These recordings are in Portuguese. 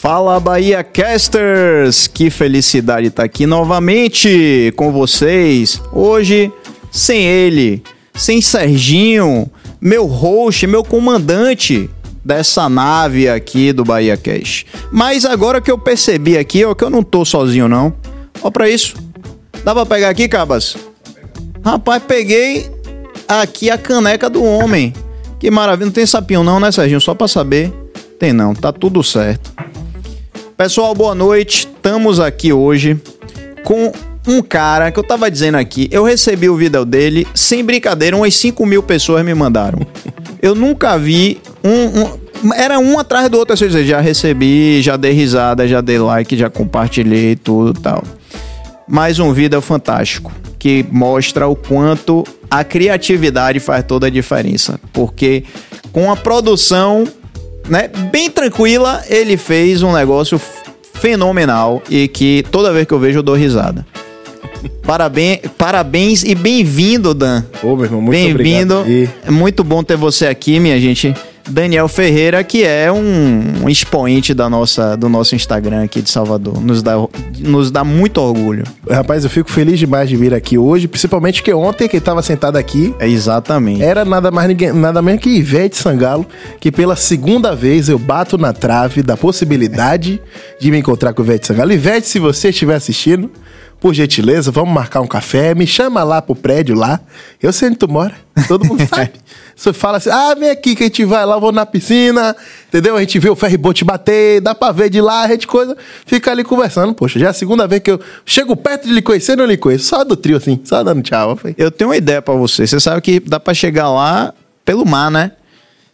Fala Bahia Casters! Que felicidade estar aqui novamente com vocês. Hoje, sem ele, sem Serginho, meu host, meu comandante dessa nave aqui do Bahia Cash. Mas agora que eu percebi aqui, ó, que eu não tô sozinho não. Ó pra isso. Dá pra pegar aqui, Cabas? Rapaz, peguei aqui a caneca do homem. Que maravilha. Não tem sapinho não, né, Serginho? Só pra saber. Tem não, tá tudo certo. Pessoal, boa noite. Estamos aqui hoje com um cara que eu tava dizendo aqui. Eu recebi o vídeo dele, sem brincadeira, umas 5 mil pessoas me mandaram. Eu nunca vi um. um era um atrás do outro, assim, já recebi, já dei risada, já dei like, já compartilhei tudo tal. Mais um vídeo fantástico que mostra o quanto a criatividade faz toda a diferença. Porque com a produção né, bem tranquila, ele fez um negócio fenomenal e que toda vez que eu vejo eu dou risada. Parabéns, parabéns e bem-vindo, Dan. Ô, meu irmão, muito Bem-vindo. É muito bom ter você aqui, minha gente. Daniel Ferreira, que é um, um expoente da nossa, do nosso Instagram aqui de Salvador. Nos dá, nos dá muito orgulho. Rapaz, eu fico feliz demais de vir aqui hoje, principalmente que ontem que estava sentado aqui. É exatamente. Era nada mais ninguém, nada menos que Ivete Sangalo, que pela segunda vez eu bato na trave da possibilidade de me encontrar com Ivete Sangalo. Ivete, se você estiver assistindo, por gentileza, vamos marcar um café, me chama lá pro prédio lá. Eu sei onde tu mora, todo mundo sabe. Você fala assim, ah, vem aqui que a gente vai lá, vou na piscina, entendeu? A gente vê o ferryboat bater, dá pra ver de lá, a gente coisa, fica ali conversando. Poxa, já é a segunda vez que eu chego perto de lhe conhecer, não lhe conheço. Só do trio assim, só dando tchau. Eu tenho uma ideia para você. Você sabe que dá para chegar lá pelo mar, né?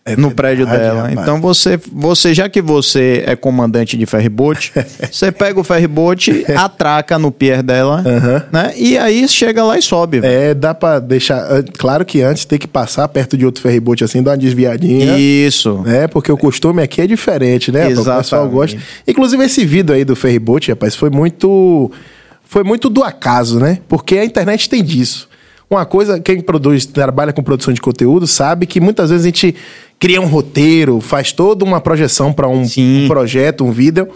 É no prédio dela. Rapaz. Então você, você, já que você é comandante de ferryboat, você pega o ferryboat, atraca no pier dela, uhum. né? E aí chega lá e sobe. É, dá pra deixar. Claro que antes tem que passar perto de outro ferryboat assim, dar uma desviadinha. Isso. Né? Porque o costume aqui é diferente, né? Exatamente. O pessoal gosta. Inclusive, esse vídeo aí do ferryboat, rapaz, foi muito. Foi muito do acaso, né? Porque a internet tem disso. Uma coisa, quem produz, trabalha com produção de conteúdo, sabe que muitas vezes a gente cria um roteiro, faz toda uma projeção para um, um, projeto, um vídeo,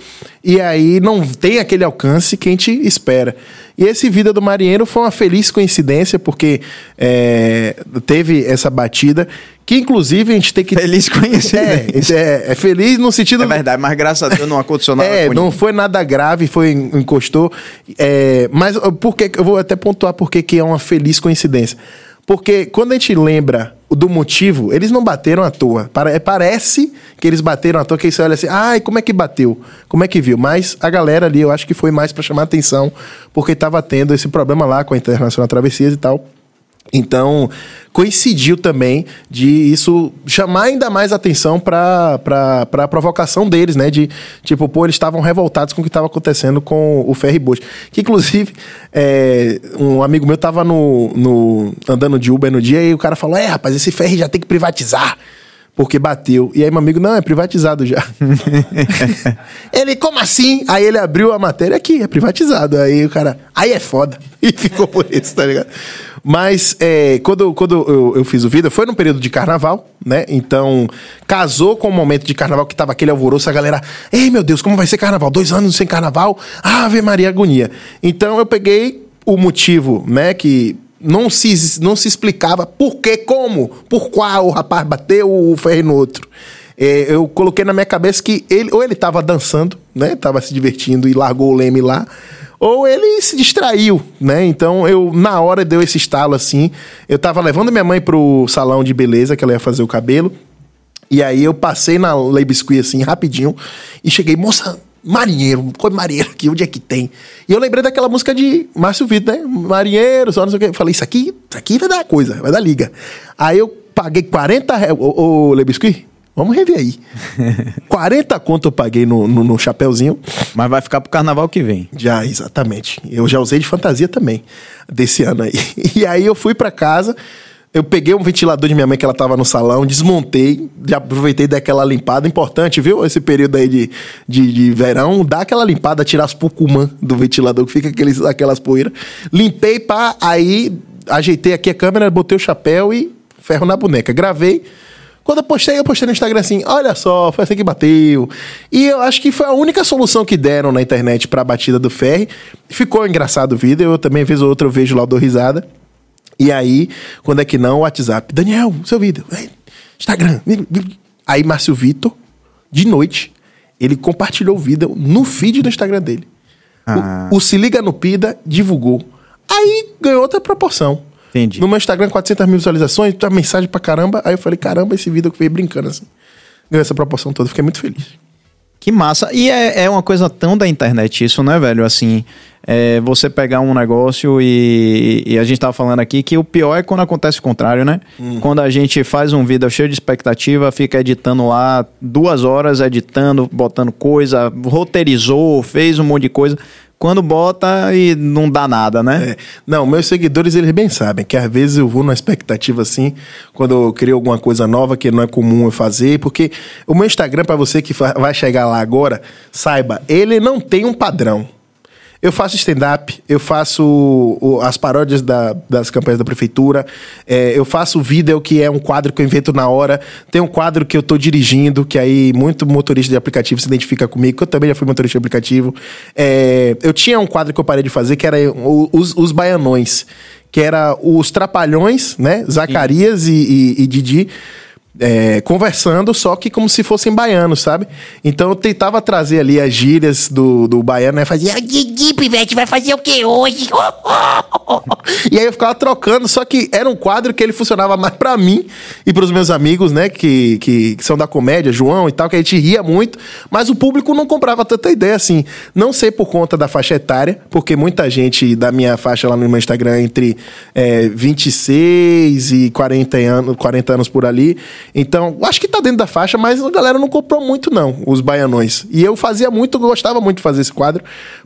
e aí não tem aquele alcance que a gente espera. E esse vídeo do marinheiro foi uma feliz coincidência, porque é, teve essa batida, que inclusive a gente tem que. Feliz coincidência. É, é, é feliz no sentido. É verdade, mas graças a Deus não aconteceu nada. É, não foi nada grave, foi encostou. É, mas por que, eu vou até pontuar porque que é uma feliz coincidência. Porque quando a gente lembra do motivo, eles não bateram à toa. É, parece que eles bateram à toa, que você olha assim, ai, como é que bateu? Como é que viu? Mas a galera ali, eu acho que foi mais para chamar atenção, porque estava tendo esse problema lá com a Internacional Travessias e tal. Então, coincidiu também de isso chamar ainda mais atenção para a provocação deles, né? De tipo, pô, eles estavam revoltados com o que estava acontecendo com o ferry boat. Que inclusive, é, um amigo meu tava no, no, andando de Uber no dia e o cara falou: É, rapaz, esse ferry já tem que privatizar porque bateu. E aí meu amigo, não, é privatizado já. ele, como assim? Aí ele abriu a matéria aqui, é privatizado. Aí o cara, aí é foda. E ficou por isso, tá ligado? Mas é, quando, quando eu, eu, fiz o vídeo, foi num período de carnaval, né? Então, casou com o momento de carnaval que tava aquele alvoroço, a galera, ei meu Deus, como vai ser carnaval? Dois anos sem carnaval? Ave Maria Agonia. Então eu peguei o motivo, né, que não se, não se explicava por que, como, por qual o rapaz bateu o ferro no outro. É, eu coloquei na minha cabeça que ele, ou ele estava dançando, né? Tava se divertindo e largou o leme lá, ou ele se distraiu, né? Então eu, na hora, deu esse estalo assim. Eu tava levando minha mãe pro salão de beleza, que ela ia fazer o cabelo. E aí eu passei na Lei Biscuit assim, rapidinho, e cheguei, moça, marinheiro, coisa marinheiro aqui, onde é que tem? E eu lembrei daquela música de Márcio Vitor, né? Marinheiro, só não sei o que. Eu falei, isso aqui, isso aqui vai dar coisa, vai dar liga. Aí eu paguei 40 reais. Ô, ô Lebiscuit, vamos rever aí. 40 conto eu paguei no, no, no chapéuzinho. Mas vai ficar pro carnaval que vem. Já, exatamente. Eu já usei de fantasia também, desse ano aí. E aí eu fui para casa. Eu peguei um ventilador de minha mãe que ela tava no salão, desmontei, já aproveitei daquela limpada. Importante, viu? Esse período aí de, de, de verão, dá aquela limpada, tirar as pucumã do ventilador, que fica aqueles, aquelas poeiras. Limpei, pá, aí ajeitei aqui a câmera, botei o chapéu e ferro na boneca. Gravei. Quando eu postei, eu postei no Instagram assim: olha só, foi assim que bateu. E eu acho que foi a única solução que deram na internet pra batida do ferry. Ficou engraçado o vídeo, eu também, vez ou outra, eu vejo lá, eu dou risada. E aí, quando é que não, o WhatsApp. Daniel, seu vídeo. Instagram. Aí, Márcio Vitor, de noite, ele compartilhou o vídeo no feed do Instagram dele. Ah. O, o Se Liga no Pida divulgou. Aí ganhou outra proporção. Entendi. No meu Instagram, 400 mil visualizações, tá mensagem pra caramba. Aí eu falei, caramba, esse vídeo que veio brincando assim. Ganhou essa proporção toda, fiquei muito feliz. Que massa. E é, é uma coisa tão da internet isso, né, velho? Assim, é você pegar um negócio e, e a gente tava falando aqui que o pior é quando acontece o contrário, né? Quando a gente faz um vídeo cheio de expectativa, fica editando lá duas horas, editando, botando coisa, roteirizou, fez um monte de coisa. Quando bota e não dá nada, né? É. Não, meus seguidores, eles bem sabem que às vezes eu vou numa expectativa assim, quando eu crio alguma coisa nova que não é comum eu fazer, porque o meu Instagram, pra você que vai chegar lá agora, saiba, ele não tem um padrão. Eu faço stand-up, eu faço o- as paródias da- das campanhas da prefeitura, é, eu faço vídeo, que é um quadro que eu invento na hora. Tem um quadro que eu tô dirigindo, que aí muito motorista de aplicativo se identifica comigo, que eu também já fui motorista de aplicativo. É, eu tinha um quadro que eu parei de fazer, que era os, os baianões, que era os trapalhões, né? Zacarias e, e- e Didi é, conversando, só que como se fossem baianos, sabe? Então eu tentava trazer ali as gírias do, do baiano, né? Fazia. Didi, pivete, vai fazer o que hoje? E aí eu ficava trocando, só que era um quadro que ele funcionava mais pra mim e pros meus amigos, né? Que, que, que são da comédia, João e tal, que a gente ria muito, mas o público não comprava tanta ideia assim. Não sei por conta da faixa etária, porque muita gente da minha faixa lá no meu Instagram entre é, 26 e 40 anos, 40 anos por ali. Então, acho que tá dentro da faixa, mas a galera não comprou muito, não, os baianões. E eu fazia muito, eu gostava muito de fazer esse quadro,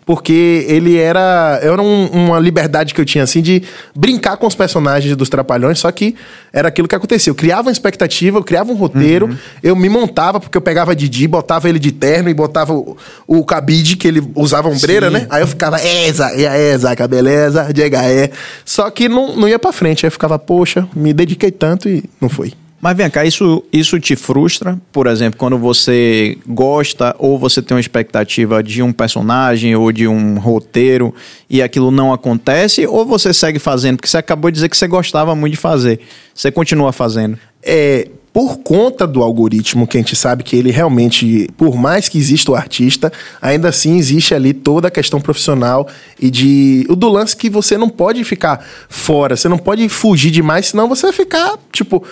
porque ele era, era um- uma liberdade que eu tinha, assim, de brincar com os personagens dos Trapalhões, só que era aquilo que acontecia. Eu criava uma expectativa, eu criava um roteiro, eu me montava, porque eu pegava Didi, botava ele de terno e botava o, o cabide, que ele usava ombreira, né? Aí eu ficava, eza, e aí, Zaca, beleza, diga é. Só que não, não ia pra frente. Aí eu ficava, poxa, me dediquei tanto e não foi. Mas vem cá, isso, isso te frustra? Por exemplo, quando você gosta ou você tem uma expectativa de um personagem ou de um roteiro e aquilo não acontece? Ou você segue fazendo? Porque você acabou de dizer que você gostava muito de fazer. Você continua fazendo. é, por conta do algoritmo, que a gente sabe que ele realmente, por mais que exista o artista, ainda assim existe ali toda a questão profissional e de. O do lance que você não pode ficar fora, você não pode fugir demais, senão você vai ficar, tipo.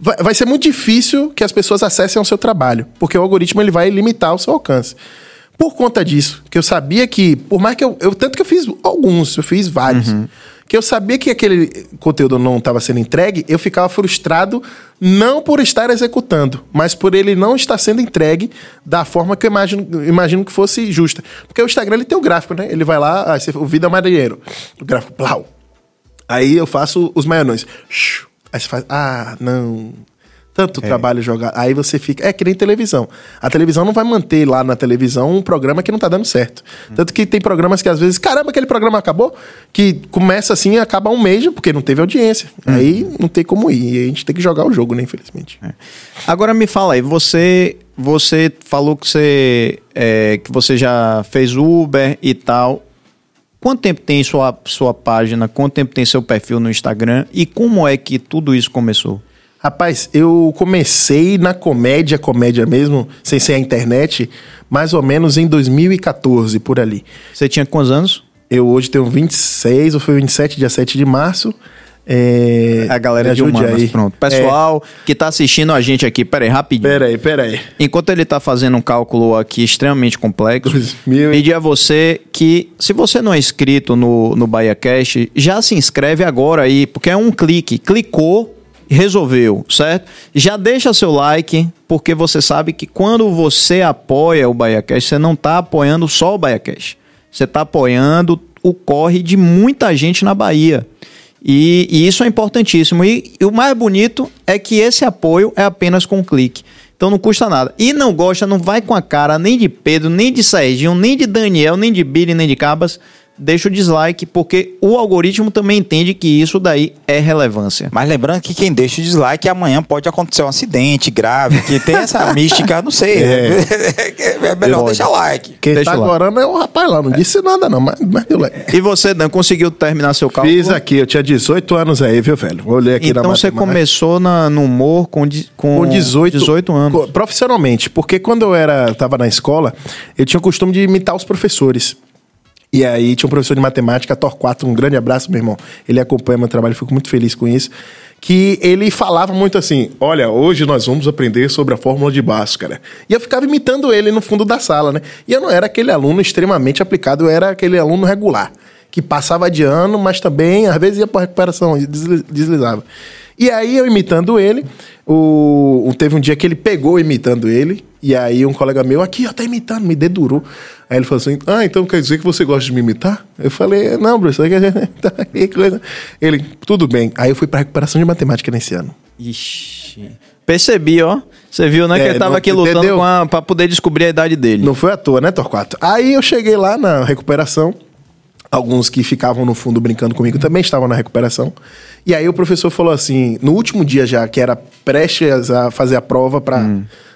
Vai, vai ser muito difícil que as pessoas acessem ao seu trabalho, porque o algoritmo ele vai limitar o seu alcance. Por conta disso, que eu sabia que, por mais que eu, eu tanto que eu fiz alguns, eu fiz vários, que eu sabia que aquele conteúdo não estava sendo entregue, eu ficava frustrado não por estar executando, mas por ele não estar sendo entregue da forma que eu imagino, imagino que fosse justa. Porque o Instagram ele tem o gráfico, né? Ele vai lá, você, o vídeo é mais dinheiro. O gráfico, plau. Aí eu faço os maianões. Shoo. Aí você faz, ah, não. Tanto trabalho jogar. Aí você fica. É que nem televisão. A televisão não vai manter lá na televisão um programa que não tá dando certo. Tanto que tem programas que às vezes, caramba, aquele programa acabou, que começa assim e acaba um mês porque não teve audiência. Aí não tem como ir. E a gente tem que jogar o jogo, né, infelizmente. Agora me fala aí, você você falou que você é, que você já fez Uber e tal. Quanto tempo tem sua sua página? Quanto tempo tem seu perfil no Instagram? E como é que tudo isso começou? Rapaz, eu comecei na comédia, comédia mesmo, sem ser a internet, mais ou menos em 2014, por ali. Você tinha quantos anos? Eu hoje tenho 26, ou foi 27, dia 7 de março. É, A galera me de ajude humanas, aí. pronto. Pessoal que tá assistindo a gente aqui, peraí, rapidinho. É, peraí, peraí. Enquanto ele tá fazendo um cálculo aqui extremamente complexo, 2000, hein? pedir a você que, se você não é inscrito no, no BahiaCast, já se inscreve agora aí, porque é um clique. Clicou, resolveu, certo? Já deixa seu like, porque você sabe que quando você apoia o BahiaCast, você não tá apoiando só o BahiaCast. Você tá apoiando o corre de muita gente na Bahia. E, e isso é importantíssimo. E, e o mais bonito é que esse apoio é apenas com um clique. Então não custa nada. E não gosta, não vai com a cara nem de Pedro, nem de Serginho, nem de Daniel, nem de Billy, nem de Cabas. Deixa o dislike, porque o algoritmo também entende que isso daí é relevância. Mas lembrando que quem deixa o dislike, amanhã pode acontecer um acidente grave, que tem essa mística, não sei. É, melhor Pode. deixar like. Quem Deixa tá agorando é o rapaz lá. Não disse nada, não, mas, mas deu like. E você, Dan, conseguiu terminar seu cálculo? Fiz aqui, eu tinha 18 anos aí, viu, velho? Olhei aqui na Então você começou na- no humor com, de- com, Com 18, 18 anos. co- Profissionalmente, porque quando eu era, tava na escola, eu tinha o costume de imitar os professores. E aí tinha um professor de matemática, Torquato, um grande abraço, meu irmão. Ele acompanha meu trabalho, fico muito feliz com isso. Que ele falava muito assim: Olha, hoje nós vamos aprender sobre a fórmula de Bhaskara. E eu ficava imitando ele no fundo da sala, né? E eu não era aquele aluno extremamente aplicado, eu era aquele aluno regular, que passava de ano, mas também às vezes ia para recuperação desli- deslizava. E aí eu imitando ele, o- teve um dia que ele pegou imitando ele, e aí um colega meu, aqui, ó, tá imitando, me dedurou. Aí ele falou assim, ah, então quer dizer que você gosta de me imitar? Eu falei, não, professor, que tá coisa. Ele, tudo bem. Aí eu fui pra recuperação de matemática nesse ano. Ixi. Percebi, ó. Você viu, né? É, que ele tava não- aqui lutando a, pra poder descobrir a idade dele. Não foi à toa, né, Torquato? Aí eu cheguei lá na recuperação. Alguns que ficavam no fundo brincando comigo também estavam na recuperação. E aí o professor falou assim, no último dia já, que era prestes a fazer a prova para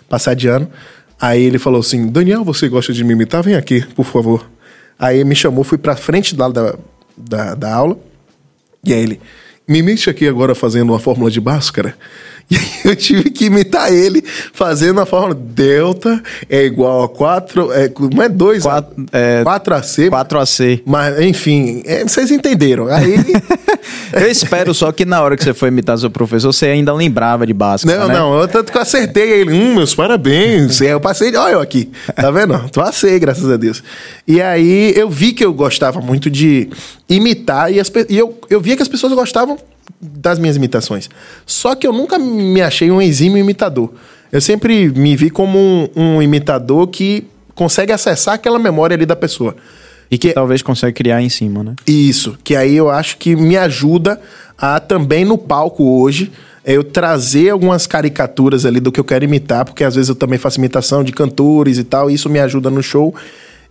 passar de ano. Aí ele falou assim: Daniel, você gosta de me imitar? Vem aqui, por favor. Aí me chamou, fui pra frente da, da, da, aula. E aí ele, me imite aqui agora fazendo uma fórmula de Bhaskara. E aí eu tive que imitar ele fazendo a fórmula delta é igual a 4, é, não é 2, Quatro, é, 4AC. 4AC. Mas, enfim, é, vocês entenderam. Aí, Eu espero só que na hora que você foi imitar seu professor, você ainda lembrava de Bhaskara, não, né? não, eu tanto que eu acertei ele. Hum, meus parabéns. É, eu passei, olha eu aqui. Tá vendo? Passei, graças a Deus. E aí eu vi que eu gostava muito de imitar e, as e eu, eu via que as pessoas gostavam das minhas imitações. Só que eu nunca me achei um exímio imitador. Eu sempre me vi como um, um imitador que consegue acessar aquela memória ali da pessoa. E que talvez consiga criar em cima, né? Isso, que aí eu acho que me ajuda a também no palco hoje eu trazer algumas caricaturas ali do que eu quero imitar, porque às vezes eu também faço imitação de cantores e tal, e isso me ajuda no show.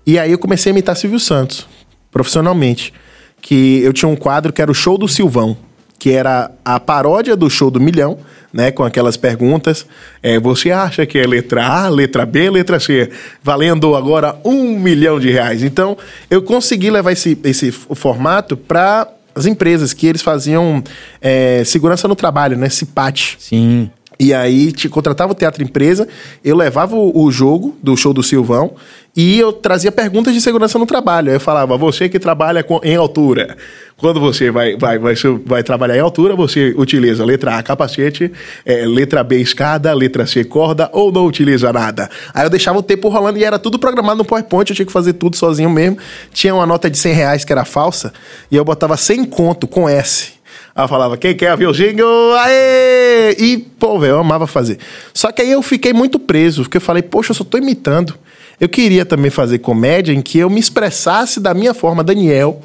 E aí eu comecei a imitar Silvio Santos, profissionalmente. Que eu tinha um quadro que era o Show do Silvão, que era a paródia do Show do Milhão, né? Com aquelas perguntas. É, você acha que é letra A, letra B, letra C? Valendo agora um milhão de reais. Então, eu consegui levar esse, esse formato para as empresas que eles faziam é, segurança no trabalho, né? CIPAT. Sim. E aí te contratava o teatro empresa, eu levava o, o jogo do show do Silvão e eu trazia perguntas de segurança no trabalho. Eu falava, você que trabalha com- em altura, quando você vai, vai, vai, vai trabalhar em altura, você utiliza letra A, capacete, eh, letra B, escada, letra C, corda, ou não utiliza nada. Aí eu deixava o tempo rolando e era tudo programado no PowerPoint, eu tinha que fazer tudo sozinho mesmo. Tinha uma nota de 100 reais que era falsa e eu botava 100 conto com S. Eu falava, quem quer ouvir o jingle? Aê! E, pô, velho, eu amava fazer. Só que aí eu fiquei muito preso, porque eu falei, poxa, eu só tô imitando. Eu queria também fazer comédia em que eu me expressasse da minha forma, Daniel,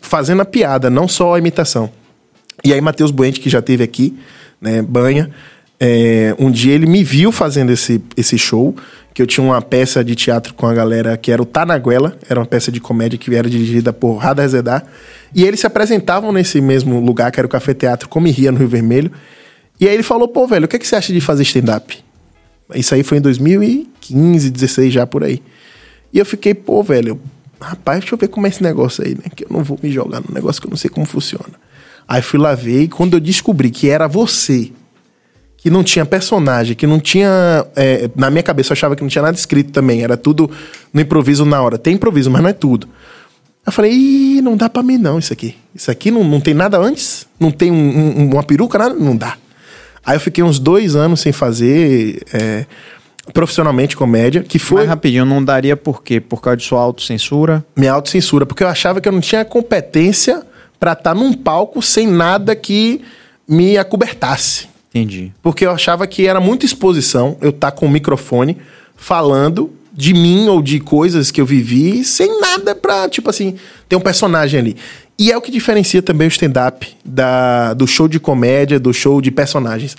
fazendo a piada, não só a imitação. E aí, Matheus Buente, que já teve aqui, né, Banha, é, um dia ele me viu fazendo esse, esse show, que eu tinha uma peça de teatro com a galera que era o Tanaguela, era uma peça de comédia que era dirigida por Rada Zedar, e eles se apresentavam nesse mesmo lugar, que era o Café Teatro Come Ria, no Rio Vermelho, e aí ele falou, pô, velho, o que, é que você acha de fazer stand-up? Isso aí foi em 2015, 16 já por aí. E eu fiquei, pô, velho, rapaz, deixa eu ver como é esse negócio aí, né? Que eu não vou me jogar num negócio que eu não sei como funciona. Aí fui lá ver e quando eu descobri que era você, que não tinha personagem, que não tinha. é, na minha cabeça eu achava que não tinha nada escrito também, era tudo no improviso na hora. Tem improviso, mas não é tudo. Eu falei, Ih, não dá pra mim não isso aqui. Isso aqui não, não tem nada antes? Não tem um- um- uma peruca, nada? Não dá. Aí eu fiquei uns dois anos sem fazer é, profissionalmente comédia, que foi Mas rapidinho, não daria por quê? Por causa de sua autocensura? minha autocensura, porque eu achava que eu não tinha competência pra estar num palco sem nada que me acobertasse. Entendi. Porque eu achava que era muita exposição eu estar com o microfone falando de mim ou de coisas que eu vivi sem nada pra, tipo assim, ter um personagem ali. E é o que diferencia também o stand-up do show de comédia, do show de personagens.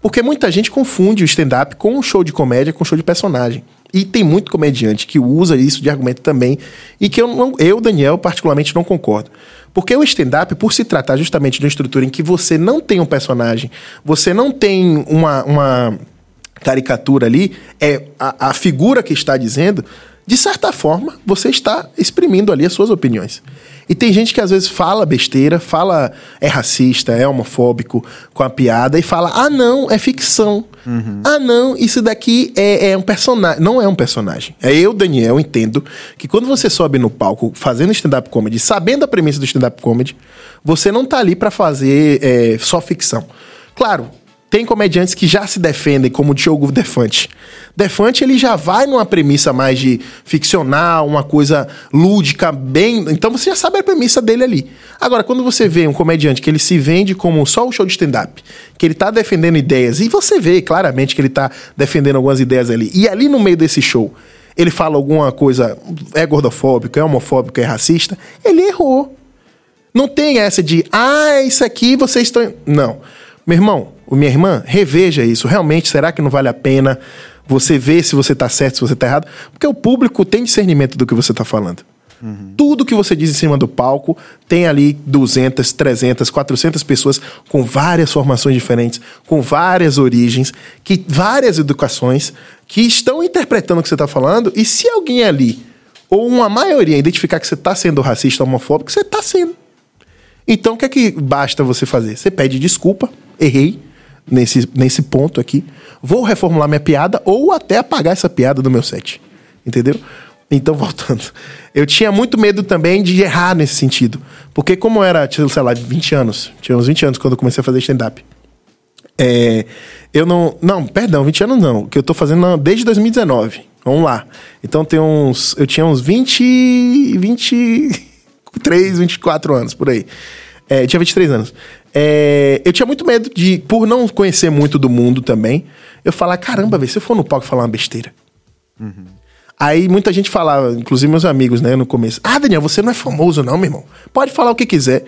Porque muita gente confunde o stand-up com o show de comédia, com o show de personagem. E tem muito comediante que usa isso de argumento também, e que eu, não, eu Daniel, particularmente não concordo. Porque o stand-up, por se tratar justamente de uma estrutura em que você não tem um personagem, você não tem uma, uma caricatura ali, é a, a figura que está dizendo, de certa forma, você está exprimindo ali as suas opiniões. E tem gente que às vezes fala besteira, fala é racista, é homofóbico com a piada e fala: ah, não, é ficção. Ah, não, isso daqui é, é um personagem. Não é um personagem. É eu, Daniel, entendo que quando você sobe no palco fazendo stand-up comedy, sabendo a premissa do stand-up comedy, você não tá ali para fazer é, só ficção. Claro, tem comediantes que já se defendem, como o Diogo Defante. Defante, ele já vai numa premissa mais de ficcional, uma coisa lúdica, bem... Então você já sabe a premissa dele ali. Agora, quando você vê um comediante que ele se vende como só o show de stand-up, que ele tá defendendo ideias, e você vê claramente que ele tá defendendo algumas ideias ali, e ali no meio desse show, ele fala alguma coisa, é gordofóbico, é homofóbico, é racista, ele errou. Não tem essa de, ah, isso aqui vocês estão. Não. Meu irmão, minha irmã, reveja isso. Realmente, será que não vale a pena você ver se você está certo, se você está errado? Porque o público tem discernimento do que você está falando. Tudo que você diz em cima do palco tem ali 200, 300, 400 pessoas com várias formações diferentes, com várias origens, que várias educações que estão interpretando o que você está falando. E se alguém ali, ou uma maioria, identificar que você está sendo racista, homofóbico, você está sendo. Então, o que é que basta você fazer? Você pede desculpa, errei nesse, nesse ponto aqui, vou reformular minha piada ou até apagar essa piada do meu set. Entendeu? Então, voltando. Eu tinha muito medo também de errar nesse sentido. Porque, como eu era, sei lá, 20 anos, tinha uns 20 anos quando eu comecei a fazer stand-up. É, eu não. Não, perdão, 20 anos não. Que eu tô fazendo não, desde 2019. Vamos lá. Então tem uns. Eu tinha uns 20. 23, 24 anos, por aí. É, tinha 23 anos. É, eu tinha muito medo de, por não conhecer muito do mundo também, eu falar, caramba, velho, se eu for no palco falar uma besteira. Aí muita gente falava, inclusive meus amigos, né, no começo, ah, Daniel, você não é famoso não, meu irmão. Pode falar o que quiser.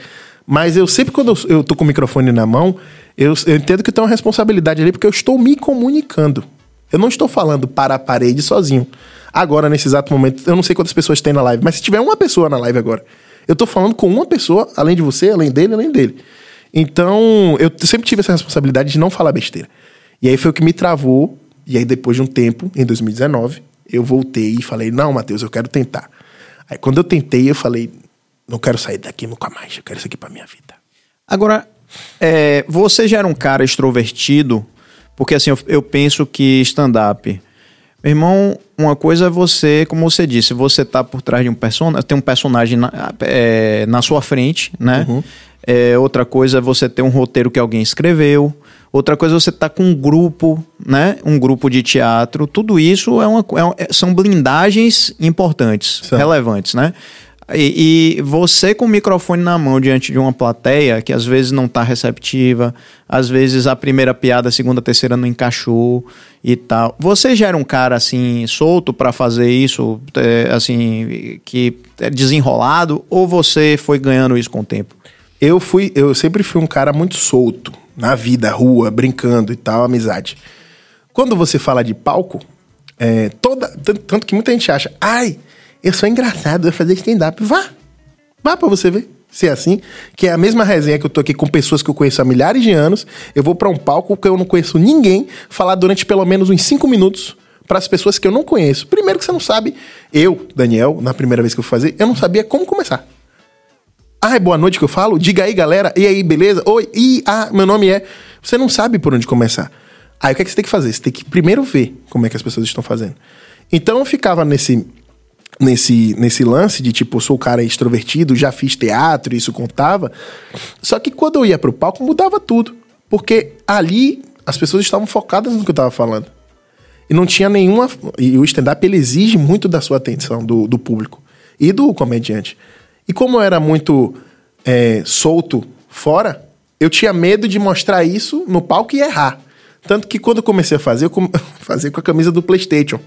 Mas eu sempre, quando eu, eu tô com o microfone na mão, eu, eu entendo que eu tenho uma responsabilidade ali, porque eu estou me comunicando. Eu não estou falando para a parede sozinho. Agora, nesse exato momento, eu não sei quantas pessoas tem na live, mas se tiver uma pessoa na live agora, eu tô falando com uma pessoa, além de você, além dele, além dele. Então, eu sempre tive essa responsabilidade de não falar besteira. E aí foi o que me travou. E aí, depois de um tempo, em 2019, eu voltei e falei: Não, Matheus, eu quero tentar. Aí, quando eu tentei, eu falei: Não quero sair daqui nunca mais. Eu quero isso aqui pra minha vida. Agora, é, você já era um cara extrovertido, porque assim, eu, eu penso que stand-up. Meu irmão, uma coisa é você, como você disse, você tá por trás de um personagem, tem um personagem na, é, na sua frente, né? É, outra coisa é você ter um roteiro que alguém escreveu. Outra coisa é você estar com um grupo, né? Um grupo de teatro. Tudo isso é uma, é é- são blindagens importantes, São. relevantes, né? E, e você com o microfone na mão diante de uma plateia que às vezes não está receptiva, às vezes a primeira piada, a segunda, a terceira não encaixou e tal. Você já era um cara assim solto para fazer isso, é, assim que é desenrolado, ou você foi ganhando isso com o tempo? Eu fui, eu sempre fui um cara muito solto na vida, rua, brincando e tal, amizade. Quando você fala de palco, é, toda, tan- tanto que muita gente acha, ai, eu sou engraçado, eu fazer stand-up. Vá, vá pra você ver. Se é assim, que é a mesma resenha que eu tô aqui com pessoas que eu conheço há milhares de anos, eu vou pra um palco que eu não conheço ninguém, falar durante pelo menos uns cinco minutos para as pessoas que eu não conheço. Primeiro que você não sabe, eu, Daniel, na primeira vez que eu fui fazer, eu não sabia como começar. Ah, é boa noite que eu falo? Diga aí, galera. E aí, beleza? Oi, e ah, meu nome é. Você não sabe por onde começar. Aí o que, é que você tem que fazer? Você tem que primeiro ver como é que as pessoas estão fazendo. Então eu ficava nesse, nesse, nesse lance de tipo, sou o cara extrovertido, já fiz teatro, isso contava. Só que quando eu ia pro palco, mudava tudo. Porque ali as pessoas estavam focadas no que eu tava falando. E não tinha nenhuma. E o stand-up ele exige muito da sua atenção, do, do público e do comediante. E como eu era muito é, solto fora, eu tinha medo de mostrar isso no palco e errar. Tanto que quando eu comecei a fazer, eu come... fazer com a camisa do PlayStation,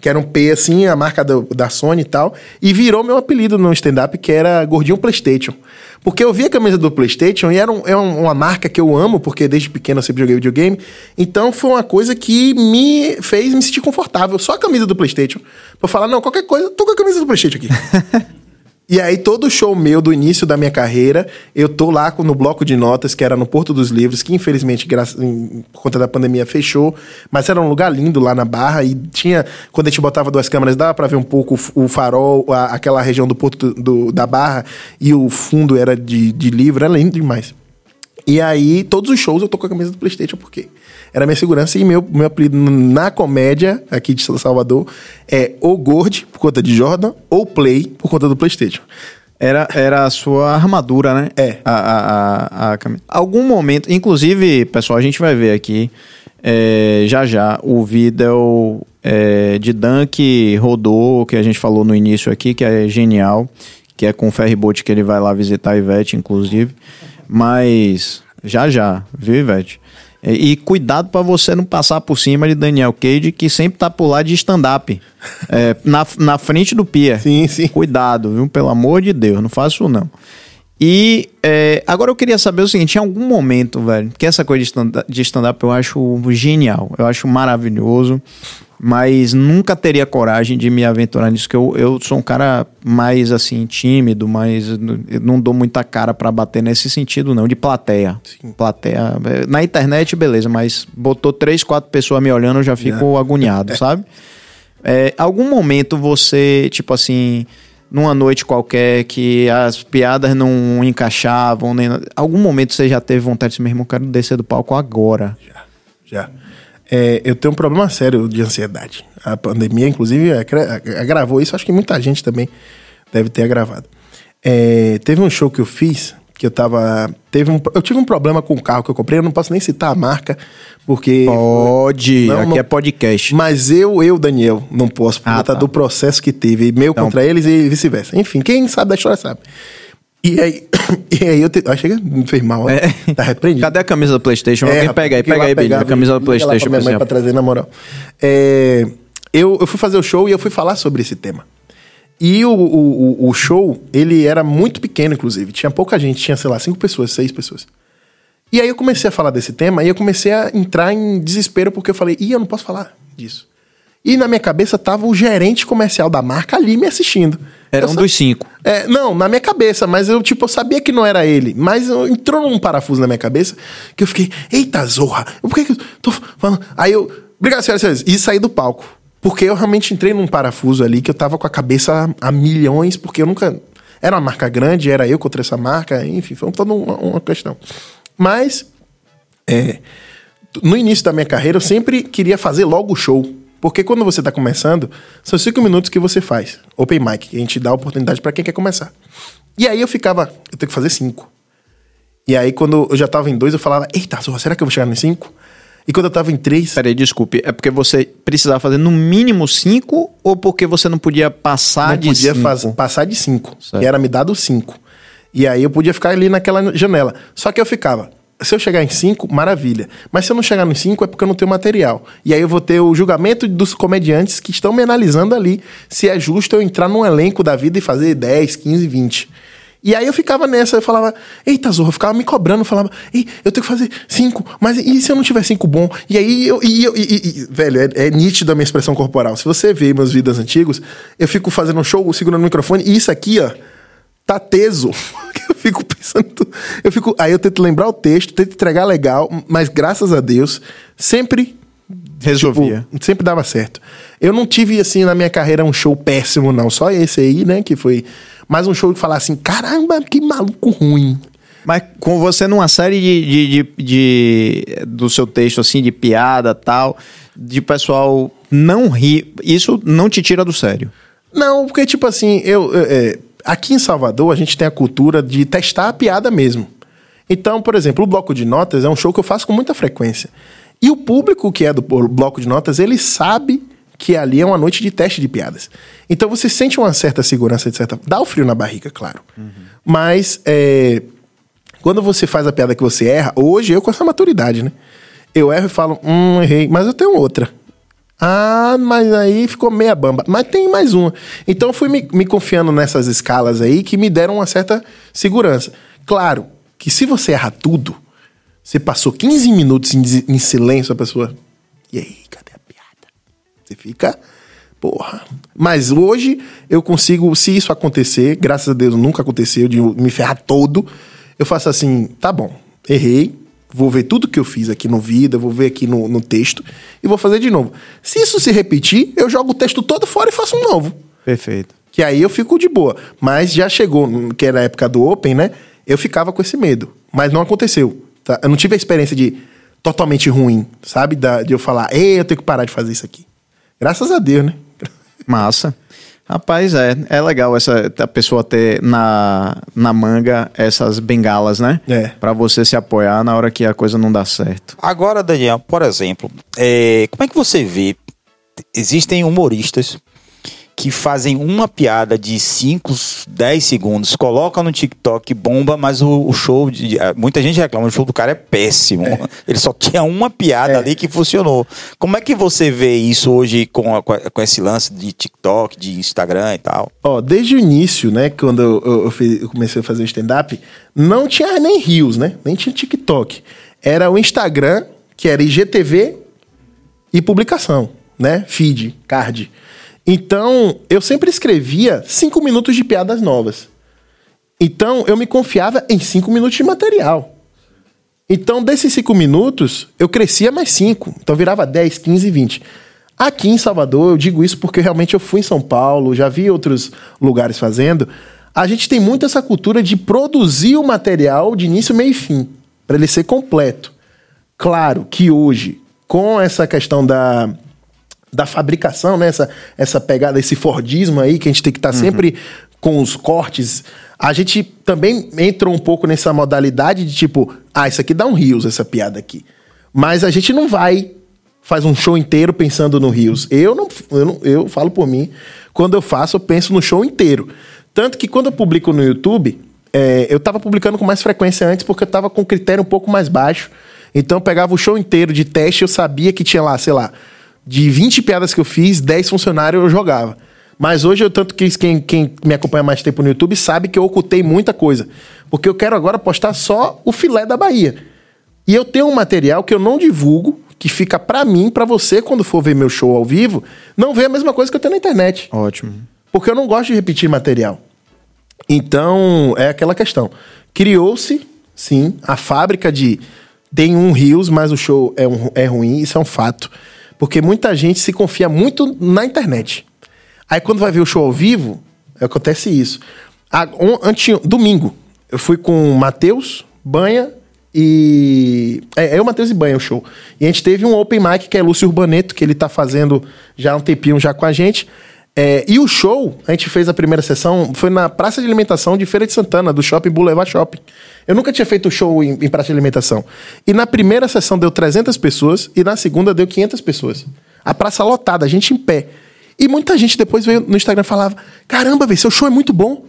que era um P assim, a marca do- da Sony e tal, e virou meu apelido no stand-up, que era Gordinho PlayStation. Porque eu vi a camisa do PlayStation e era é um- uma marca que eu amo, porque desde pequeno eu sempre joguei videogame. Então foi uma coisa que me fez me sentir confortável. Só a camisa do PlayStation. Pra falar, não, qualquer coisa, tô com a camisa do PlayStation aqui. E aí, todo show meu do início da minha carreira, eu tô lá no bloco de notas, que era no Porto dos Livros, que infelizmente, graças, por conta da pandemia, fechou. Mas era um lugar lindo lá na Barra. E tinha, quando a gente botava duas câmeras, dava pra ver um pouco o farol, a- aquela região do Porto do- da Barra. E o fundo era de, de livro, era lindo demais. E aí, todos os shows eu tô com a camisa do PlayStation, porque era minha segurança e meu, meu apelido na comédia aqui de Salvador é ou Gord, por conta de Jordan, ou Play, por conta do PlayStation. Era, era a sua armadura, né? É. A, a, a, a camisa. Algum momento, inclusive, pessoal, a gente vai ver aqui é, já já o vídeo é, de Dan que rodou, que a gente falou no início aqui, que é genial, que é com o ferryboat que ele vai lá visitar a Ivete, inclusive. Mas já já, viu, Ivete? E, e cuidado pra você não passar por cima de Daniel Cage, que sempre tá por lá de stand-up. É, na, na frente do pier. Sim, sim. Cuidado, viu? Pelo amor de Deus, não faça isso não. E é, agora eu queria saber o seguinte: em algum momento, velho, que essa coisa de stand- de stand-up eu acho genial, eu acho maravilhoso, mas nunca teria coragem de me aventurar nisso, que eu, eu sou um cara mais assim, tímido, mas não dou muita cara pra bater nesse sentido, não, de plateia. Plateia. é, Na internet, beleza, mas botou três, quatro pessoas me olhando, eu já fico agoniado, sabe? É, algum momento você, tipo assim, numa noite qualquer que as piadas não encaixavam, nem, algum momento você já teve vontade de meu irmão, quero descer do palco agora. Já. É, eu tenho um problema sério de ansiedade. A pandemia, inclusive, agra- agravou isso. Acho que muita gente também deve ter agravado. É, teve um show que eu fiz que eu tava. Teve um, eu tive um problema com o carro que eu comprei. Eu não posso nem citar a marca, porque. Pode, Não, aqui não- é podcast. Mas eu, eu, Daniel, não posso, por Ah, conta tá. do processo que teve, meu Então- contra eles e vice-versa. Enfim, quem sabe da história sabe. E aí, e aí eu te, ah, chega, me fez mal. É. Tá repreendido. Cadê a camisa do Playstation? Alguém rapaz, pega aí, pega aí, Billy, a camisa do liga lá pra Playstation. minha mãe você. pra trazer, na moral. É, eu, eu fui fazer o show e eu fui falar sobre esse tema. E o, o, o- show, ele era muito pequeno, inclusive. Tinha pouca gente, tinha, sei lá, cinco pessoas, seis pessoas. E aí eu comecei a falar desse tema e eu comecei a entrar em desespero porque eu falei, ih, eu não posso falar disso. E na minha cabeça tava o gerente comercial da marca ali me assistindo. Era Eu um dos cinco. é, não, na minha cabeça, mas eu, tipo, eu sabia que não era ele. Mas eu- entrou num parafuso na minha cabeça que eu fiquei, eita zorra, por que, que eu tô falando? Aí eu, obrigado, senhoras e senhores, e saí do palco. Porque eu realmente entrei num parafuso ali que eu tava com a cabeça a, milhões, porque eu nunca. Era uma marca grande, era eu contra essa marca, enfim, foi toda uma, uma questão. Mas, é, no início da minha carreira, eu sempre queria fazer logo o show. Porque quando você está começando, são cinco minutos que você faz. Open mic, que a gente dá a oportunidade para quem quer começar. E aí eu ficava, eu tenho que fazer cinco. E aí quando eu já tava em dois, eu falava, eita, será que eu vou chegar em cinco? E quando eu tava em três, Peraí, desculpe. É porque você precisava fazer no mínimo cinco ou porque você não podia passar não de podia cinco? faz- passar de cinco. Certo. E era me dado cinco. E aí eu podia ficar ali naquela janela. Só que eu ficava, se eu chegar em cinco, maravilha. Mas se eu não chegar nos cinco, é porque eu não tenho material. E aí eu vou ter o julgamento dos comediantes que estão me analisando ali se é justo eu entrar num elenco da vida e fazer 10, 15, 20. E aí eu ficava nessa, eu falava, eita zorra, eu ficava me cobrando, falava, ei, eu tenho que fazer cinco, mas e se eu não tiver cinco bom? E aí eu, e, eu- e- e- velho, é, é nítido a minha expressão corporal. Se você vê meus vídeos antigos, eu fico fazendo um show, segurando o microfone, e isso aqui, ó, tá teso. eu fico pensando, eu fico, aí eu tento lembrar o texto, tento entregar legal, mas graças a Deus, sempre Resolvia. Tipo, sempre dava certo. Eu não tive, assim, na minha carreira um show péssimo, não. Só esse aí, né? Que foi mais um show que falar assim: caramba, que maluco ruim. Mas com você numa série de, de, de- de- do seu texto, assim, de piada tal, de pessoal não rir, isso não te tira do sério. Não, porque, tipo assim, eu. é, aqui em Salvador, a gente tem a cultura de testar a piada mesmo. Então, por exemplo, o bloco de notas é um show que eu faço com muita frequência. E o público que é do bloco de notas, ele sabe que ali é uma noite de teste de piadas. Então você sente uma certa segurança, etc. Dá o frio na barriga, claro. Mas é, quando você faz a piada que você erra, hoje eu com essa maturidade, né? Eu erro e falo, hum, errei, mas eu tenho outra. Ah, mas aí ficou meia bamba. Mas tem mais uma. Então eu fui me, me confiando nessas escalas aí que me deram uma certa segurança. Claro que se você erra tudo, você passou 15 minutos em, em silêncio, a pessoa. E aí, cadê a piada? Você fica. Porra. Mas hoje eu consigo, se isso acontecer, graças a Deus nunca aconteceu, de me ferrar todo, eu faço assim, tá bom, errei, vou ver tudo que eu fiz aqui no vida, vou ver aqui no, no texto e vou fazer de novo. Se isso se repetir, eu jogo o texto todo fora e faço um novo. Perfeito. Que aí eu fico de boa. Mas já chegou, que era a época do Open, né? Eu ficava com esse medo. Mas não aconteceu. tá? Eu não tive a experiência de totalmente ruim, sabe? Da- de eu falar, ei, eu tenho que parar de fazer isso aqui. Graças a Deus, né? Massa. Rapaz, é, é legal essa a pessoa ter na, na manga essas bengalas, né? É. Pra você se apoiar na hora que a coisa não dá certo. Agora, Daniel, por exemplo, é, como é que você vê? Existem humoristas que fazem uma piada de 5, 10 segundos, colocam no TikTok, bomba, mas o, o show. De, muita gente reclama, o show do cara é péssimo. Ele só tinha uma piada É. ali que funcionou. Como é que você vê isso hoje com, a- com, esse lance de TikTok, de Instagram e tal? Ó, desde o início, né, quando eu, eu- eu fiz- eu comecei a fazer o stand-up, não tinha nem Rios, né? Nem tinha TikTok. Era o Instagram, que era IGTV e publicação, né? Feed, card. Então, eu sempre escrevia cinco minutos de piadas novas. Então, eu me confiava em cinco minutos de material. Então, desses cinco minutos, eu crescia mais cinco. Então, virava 10, 15, 20. Aqui em Salvador, eu digo isso porque realmente eu fui em São Paulo, já vi outros lugares fazendo. A gente tem muito essa cultura de produzir o material de início, meio e fim, para ele ser completo. Claro que hoje, com essa questão da, da fabricação, né? essa, essa pegada, esse Fordismo aí, que a gente tem que estar sempre com os cortes, a gente também entra um pouco nessa modalidade de tipo, ah, isso aqui dá um rios, essa piada aqui. Mas a gente não vai, faz um show inteiro pensando no rios. Eu não, eu não, eu falo por mim, quando eu faço, eu penso no show inteiro. Tanto que quando eu publico no YouTube, é, eu tava publicando com mais frequência antes porque eu tava com critério um pouco mais baixo. Então eu pegava o show inteiro de teste, eu sabia que tinha lá, sei lá, de 20 piadas que eu fiz, 10 funcionários eu jogava. Mas hoje, eu tanto que quem, quem me acompanha mais tempo no YouTube sabe que eu ocultei muita coisa. Porque eu quero agora postar só o filé da Bahia. E eu tenho um material que eu não divulgo, que fica pra mim, pra você, quando for ver meu show ao vivo, não ver a mesma coisa que eu tenho na internet. Ótimo. Porque eu não gosto de repetir material. Então, é aquela questão. Criou-se, sim, a fábrica de. Tem um Rios, mas o show é, um- é ruim, isso é um fato. Porque muita gente se confia muito na internet. Aí quando vai ver o show ao vivo, acontece isso. A, on, ante, domingo, eu fui com o Matheus, Banha e. É, eu, Matheus e Banha, o show. E a gente teve um open mic que é Lúcio Urbaneto, que ele tá fazendo já há um tempinho já com a gente. É, e o show, a gente fez a primeira sessão, foi na Praça de Alimentação de Feira de Santana, do Shopping Boulevard Shopping. Eu nunca tinha feito show em, em Praça de Alimentação. E na primeira sessão deu 300 pessoas e na segunda deu 500 pessoas. A praça lotada, a gente em pé. E muita gente depois veio no Instagram e falava: Caramba, velho, seu show é muito bom.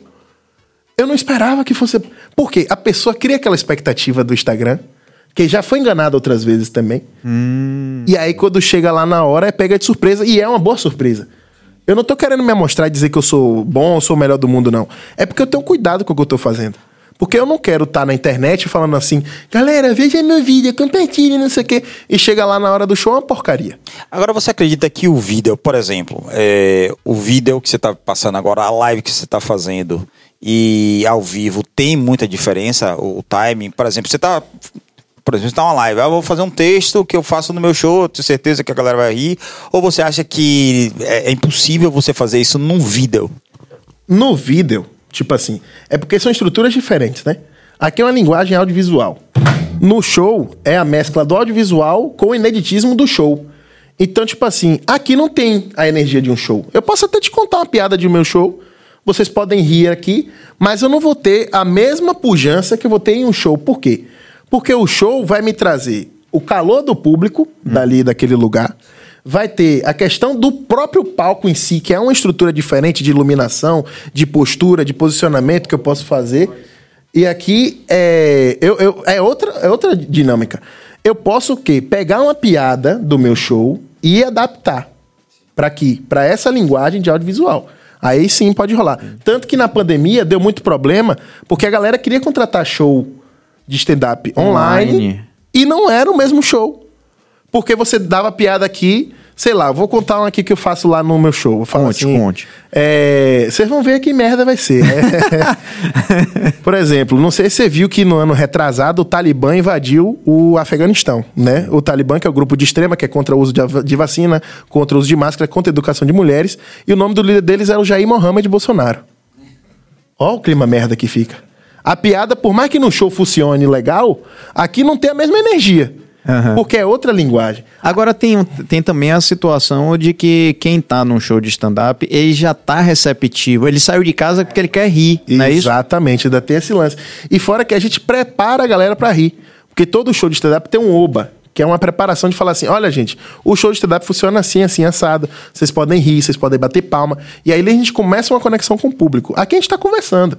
Eu não esperava que fosse. Porque a pessoa cria aquela expectativa do Instagram, que já foi enganada outras vezes também. E aí, quando chega lá na hora, é pega de surpresa. E é uma boa surpresa. Eu não tô querendo me amostrar e dizer que eu sou bom, eu sou o melhor do mundo, não. É porque eu tenho cuidado com o que eu tô fazendo. Porque eu não quero estar na internet falando assim, galera, veja meu vídeo, compartilhe, não sei o quê. E chega lá na hora do show, é uma porcaria. Agora você acredita que o vídeo, por exemplo, é, o vídeo que você está passando agora, a live que você está fazendo e ao vivo tem muita diferença, o, o timing? Por exemplo, você está por exemplo, você tá uma live, ah, eu vou fazer um texto que eu faço no meu show, tenho certeza que a galera vai rir, ou você acha que é, é impossível você fazer isso num vídeo? No vídeo, tipo assim, é porque são estruturas diferentes, né? Aqui é uma linguagem audiovisual. No show, é a mescla do audiovisual com o ineditismo do show. Então, tipo assim, aqui não tem a energia de um show. Eu posso até te contar uma piada de meu show, vocês podem rir aqui, mas eu não vou ter a mesma pujança que eu vou ter em um show. Por quê? Porque o show vai me trazer o calor do público, dali daquele lugar, vai ter a questão do próprio palco em si, que é uma estrutura diferente de iluminação, de postura, de posicionamento que eu posso fazer. E aqui é, eu, eu- é, outra, é outra dinâmica. Eu posso o quê? Pegar uma piada do meu show e adaptar para aqui, para essa linguagem de audiovisual. Aí sim pode rolar. Tanto que na pandemia deu muito problema, porque a galera queria contratar show de stand-up online, Online. e não era o mesmo show. Porque você dava piada aqui, sei lá, vou contar um aqui que eu faço lá no meu show. Vou falar Conte, assim, conte. é, Vocês vão ver que merda vai ser. É. Por exemplo, não sei se você viu que no ano retrasado o Talibã invadiu o Afeganistão, né? O Talibã, que é o grupo de extrema, que é contra o uso de vacina, contra o uso de máscara, contra a educação de mulheres. E o nome do líder deles era o Jair Mohamed Bolsonaro. Ó o clima merda que fica. A piada, por mais que no show funcione legal, aqui não tem a mesma energia. Aham. Porque é outra linguagem. Agora tem, tem também a situação de que quem tá num show de stand-up, ele já tá receptivo. Ele saiu de casa porque ele quer rir, não é isso? Exatamente, ainda tem esse lance. E fora que a gente prepara a galera pra rir. Porque todo show de stand-up tem um oba, que é uma preparação de falar assim: olha, gente, o show de stand-up funciona assim, assim, assado. Vocês podem rir, vocês podem bater palma. E aí a gente começa uma conexão com o público. Aqui a gente tá conversando.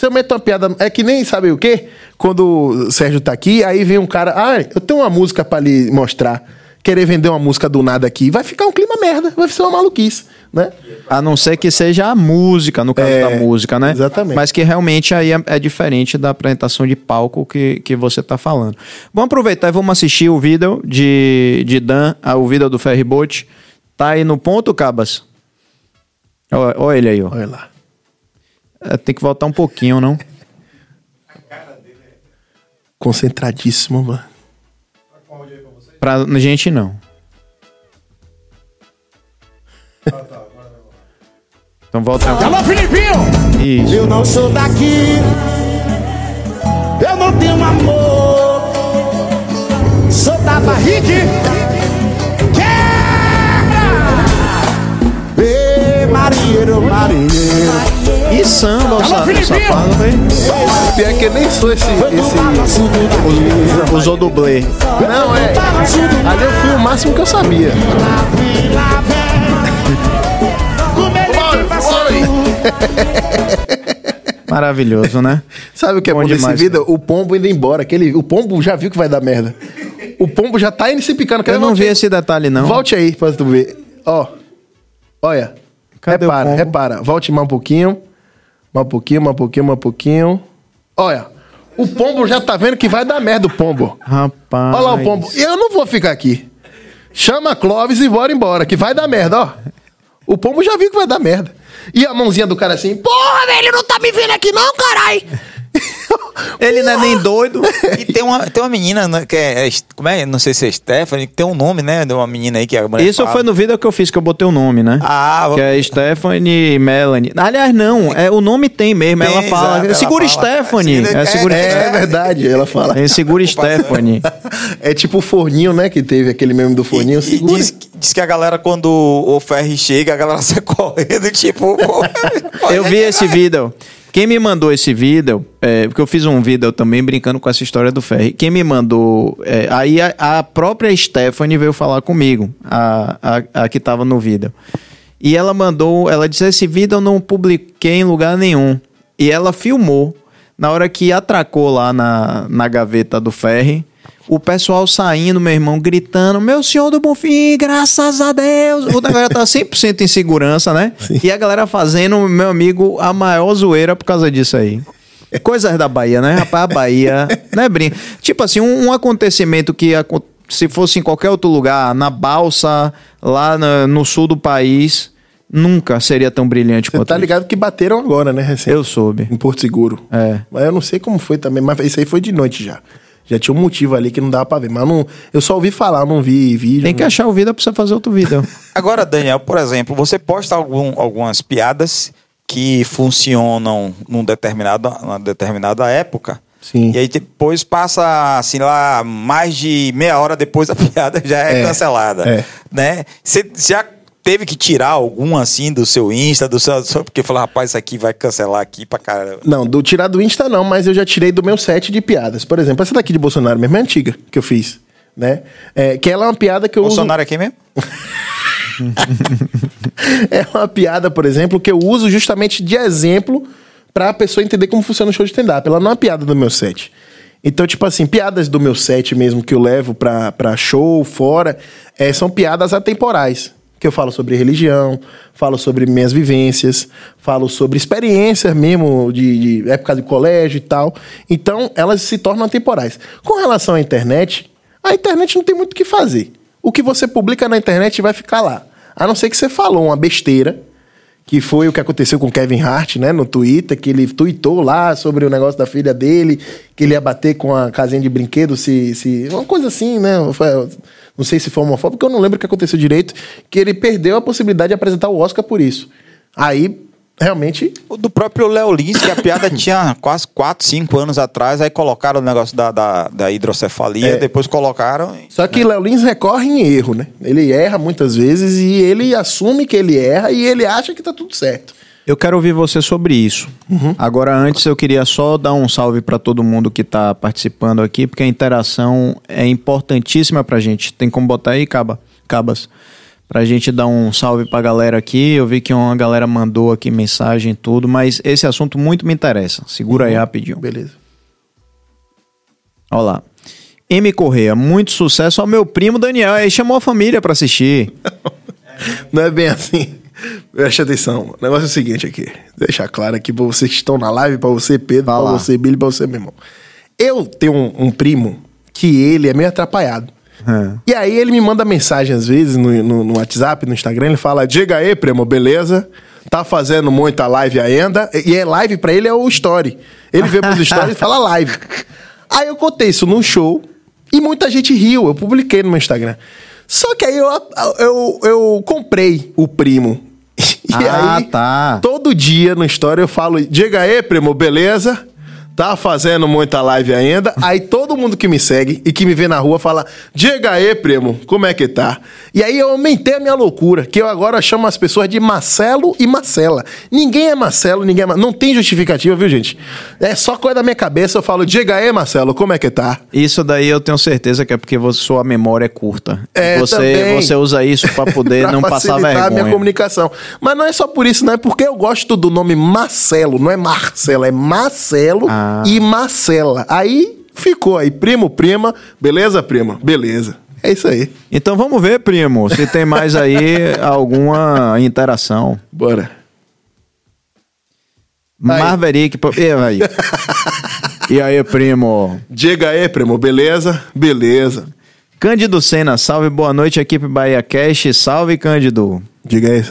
Se eu meto uma piada, é que nem sabe o quê? Quando o Sérgio tá aqui, aí vem um cara, ah, eu tenho uma música pra lhe mostrar. Querer vender uma música do nada aqui, vai ficar um clima merda, vai ser uma maluquice, né? A não ser que seja a música, no caso É, da música, né? exatamente. Mas que realmente aí é, é diferente da apresentação de palco que, que você tá falando. Vamos aproveitar e vamos assistir o vídeo de, de Dan, o vídeo do Ferryboat. Tá aí no ponto, Cabas? Olha olha ele aí, ó. Olha lá. É, Tem que voltar um pouquinho, não? Concentradíssimo, mano. Pra gente, não. Então volta. Alô, Filipinho! Isso. Eu não sou daqui. Eu não tenho amor. Sou da barriga. Quebra! Ê, marinheiro, marinheiro. E samba, o, safado, velho. Pior que nem sou esse. esse... Usou dublê. Não, é. Ali eu fui o máximo que eu sabia. Maravilhoso, né? Sabe o que é Bom bom desse demais, vídeo? O pombo indo embora. Aquele, o pombo já viu que vai dar merda. O pombo já tá indo se picando. Quer Eu não vi aí? esse detalhe, não. Volte aí pra tu ver. Ó. Olha. Cadê o repara, pombo? repara. Volte mais um pouquinho. Mais um pouquinho, mais um pouquinho, mais um pouquinho. Olha. O pombo já tá vendo que vai dar merda o pombo. Rapaz. Olha lá o pombo. Eu não vou ficar aqui. Chama a Clóvis e bora embora, que vai dar merda, ó. O pombo já viu que vai dar merda. E a mãozinha do cara assim, Porra, velho, não tá me vendo aqui não, carai. Ele não é nem doido. E tem uma, tem uma menina né, que é, é- Como é? Não sei se é Stephanie, que tem um nome, né? De uma menina aí que mulher Isso fala. foi no vídeo que eu fiz, que eu botei o nome, né? Ah, Que é Stephanie Melanie. Aliás, não, é, o nome tem mesmo. Tem, ela fala. exato, ela segura fala. Stephanie. É, segura é, Stephanie. verdade, ela fala. É, segura Stephanie. É tipo o forninho, né? Que teve aquele meme do forninho. E, segura. diz, que- diz que a galera, quando o ferry chega, a galera sai correndo, tipo. Eu vi esse vídeo. Quem me mandou esse vídeo, é, porque eu fiz um vídeo também brincando com essa história do Ferry. Quem me mandou. é, aí a, a própria Stephanie veio falar comigo, a, a, a que tava no vídeo. E ela mandou. Ela disse: Esse vídeo eu não publiquei em lugar nenhum. E ela filmou. Na hora que atracou lá na, na gaveta do Ferry. O pessoal saindo, meu irmão, gritando: Meu senhor do Bonfim, graças a Deus. O negócio tá 100% em segurança, né? E a galera fazendo, meu amigo, a maior zoeira por causa disso aí. Coisas da Bahia, né? Rapaz, a Bahia, né, brinca. Tipo assim, um, um acontecimento que se fosse em qualquer outro lugar, na balsa, lá na- no sul do país, nunca seria tão brilhante Você quanto tá isso. ligado que bateram agora, né, recente? Eu soube. Em Porto Seguro. É. Mas eu não sei como foi também, mas isso aí foi de noite já. Já tinha um motivo ali que não dava pra ver. Mas eu não, eu só ouvi falar, não vi vídeo. Tem que não- achar o vídeo pra você fazer outro vídeo. Agora, Daniel, por exemplo, você posta algum- algumas piadas que funcionam num determinado, numa determinada época. Sim. E aí depois passa, assim, lá, mais de meia hora depois a piada já é, É, cancelada. é. Né? Você já teve que tirar algum, assim, do seu Insta, do seu... só Porque falou, rapaz, isso aqui vai cancelar aqui pra caramba. Não, do tirar do Insta não, mas eu já tirei do meu set de piadas. Por exemplo, essa daqui de Bolsonaro mesmo é antiga que eu fiz. Né? É, que ela é uma piada que eu Bolsonaro aqui mesmo? uso. É uma piada, por exemplo, que eu uso justamente de exemplo pra pessoa entender como funciona o show de stand-up. Ela não é uma piada do meu set. Então, tipo assim, piadas do meu set mesmo que eu levo pra, pra show, fora, é, são piadas atemporais. Que eu falo sobre religião, falo sobre minhas vivências, falo sobre experiências mesmo de, de época de colégio e tal. Então, elas se tornam atemporais. Com relação à internet, a internet não tem muito o que fazer. O que você publica na internet vai ficar lá. A não ser que você falou uma besteira, que foi o que aconteceu com Kevin Hart, né, no Twitter, que ele tweetou lá sobre o negócio da filha dele, que ele ia bater com a casinha de brinquedo, se, se uma coisa assim, né, foi- não sei se foi homofóbico, porque eu não lembro o que aconteceu direito, que ele perdeu a possibilidade de apresentar o Oscar por isso. Aí, realmente, O do próprio Léo Lins, que a piada tinha quase 4, 5 anos atrás, aí colocaram o negócio da, da, da hidrocefalia, É. depois colocaram. Só que Léo Lins recorre em erro, né? Ele erra muitas vezes e ele assume que ele erra e ele acha que tá tudo certo. Eu quero ouvir você sobre isso. Agora, antes, eu queria só dar um salve para todo mundo que está participando aqui, porque a interação é importantíssima pra gente. Tem como botar aí, Caba? Cabas? Pra gente dar um salve pra galera aqui. Eu vi que uma galera mandou aqui mensagem e tudo, mas esse assunto muito me interessa. Segura aí rapidinho. Beleza. Olha lá. M. Correia, muito sucesso ao meu primo Daniel. Aí chamou a família pra assistir. Não é bem assim. Preste atenção. O negócio é o seguinte aqui. Deixar claro aqui pra vocês que estão na live, pra você, Pedro, Vai pra lá. você, Billy, pra você, meu irmão. Eu tenho um, um primo que ele é meio atrapalhado. É. E aí ele me manda mensagem às vezes no, no- no WhatsApp, no Instagram, ele fala: Diga aí, primo, beleza? Tá fazendo muita live ainda. E é live pra ele é o story. Ele vê meus stories e fala live. Aí eu contei isso num show e muita gente riu. Eu publiquei no meu Instagram. Só que aí eu, eu, eu comprei o primo. E Ah, aí, tá. todo dia no story eu falo: Diga aí, primo, beleza? Tá fazendo muita live ainda. Aí todo mundo que me segue e que me vê na rua fala: Diga aí, primo, como é que tá? E aí eu aumentei a minha loucura, que eu agora chamo as pessoas de Marcelo e Marcela. Ninguém é Marcelo, ninguém é Mar... Não tem justificativa, viu, gente? É só coisa da minha cabeça. Eu falo: Diga aí, Marcelo, como é que tá? Isso daí eu tenho certeza que é porque sua memória é curta. É, você, também. você usa isso pra poder Pra não passar facilitar a minha vergonha. comunicação. Mas não é só por isso, não é porque eu gosto do nome Marcelo, não é Marcelo, é Marcelo Ah. E Marcela. Aí ficou aí, primo, prima, beleza, prima? Beleza. É isso aí. Então vamos ver, primo, se tem mais aí alguma interação. Bora. Aí. Maverick. pô- E aí? e aí, primo? Diga aí, primo, beleza? Beleza. Cândido Sena, salve, boa noite, equipe Bahia Cash. Salve, Cândido. Diga aí,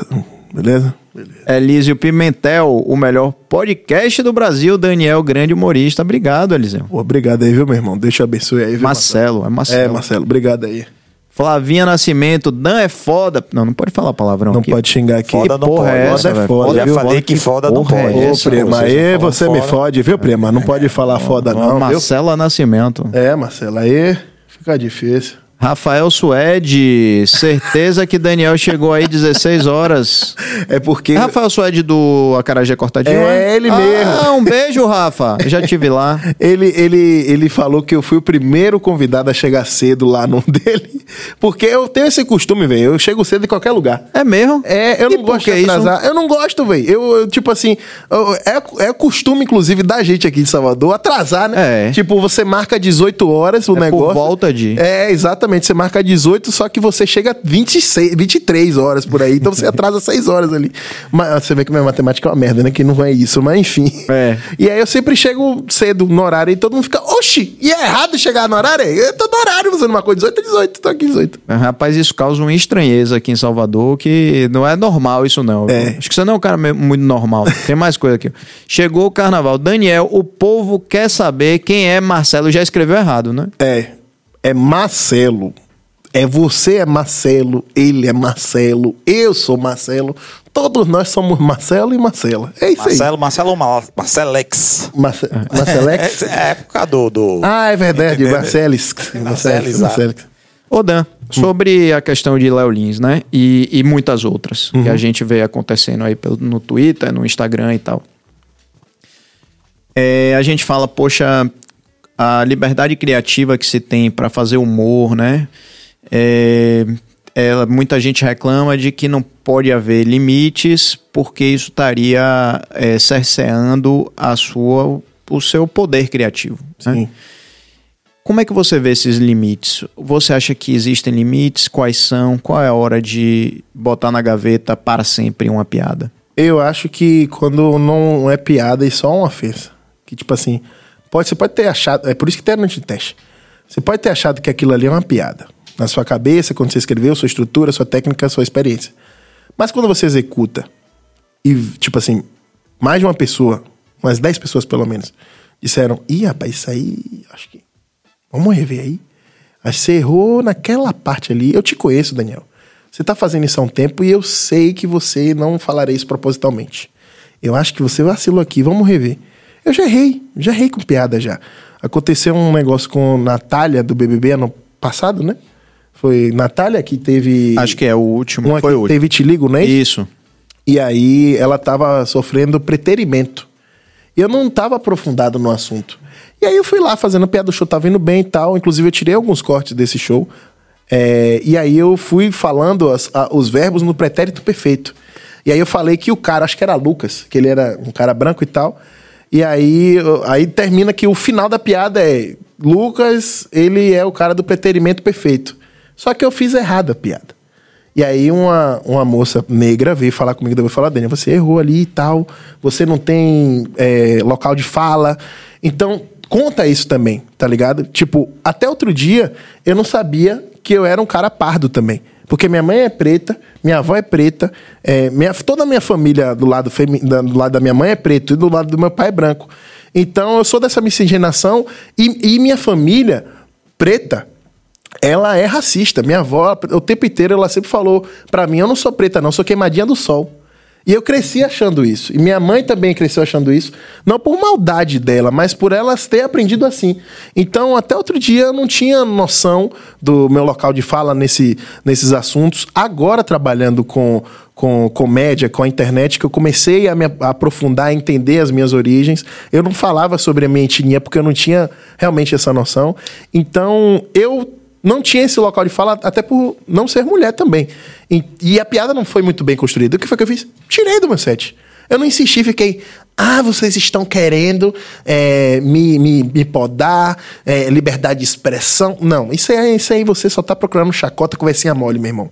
beleza? Beleza. Elísio Pimentel, o melhor podcast do Brasil. Daniel, grande humorista. Obrigado, Eliseu. Pô, obrigado aí, viu, meu irmão? Deus te abençoe aí, viu, Marcelo, é Marcelo. É, Marcelo, obrigado aí. Flavinha Nascimento, Dan é foda. Não, não pode falar palavrão Não aqui. pode xingar aqui. Foda não porra é pode. essa, Foda é velho? foda, Já viu? falei que foda não porra é pode. Ô, essa, prima, aí não você me fode, viu, prima? Não pode falar foda, não, viu? Marcela Nascimento. É, Marcelo, aí fica difícil. Rafael Suede, certeza que Daniel chegou aí 16 horas. É porque. É Rafael Suede do Acarajé Cortadinho? É ele ah, mesmo. Ah, um beijo, Rafa. Já tive lá. Ele, ele, ele falou que eu fui o primeiro convidado a chegar cedo lá no dele. Porque eu tenho esse costume, velho. Eu chego cedo em qualquer lugar. É mesmo? É, eu E não por gosto de isso? atrasar. Eu não gosto, velho. Eu, eu, tipo assim, eu- é, é costume, inclusive, da gente aqui de Salvador atrasar, né? É. Tipo, você marca 18 horas o É por negócio. volta de- É, exatamente. Você marca 18, só que você chega 26, 23 horas por aí. Então você atrasa 6 horas ali. Mas você vê que minha matemática é uma merda, né? Que não é isso, mas enfim. É. E aí eu sempre chego cedo no horário e todo mundo fica, oxi, e é errado chegar no horário? Eu tô no horário, você não marcou 18, é 18, tô aqui 18. Rapaz, isso causa uma estranheza aqui em Salvador que não é normal isso não. É. Acho que você não é um cara muito normal. Tem mais coisa aqui. Chegou o carnaval. Daniel, o povo quer saber quem é Marcelo. Já escreveu errado, né? É, é Marcelo. É você é Marcelo, ele é Marcelo, eu sou Marcelo. Todos nós somos Marcelo e Marcela. É isso Marcelo, Marcelo ou Mar- Marcelex? aí. Marce Marcelex? É, é por causa do. do- Ah, é verdade, Entendeu? Marcelis. Marcelis. Marcelis. Ô Dan, sobre a questão de Léo Lins, né? E, e muitas outras que a gente vê acontecendo aí pelo- no Twitter, no Instagram e tal. É, a gente fala, poxa, a liberdade criativa que se tem para fazer humor, né? É, ela- muita gente reclama de que não pode haver limites porque isso estaria é, cerceando a sua, o seu poder criativo. né? Sim. Como é que você vê esses limites? Você acha que existem limites? Quais são? Qual é a hora de botar na gaveta para sempre uma piada? Eu acho que quando não é piada e só uma ofensa. Que tipo assim, pode, você pode ter achado. É por isso que tem antiteste. Você pode ter achado que aquilo ali é uma piada. Na sua cabeça, quando você escreveu, sua estrutura, sua técnica, sua experiência. Mas quando você executa e, tipo assim, mais de uma pessoa, umas 10 pessoas pelo menos, disseram: ih, rapaz, isso aí, acho que. Vamos rever aí. Que você errou naquela parte ali. Eu te conheço, Daniel. Você tá fazendo isso há um tempo e eu sei que você não falará isso propositalmente. Eu acho que você vacilou aqui, vamos rever. Eu já errei, já errei com piada já. Aconteceu um negócio com Natália do BBB ano passado, né? Foi Natália que teve. Acho que é o último. uma Foi que o último. teve tiligo, né? Isso. E aí ela tava sofrendo preterimento. E eu não tava aprofundado no assunto. E aí eu fui lá fazendo piada, o show tava indo bem e tal. Inclusive eu tirei alguns cortes desse show. É, e aí eu fui falando as- a- os verbos no pretérito perfeito. E aí eu falei que o cara, acho que era Lucas, que ele era um cara branco e tal. E aí, aí termina que o final da piada é Lucas, ele é o cara do preterimento perfeito. Só que eu fiz errado a piada. E aí uma, uma moça negra veio falar comigo, depois falar, Daniel, você errou ali e tal, você não tem é, local de fala. Então, conta isso também, tá ligado? Tipo, até outro dia, eu não sabia que eu era um cara pardo também. Porque minha mãe é preta, minha avó é preta, é, minha, toda a minha família do lado, femi- da- do lado da minha mãe é preto e do lado do meu pai é branco. Então, eu sou dessa miscigenação e, e minha família preta ela é racista. Minha avó, o tempo inteiro, ela sempre falou pra mim: eu não sou preta, não, sou queimadinha do sol. E eu cresci achando isso. E minha mãe também cresceu achando isso. Não por maldade dela, mas por elas ter aprendido assim. Então, até outro dia, eu não tinha noção do meu local de fala nesse, nesses assuntos. Agora, trabalhando com, com comédia, com a internet, que eu comecei a me aprofundar, a entender as minhas origens. Eu não falava sobre a minha etnia porque eu não tinha realmente essa noção. Então, eu não tinha esse local de fala, até por não ser mulher também. E, e a piada não foi muito bem construída. O que foi que eu fiz? Tirei do meu set. Eu não insisti, fiquei. Ah, vocês estão querendo é, me, me, me podar, é, liberdade de expressão. Não, isso aí, isso aí você só tá procurando chacota, conversinha mole, meu irmão.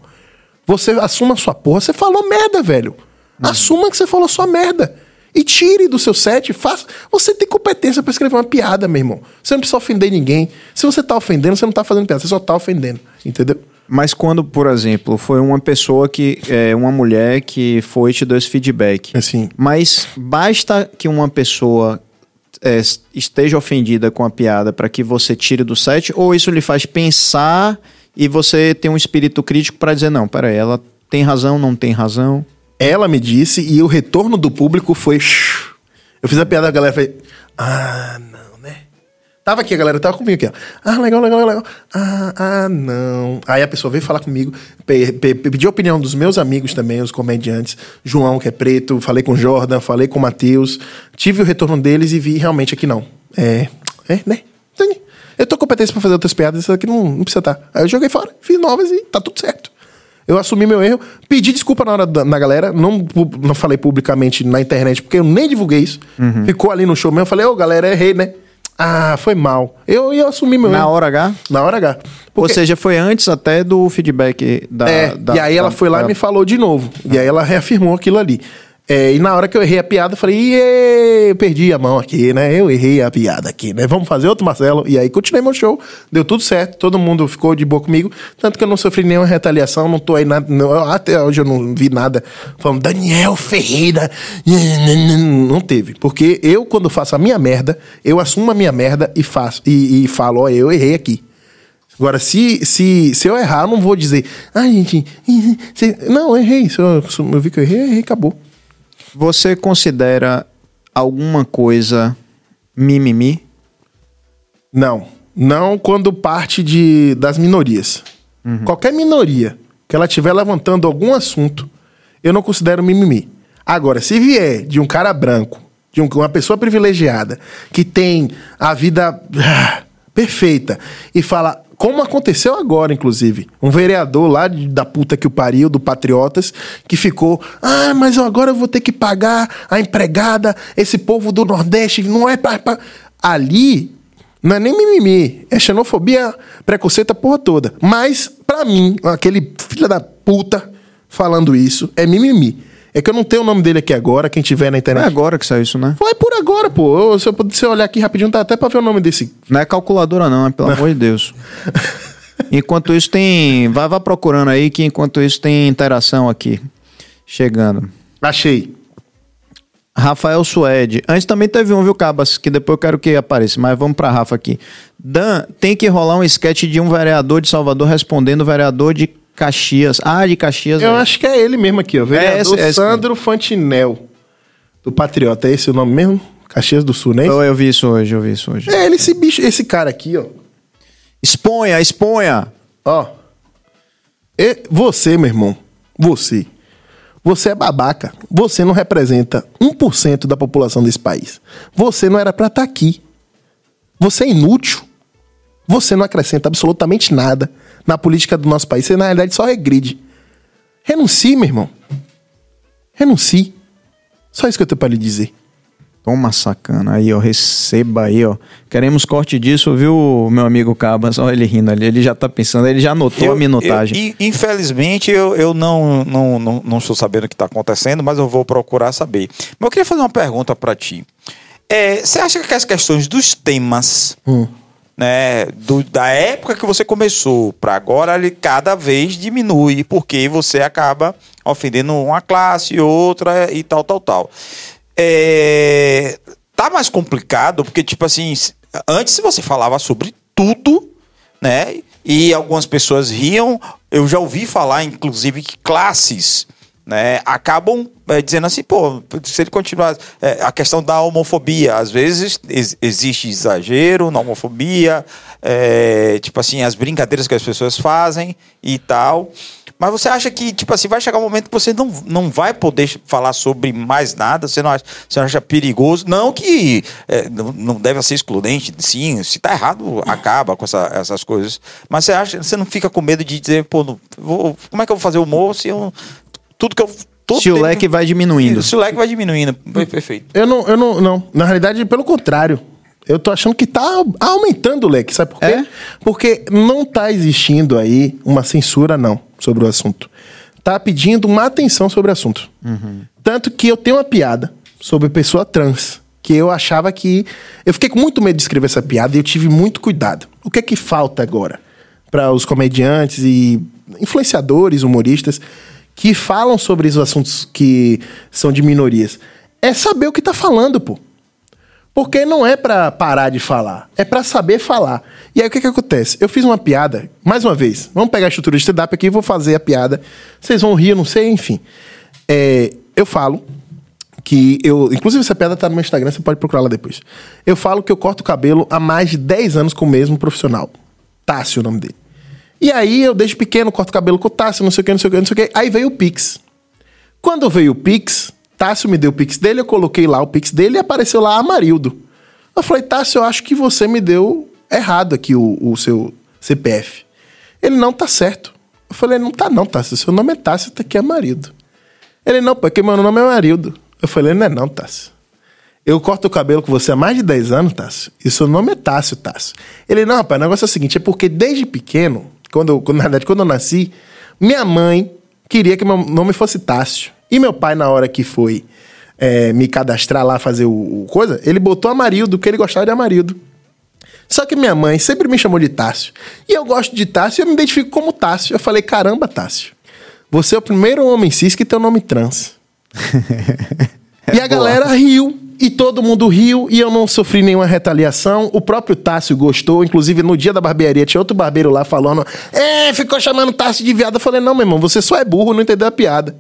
Você assuma a sua porra. Você falou merda, velho. Assuma que você falou sua merda. E tire do seu set, faça. Você tem competência pra escrever uma piada, meu irmão. Você não precisa ofender ninguém. Se você tá ofendendo, você não tá fazendo piada, você só tá ofendendo. Entendeu? Mas quando, por exemplo, foi uma pessoa que. É, uma mulher que foi e te deu esse feedback. Assim. Mas basta que uma pessoa é, esteja ofendida com a piada para que você tire do set, ou isso lhe faz pensar e você tem um espírito crítico para dizer, não, peraí, ela tem razão, não tem razão. Ela me disse e o retorno do público foi. Eu fiz a piada, a galera foi. Ah, não, né? Tava aqui, a galera tava comigo aqui, ó. Ah, legal, legal, legal. Ah, ah, não. Aí a pessoa veio falar comigo, pe- pe- pediu a opinião dos meus amigos também, os comediantes. João, que é preto, falei com Jordan, falei com Matheus. Tive o retorno deles e vi realmente aqui não. É, é, né? Eu tô com competência pra fazer outras piadas, isso aqui não, não precisa estar. Aí eu joguei fora, fiz novas e tá tudo certo. Eu assumi meu erro, pedi desculpa na hora da na galera, não, não falei publicamente na internet, porque eu nem divulguei isso. Ficou ali no show mesmo, falei, ô galera, errei, né? Ah, foi mal. Eu, eu assumi meu Na erro. hora H? Na hora H. Ou Porque- seja, foi antes até do feedback da. é, da- e aí ela da- foi lá da- e me falou de novo. E aí ela reafirmou aquilo ali. É, e na hora que eu errei a piada, eu falei, "Iê, eu perdi a mão aqui, né? Eu errei a piada aqui, né? Vamos fazer outro Marcelo. E aí continuei meu show, deu tudo certo, todo mundo ficou de boa comigo. Tanto que eu não sofri nenhuma retaliação, não tô aí nada. não- até hoje eu não vi nada falando, Daniel Ferreira. Não teve. Porque eu, quando faço a minha merda, eu assumo a minha merda e faço. E, e falo, ó, eu errei aqui. Agora, se, se, se eu errar, eu não vou dizer, ai, gente, se- não, eu errei. Se eu, se eu vi que eu errei, eu errei, acabou. Você considera alguma coisa mimimi? Não. Não quando parte de, das minorias. Qualquer minoria que ela estiver levantando algum assunto, eu não considero mimimi. Agora, se vier de um cara branco, de um- uma pessoa privilegiada, que tem a vida ah, perfeita, e fala, como aconteceu agora, inclusive, um vereador lá de- da puta que o pariu, do Patriotas, que ficou, ah, mas agora eu vou ter que pagar a empregada, esse povo do Nordeste, não é pra... pra-" Ali, Não é nem mimimi, é xenofobia, preconceito, a porra toda. Mas, pra mim, aquele filho da puta falando isso é mimimi. É que eu não tenho o nome dele aqui agora, quem tiver na É internet. agora que saiu isso, né? Foi por agora, pô. Eu- se eu eu olhar aqui rapidinho, tá até pra ver o nome desse. Não é calculadora, não, é pelo amor de Deus. Enquanto isso tem. Vai, vai procurando aí que enquanto isso tem interação aqui. Chegando. Achei. Rafael Suede. Antes também teve um, viu, Cabas? Que depois eu quero que apareça, mas vamos pra Rafa aqui. Dan, tem que rolar um sketch de um vereador de Salvador respondendo o vereador de Caxias. Ah, de Caxias. Eu é. acho que é ele mesmo aqui, ó. Vereador esse- esse Sandro Fantinel. Do Patriota. É esse o nome mesmo? Caxias do Sul, né? Eu, eu vi isso hoje, eu vi isso hoje. É ele, esse bicho, esse cara aqui, ó. Exponha, exponha. Ó. E você, meu irmão, você. Você é babaca. Você não representa 1% da população desse país. Você não era pra estar aqui. Você é inútil. Você não acrescenta absolutamente nada na política do nosso país. Você, na realidade, só regride. Renuncie, meu irmão. Renuncie. Só isso que eu tenho pra lhe dizer. Toma sacana. Aí, ó, receba aí, ó. Queremos corte disso, viu, meu amigo Cabas? Olha ele rindo ali. Ele já tá pensando, ele já anotou a minutagem. eu- e, infelizmente, eu, eu não, não, não, não estou sabendo o que está acontecendo, mas eu vou procurar saber. Mas eu queria fazer uma pergunta para ti. É, você acha que as questões dos temas, né, do- da época que você começou para agora, ele cada vez diminui, porque você acaba ofendendo uma classe, outra e tal, tal, tal. É, tá mais complicado, porque, tipo assim, antes você falava sobre tudo, né? E algumas pessoas riam. Eu já ouvi falar, inclusive, que classes né, acabam é, dizendo assim, pô, se ele continuar. é, a questão da homofobia, às vezes ex- existe exagero na homofobia, é, tipo assim, as brincadeiras que as pessoas fazem e tal. Mas você acha que, tipo assim, vai chegar um momento que você não, não vai poder falar sobre mais nada? Você não acha, você acha perigoso? Não que é, não, não deve ser excludente, sim. Se tá errado, acaba com essa- essas coisas. Mas você acha, você não fica com medo de dizer, pô, não- vou- como é que eu vou fazer humor se eu. Tudo que eu. todo Se o leque vai diminuindo. Se o leque vai diminuindo. Perfeito. Eu não, eu não, não. Na realidade, pelo contrário. Eu tô achando que tá aumentando o leque, sabe por quê? É? Porque não tá existindo aí uma censura, não, sobre o assunto. Tá pedindo uma atenção sobre o assunto. Tanto que eu tenho uma piada sobre pessoa trans, que eu achava que. Eu fiquei com muito medo de escrever essa piada e eu tive muito cuidado. O que é que falta agora para os comediantes e influenciadores, humoristas que falam sobre os assuntos que são de minorias? É saber o que tá falando, pô. Porque não é pra parar de falar, é pra saber falar. E aí o que que acontece? Eu fiz uma piada, mais uma vez, vamos pegar a estrutura de stand-up aqui vou fazer a piada. Vocês vão rir, não sei, enfim. É, eu falo que eu. Inclusive, essa piada tá no meu Instagram, você pode procurar lá depois. Eu falo que eu corto o cabelo há mais de 10 anos com o mesmo profissional. Tássio é o nome dele. E aí eu, desde pequeno, corto cabelo com o Tássio, não sei o que, não sei o que, não sei o que. Aí veio o Pix. Quando veio o Pix, Tássio me deu o Pix dele, eu coloquei lá o Pix dele e apareceu lá Amarildo. Eu falei, Tássio, eu acho que você me deu errado aqui o, o seu CPF. Ele não tá certo. Eu falei, não tá não, Tássio. Seu nome é Tássio, tá aqui é Amarildo. Ele, não, porque meu nome é Amarildo. Eu falei, não é não, Tássio. Eu corto o cabelo com você há mais de 10 anos, Tássio. E seu nome é Tássio, Tássio. Ele, não, rapaz, o negócio é o seguinte: é porque desde pequeno, quando quando- na verdade, quando eu nasci, minha mãe queria que meu nome fosse Tássio. E meu pai, na hora que foi é, me cadastrar lá, fazer o, o coisa, ele botou Amarildo, porque ele gostava de Amarildo. Só que minha mãe sempre me chamou de Tássio. E eu gosto de Tássio e eu me identifico como Tássio. Eu falei, caramba, Tássio. Você é o primeiro homem cis que tem o nome trans. e a galera riu. E todo mundo riu e eu não sofri nenhuma retaliação. O próprio Tássio gostou. Inclusive, no dia da barbearia, tinha outro barbeiro lá falando: É, ficou chamando Tássio de viado. Eu falei: Não, meu irmão, você só é burro, não entendeu a piada.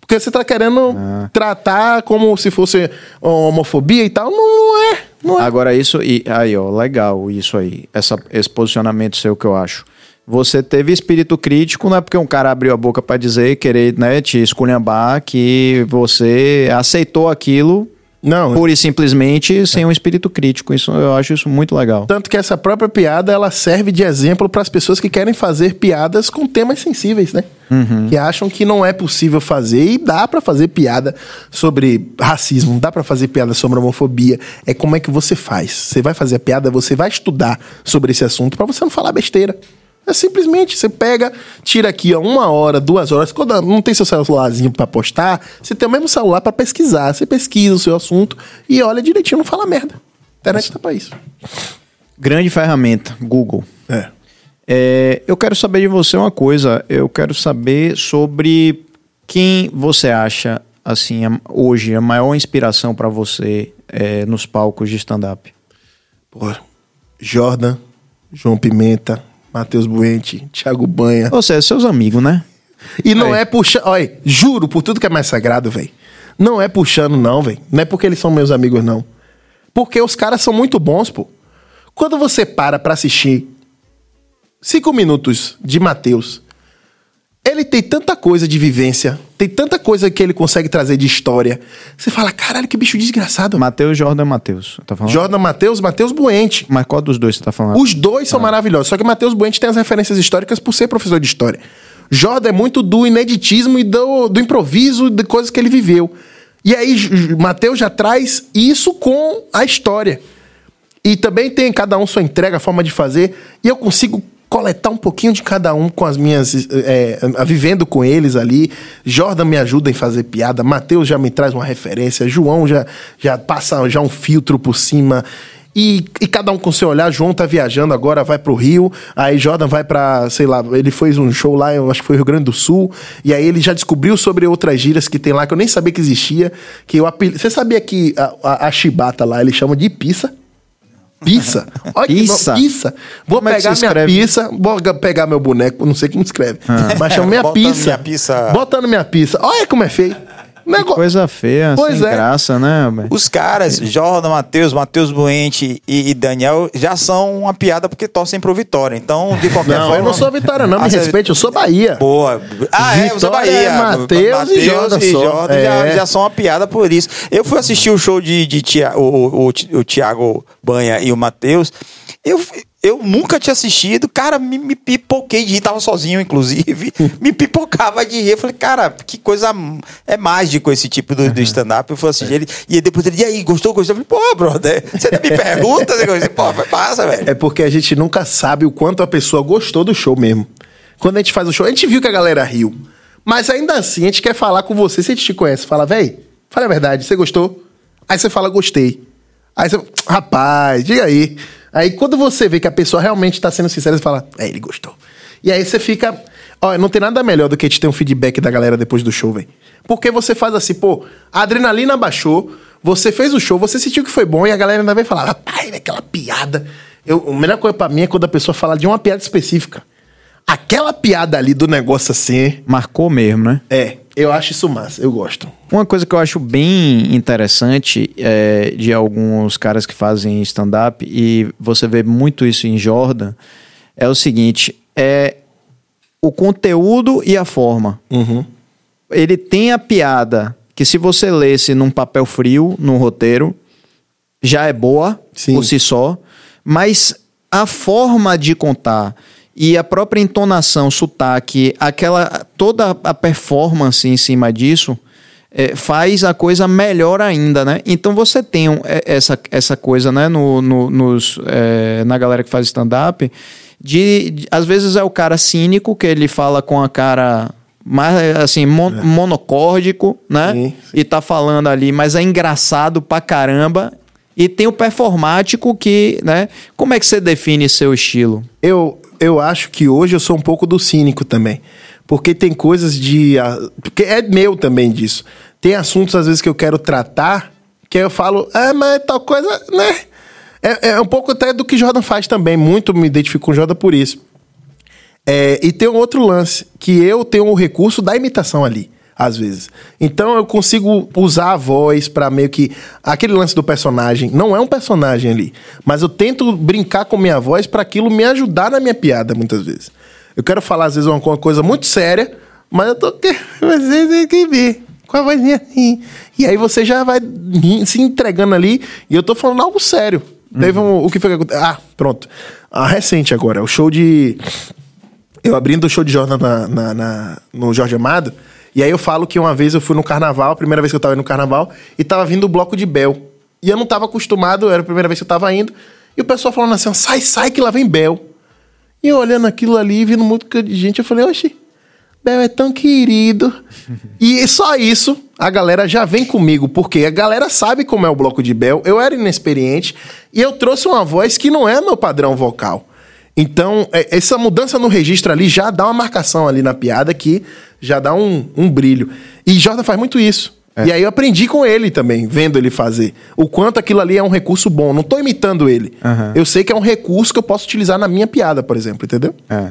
Porque você tá querendo tratar como se fosse homofobia e tal. Não é. Não é. Agora, isso. E, aí, ó, legal isso aí. Essa, esse posicionamento seu que eu acho. Você teve espírito crítico, não é porque um cara abriu a boca pra dizer, querer né, te esculhambar, que você aceitou aquilo Não, Pura e simplesmente sem um espírito crítico. Isso, eu acho isso muito legal. Tanto que essa própria piada ela serve de exemplo para as pessoas que querem fazer piadas com temas sensíveis, né? Que acham que não é possível fazer e dá para fazer piada sobre racismo, dá para fazer piada sobre homofobia. É como é que você faz. Você vai fazer a piada, você vai estudar sobre esse assunto para você não falar besteira. É simplesmente, você pega, tira aqui ó, uma hora, duas horas. Quando não tem seu celularzinho para postar, você tem o mesmo celular para pesquisar. Você pesquisa o seu assunto e olha direitinho, não fala merda. A internet tá pra isso. Grande ferramenta, Google. É. É, eu quero saber de você uma coisa. Eu quero saber sobre quem você acha, assim, hoje, a maior inspiração para você é, nos palcos de stand-up. Pô, Jordan, João Pimenta, Matheus Buente, Thiago Banha. Ou seja, seus amigos, né? E não é puxando. Olha, juro por tudo que é mais sagrado, velho. Não é puxando, não, velho. Não é porque eles são meus amigos, não. Porque os caras são muito bons, pô. Quando você para pra assistir cinco minutos de Matheus, ele tem tanta coisa de vivência, tem tanta coisa que ele consegue trazer de história. Você fala, caralho, que bicho desgraçado. Matheus, Jordan, Matheus. Tá falando? Jordan Matheus, Matheus Buente. Mas qual dos dois você tá falando? Os dois são maravilhosos. Só que Matheus Buente tem as referências históricas por ser professor de história. Jordan é muito do ineditismo e do, do improviso de coisas que ele viveu. E aí, Matheus já traz isso com a história. E também tem cada um sua entrega, a forma de fazer. E eu consigo coletar um pouquinho de cada um com as minhas. é, vivendo com eles ali. Jordan me ajuda em fazer piada. Matheus já me traz uma referência. João já, já passa já um filtro por cima. E, e cada um com seu olhar. João tá viajando agora, vai pro Rio. Aí Jordan vai pra, sei lá, ele fez um show lá, eu acho que foi Rio Grande do Sul. E aí ele já descobriu sobre outras gírias que tem lá, que eu nem sabia que existia. Que apel... Você sabia que a, a, a chibata lá, eles chamam de pizza? Pizza. Olha que Pizza? nome, pizza. Vou Como é que pegar se minha pizza, vou ga- pegar meu boneco, não sei como escreve. Mas chama minha Botando pizza. minha pizza. Botando minha pizza. Olha como é feio. Negócio. Coisa feia, Pois sem é. graça, né? Os caras, Jordan, Matheus, Matheus Buente e, e Daniel, já são uma piada porque torcem pro Vitória. Então, de qualquer Não, forma. eu não sou Vitória, não. Me Ah, respeite, eu sou Bahia. Boa. Ah, é, você é Vitória Bahia. é Matheus e Jordan só. Jordan já, É. já são uma piada por isso. Eu fui assistir o show de, de Tia- o, o, o, o Thiago Banha e o Matheus. Eu, eu nunca tinha assistido, cara, me, me pipoquei de rir, tava sozinho, inclusive. me pipocava de rir. Eu falei, cara, que coisa. É mágico esse tipo do, do stand-up. Eu fui assistir ele. E aí depois ele, e aí, gostou, gostou? Eu falei, pô, brother, você me pergunta? Eu falei, pô, foi massa, velho. É porque a gente nunca sabe o quanto a pessoa gostou do show mesmo. Quando a gente faz o show, a gente viu que a galera riu. Mas ainda assim, a gente quer falar com você, se a gente te conhece, fala, véi, fala a verdade, você gostou? Aí você fala, gostei. Aí você, rapaz, diga aí. Aí quando você vê que a pessoa realmente tá sendo sincera, você fala, é, ele gostou. E aí você fica. Ó, não tem nada melhor do que gente ter um feedback da galera depois do show, velho. Porque você faz assim, pô, a adrenalina baixou, você fez o show, você sentiu que foi bom e a galera ainda vai falar, rapaz, aquela piada. Eu, a melhor coisa pra mim é quando a pessoa fala de uma piada específica. Aquela piada ali do negócio assim, Marcou mesmo, né? é, eu acho isso massa, eu gosto. Uma coisa que eu acho bem interessante é, de alguns caras que fazem stand-up, e você vê muito isso em Jordan, é o seguinte: é o conteúdo e a forma. Ele tem a piada que, se você lesse num papel frio, no roteiro, já é boa Sim. por si só, mas a forma de contar e a própria entonação, sotaque, aquela toda a performance em cima disso é, faz a coisa melhor ainda, né? Então você tem é, essa, essa coisa, né, no, no- nos, é, na galera que faz stand-up, de, de- às vezes é o cara cínico, que ele fala com a cara mais assim, mon- monocórdico, né? Sim, E tá falando ali, mas é engraçado pra caramba. E tem o performático que, né? Como é que você define seu estilo? Eu, eu acho que hoje eu sou um pouco do cínico também. Porque tem coisas de. ah, Porque é meu também disso. Tem assuntos, às vezes, que eu quero tratar, que eu falo, ah, mas tal coisa, né? É, é um pouco até do que Jordan faz também. Muito me identifico com Jordan por isso. É, e tem um outro lance, que eu tenho o recurso da imitação ali, às vezes. Então eu consigo usar a voz pra meio que. Aquele lance do personagem, não é um personagem ali. Mas eu tento brincar com minha voz pra aquilo me ajudar na minha piada, muitas vezes. Eu quero falar, às vezes, uma co- coisa muito séria, mas eu tô. Vocês têm que ver. Com a vozinha assim. E aí você já vai se entregando ali. E eu tô falando algo sério. Teve um, o que foi que aconteceu? Ah, pronto. A recente agora, o show de. Eu abrindo o show de Jordan na, na- na- no Jorge Amado. E aí eu falo que uma vez eu fui no carnaval, a primeira vez que eu tava indo no carnaval, e tava vindo o bloco de Bel. E eu não tava acostumado, era a primeira vez que eu tava indo. E o pessoal falando assim: sai, sai que lá vem Bel. E eu olhando aquilo ali, vindo muito de gente, eu falei, oxi, Bel é tão querido. e só isso, a galera já vem comigo, porque a galera sabe como é o bloco de Bel. Eu era inexperiente e eu trouxe uma voz que não é meu padrão vocal. Então, é- essa mudança no registro ali já dá uma marcação ali na piada que já dá um, um brilho. E Jordan faz muito isso. E aí eu aprendi com ele também, vendo ele fazer. O quanto aquilo ali é um recurso bom. Não tô imitando ele. Aham. Eu sei que é um recurso que eu posso utilizar na minha piada, por exemplo, entendeu? É.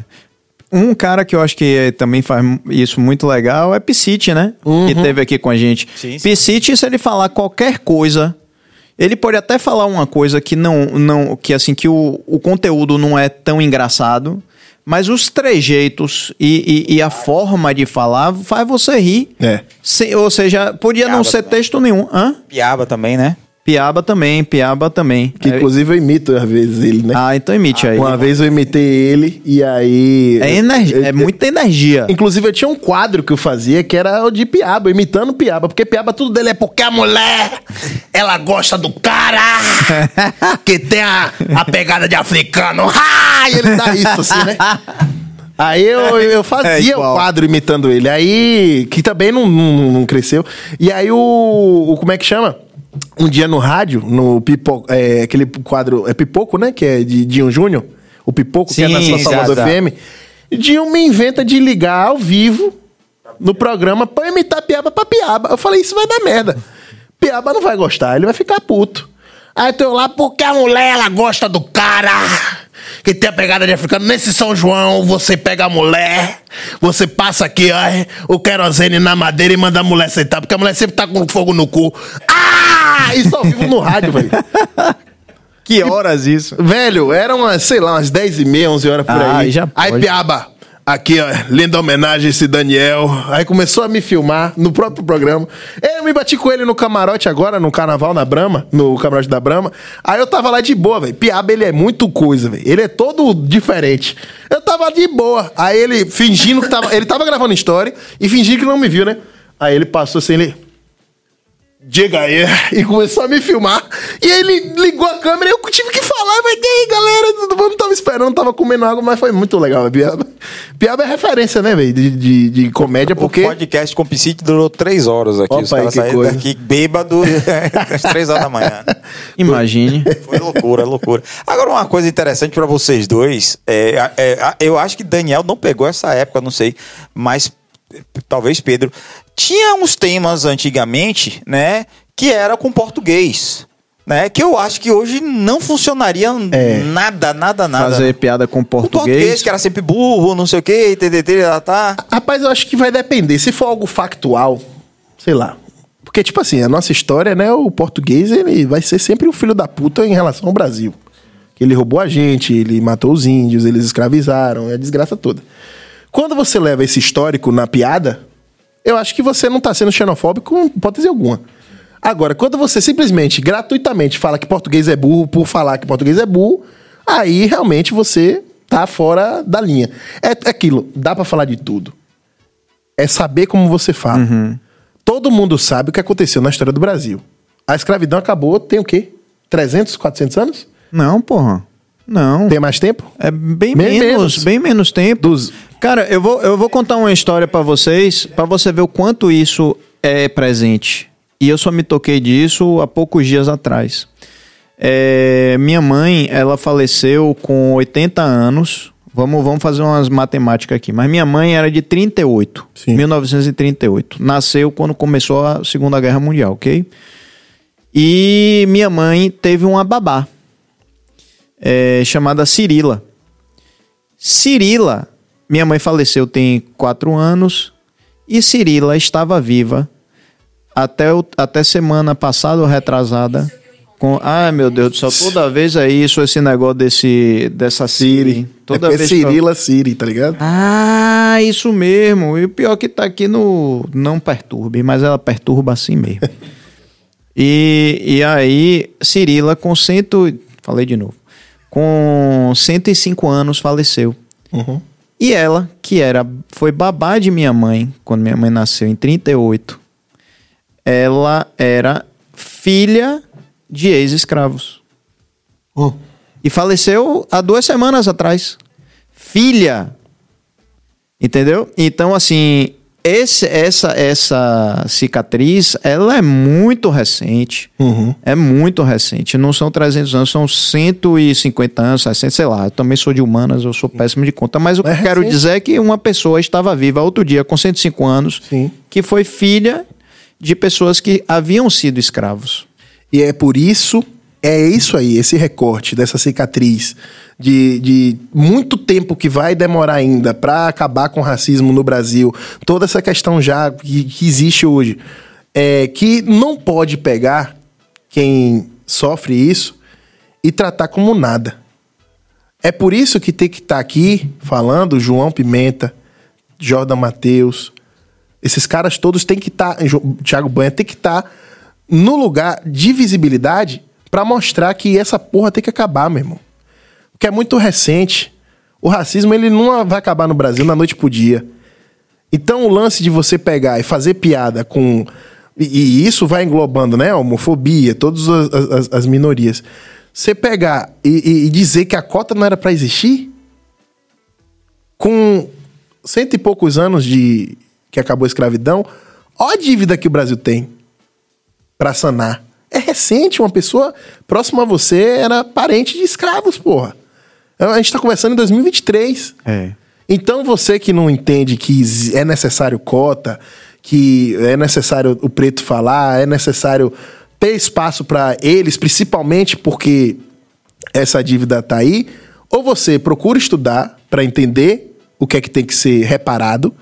Um cara que eu acho que eh, também faz isso muito legal é Piscite, né? Que teve aqui com a gente. Piscite, se ele falar qualquer coisa, ele pode até falar uma coisa que não, não que assim que o, o conteúdo não é tão engraçado, mas os trejeitos e, e, e a forma de falar faz você rir. É. Se- ou seja, podia não Piaba ser também. texto nenhum. Hã? Piaba também, né? Piaba também, piaba também. Que É- inclusive eu imito às vezes ele, né? Ah, então emite aí. Uma vez eu imitei ele e aí. É, energia, é muita energia. Inclusive, eu tinha um quadro que eu fazia que era o de piaba, imitando piaba. Porque piaba tudo dele é porque a mulher, ela gosta do cara que tem a, a pegada de africano. Ah! E ele dá isso assim, né? Aí eu, eu É fazia o igual. quadro imitando ele. Aí, que também não, não, não cresceu. E aí o, o. Como é que chama? Um dia no rádio, no Pipoco, é, aquele quadro. É Pipoco, né? Que é de Dinho Júnior. O Pipoco, que é na Sim, sua Salvador. FM. Dinho me inventa de ligar ao vivo no programa pra imitar piaba pra piaba. Eu falei, isso vai dar merda. Piaba não vai gostar, ele vai ficar puto. Aí eu tô lá, porque a mulher, ela gosta do cara que tem a pegada de africano. Nesse São João, você pega a mulher, você passa aqui, ó, o querosene na madeira e manda a mulher sentar, porque a mulher sempre tá com fogo no cu. Ah! Isso ao vivo no rádio, velho. Que horas isso? Velho, eram umas, sei lá, umas 10 e meia, 11 horas por Ah, aí. aí já aí. Piaba, aqui, ó, linda homenagem a esse Daniel. Aí começou a me filmar no próprio programa. Eu me bati com ele no camarote agora, no carnaval na Brama, no camarote da Brama. Aí eu tava lá de boa, velho. Piaba, ele é muito coisa, velho. Ele é todo diferente. Eu tava de boa. Aí ele fingindo que tava. Ele tava gravando story e fingindo que não me viu, né? Aí ele passou assim, ele. Diga aí. E começou a me filmar. E aí ele ligou a câmera e eu tive que falar. Mas e aí, galera? Todo mundo tava esperando, tava comendo água, mas foi muito legal. Piaba, Piaba é referência, né, velho? De, de, de comédia, porque. O podcast com o Piscite durou três horas aqui. Opa, Os caras saíram daqui bêbado às três horas da manhã. Imagine. Foi loucura, loucura. Agora, uma coisa interessante pra vocês dois, é, é, a- eu acho que Daniel não pegou essa época, não sei, mas talvez Pedro. Tinha uns temas antigamente, né, que era com português. Né, que eu acho que hoje não funcionaria É. nada, nada, nada. Fazer piada com com português. português, que era sempre burro, não sei o que, ttt, tá, tá. Rapaz, eu acho que vai depender. Se for algo factual, sei lá. Porque, tipo assim, a nossa história, né? O português, ele vai ser sempre o filho da puta em relação ao Brasil. Ele roubou a gente, ele matou os índios, eles escravizaram, é a desgraça toda. Quando você leva esse histórico na piada, eu acho que você não tá sendo xenofóbico com hipótese alguma. Agora, quando você simplesmente, gratuitamente, fala que português é burro por falar que português é burro, aí realmente você tá fora da linha. É é aquilo, dá pra falar de tudo. É saber como você fala. Todo mundo sabe o que aconteceu na história do Brasil. A escravidão acabou, tem o quê? 300, 400 anos? Não, porra. Não. Tem mais tempo? É bem, Bem menos, menos. bem menos tempo. Cara, eu vou, eu vou contar uma história pra vocês, pra você ver o quanto isso é presente. E eu só me toquei disso há poucos dias atrás. É, minha mãe, ela faleceu com 80 anos. Vamos, vamos fazer umas matemáticas aqui. Mas minha mãe era de 38, Sim. 1938. Nasceu quando começou a Segunda Guerra Mundial, ok? E minha mãe teve uma babá é, chamada Cirila. Cirila, minha mãe faleceu tem quatro anos e Cirila estava viva até, o- até semana passada ou retrasada, Com... Ai, meu Deus do céu, toda vez é isso, esse negócio desse, dessa Siri. Siri. Toda é vez que eu- Cirila Siri, tá ligado? Ah, isso mesmo. E o pior que tá aqui no Não Perturbe, mas ela perturba assim mesmo. e, e aí, Cirila, com cento. Falei de novo. Com 105 anos, faleceu. Uhum. E ela, que era foi babá de minha mãe, quando minha mãe nasceu em 38, ela era filha de ex-escravos. Hum. E faleceu há duas semanas atrás. Filha. Entendeu? Então, assim, esse, essa, essa cicatriz, ela é muito recente. Uhum. É muito recente. Não são 300 anos, são 150 anos, 60, sei lá. Eu também sou de humanas, eu sou péssimo de conta. Mas o que É eu quero recente. dizer é que uma pessoa estava viva outro dia, com 105 anos, Sim. que foi filha de pessoas que haviam sido escravos. E é por isso, é isso aí, esse recorte dessa cicatriz de, de muito tempo que vai demorar ainda para acabar com o racismo no Brasil, toda essa questão já que, que existe hoje, é que não pode pegar quem sofre isso e tratar como nada. É por isso que tem que estar aqui falando João Pimenta, Jordan Matheus, esses caras todos têm que estar, Thiago Banha tem que estar no lugar de visibilidade pra mostrar que essa porra tem que acabar, meu irmão. Porque é muito recente. O racismo ele não vai acabar no Brasil na noite pro dia. Então o lance de você pegar e fazer piada com e, e isso vai englobando, né? Homofobia, todas as, as- as minorias. Você pegar e, e- dizer que a cota não era pra existir, com cento e poucos anos de que acabou a escravidão, ó a dívida que o Brasil tem pra sanar. É recente, uma pessoa próxima a você era parente de escravos, porra. A gente tá conversando em 2023. É. Então você que não entende que é necessário cota, que é necessário o preto falar, é necessário ter espaço para eles, principalmente porque essa dívida tá aí, ou você procura estudar para entender o que é que tem que ser reparado,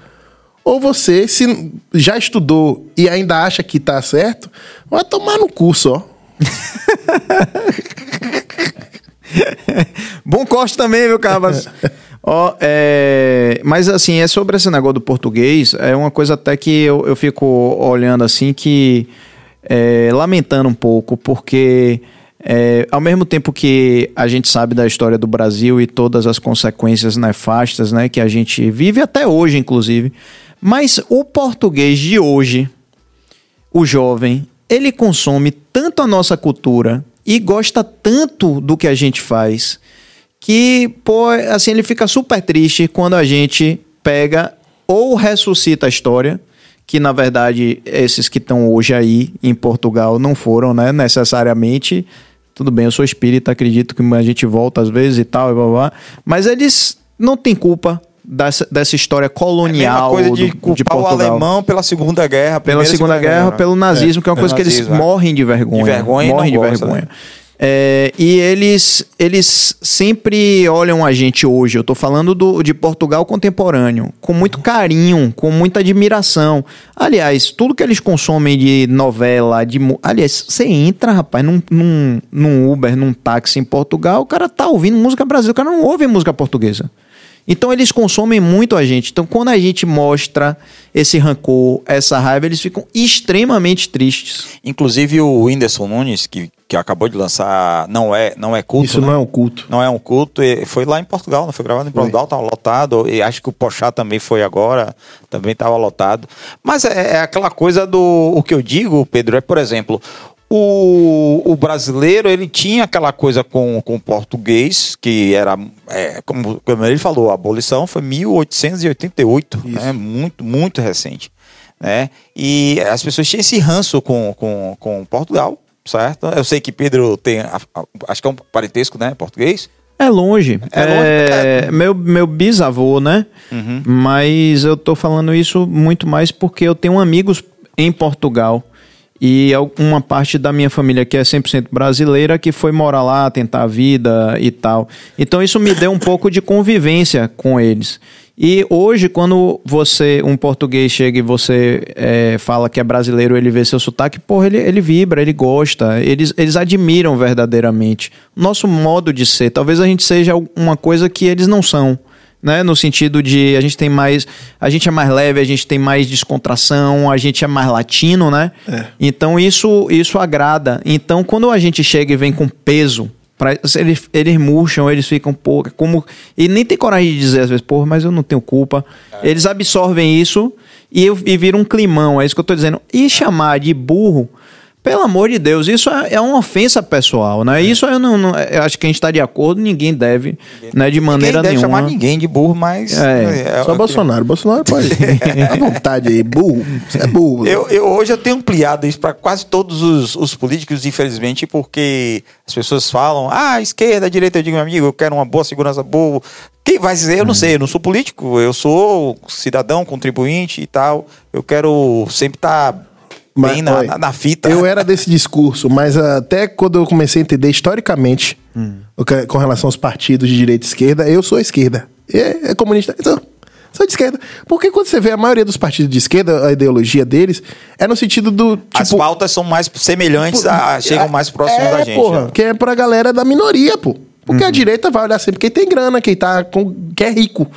ou você se já estudou e ainda acha que tá certo, vai tomar no cu só. Bom corte também, viu, Cabas? Ó, é, mas assim, é sobre esse negócio do português, é uma coisa até que eu, eu fico olhando assim que é, lamentando um pouco, porque é, ao mesmo tempo que a gente sabe da história do Brasil e todas as consequências nefastas, né, que a gente vive até hoje, inclusive, mas o português de hoje, o jovem, ele consome tanto a nossa cultura e gosta tanto do que a gente faz que, pô, assim, ele fica super triste quando a gente pega ou ressuscita a história, que na verdade esses que estão hoje aí em Portugal não foram, né, necessariamente. Tudo bem, eu sou espírita, acredito que a gente volta às vezes e tal, e blá, blá, mas eles não têm culpa dessa, dessa história É colonial coisa de do- culpar de o Portugal alemão pela Segunda Guerra. pela Segunda Guerra, né? pelo nazismo, que é uma coisa que eles nazismo, é. morrem de vergonha. De vergonha e morrem de gosta, vergonha. né? É, e eles, eles sempre olham a gente hoje, eu estou falando do, de Portugal contemporâneo, com muito carinho, com muita admiração. Aliás, tudo que eles consomem de novela, de. Aliás, você entra, rapaz, num, num, num Uber, num táxi em Portugal, o cara tá ouvindo música brasileira, o cara não ouve música portuguesa. Então eles consomem muito a gente. Então quando a gente mostra esse rancor, essa raiva, eles ficam extremamente tristes. Inclusive o Whindersson Nunes, que, que acabou de lançar Não é, não é Culto. Isso né? não é um culto. Não é um culto, e foi lá em Portugal, não foi gravado em Portugal, tava lotado, e acho que o Pochá também foi agora, também tava lotado. Mas é, é aquela coisa do, o que eu digo, Pedro, é, por exemplo, o, o brasileiro, ele tinha aquela coisa com, com o português, que era, é, como, como ele falou, a abolição foi 1888, né, muito, muito recente. Né? E as pessoas tinham esse ranço com, com, com Portugal, certo? Eu sei que Pedro tem, acho que é um parentesco, né, português. É longe. É É Meu, meu bisavô, né? Mas eu tô falando isso muito mais porque eu tenho amigos em Portugal. E uma parte da minha família que é 100% brasileira que foi morar lá, tentar a vida e tal. Então isso me deu um pouco de convivência com eles. E hoje, quando você, um português chega e você é, fala que é brasileiro, ele vê seu sotaque, porra, ele, ele vibra, ele gosta, eles, eles admiram verdadeiramente. Nosso modo de ser, talvez a gente seja uma coisa que eles não são. Né, no sentido de a gente tem mais. A gente é mais leve, a gente tem mais descontração, a gente é mais latino, né? Então isso, isso agrada. Então, quando a gente chega e vem com peso, pra, eles, eles murcham, eles ficam, pô, como. E nem tem coragem de dizer às vezes, pô, mas eu não tenho culpa. Eles absorvem isso e, e vira um climão, é isso que eu tô dizendo. E chamar de burro. Pelo amor de Deus, isso é, é uma ofensa pessoal, né? Isso eu não, não- eu acho que a gente está de acordo, ninguém deve, né, de maneira Ninguém deve nenhuma. chamar ninguém de burro, mas. É, Só Bolsonaro. Bolsonaro pode. à vontade aí. Burro. Você é burro. Eu, eu hoje eu tenho ampliado isso para quase todos os, os políticos, infelizmente, porque as pessoas falam, ah, esquerda, direita, eu digo, meu amigo, eu quero uma boa segurança boa. Quem vai dizer? Eu não sei, eu não sou político, eu sou cidadão, contribuinte e tal. Eu quero sempre estar Mas, bem na, olha, na, na fita. Eu era desse discurso, mas até quando eu comecei a entender historicamente o que- com relação aos partidos de direita e esquerda, eu sou esquerda. É, é comunista. Então, sou de esquerda. Porque quando você vê a maioria dos partidos de esquerda, a ideologia deles é no sentido do. As tipo, pautas são mais semelhantes, a, chegam mais próximos é, da gente. Porra, né? que é pra galera da minoria, pô. Porque a direita vai olhar sempre quem tem grana, quem tá com, que é rico.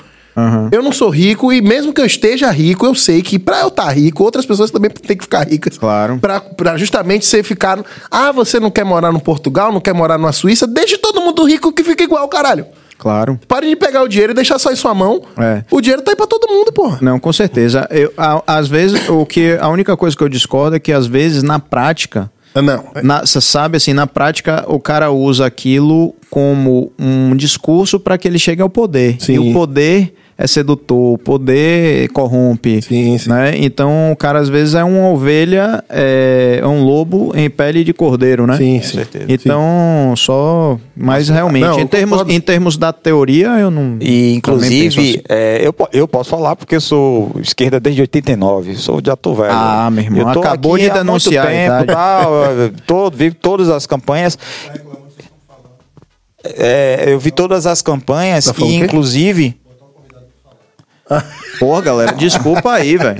Eu não sou rico e mesmo que eu esteja rico, eu sei que pra eu estar rico, outras pessoas também têm que ficar ricas. Claro. Pra, pra justamente você ficar. Ah, você não quer morar no Portugal, não quer morar numa Suíça? Deixe todo mundo rico que fica igual, caralho. Claro. Pare de pegar o dinheiro e deixar só em sua mão. É. O dinheiro tá aí pra todo mundo, porra. Não, com certeza. Eu, a- às vezes, o que a única coisa que eu discordo é que às vezes na prática, Ah, Não. você sabe assim, na prática o cara usa aquilo como um discurso para que ele chegue ao poder. Sim. E o poder é sedutor, o poder corrompe. Sim, sim. Né? Então o cara às vezes é uma ovelha, é, é um lobo em pele de cordeiro, né? Sim, sim. certeza. Então, só. Mas realmente, Não, em, termos, concordo. em termos da teoria, eu não. E, inclusive, assim. é, eu, eu posso falar porque eu sou esquerda desde 89, sou já tô velho. Ah, meu irmão, Eu tô acabou aqui de há muito denunciar a tempo, tal, todo, vi todas as campanhas. É, eu vi todas as campanhas Tá e, inclusive, Pô, galera, desculpa aí, velho.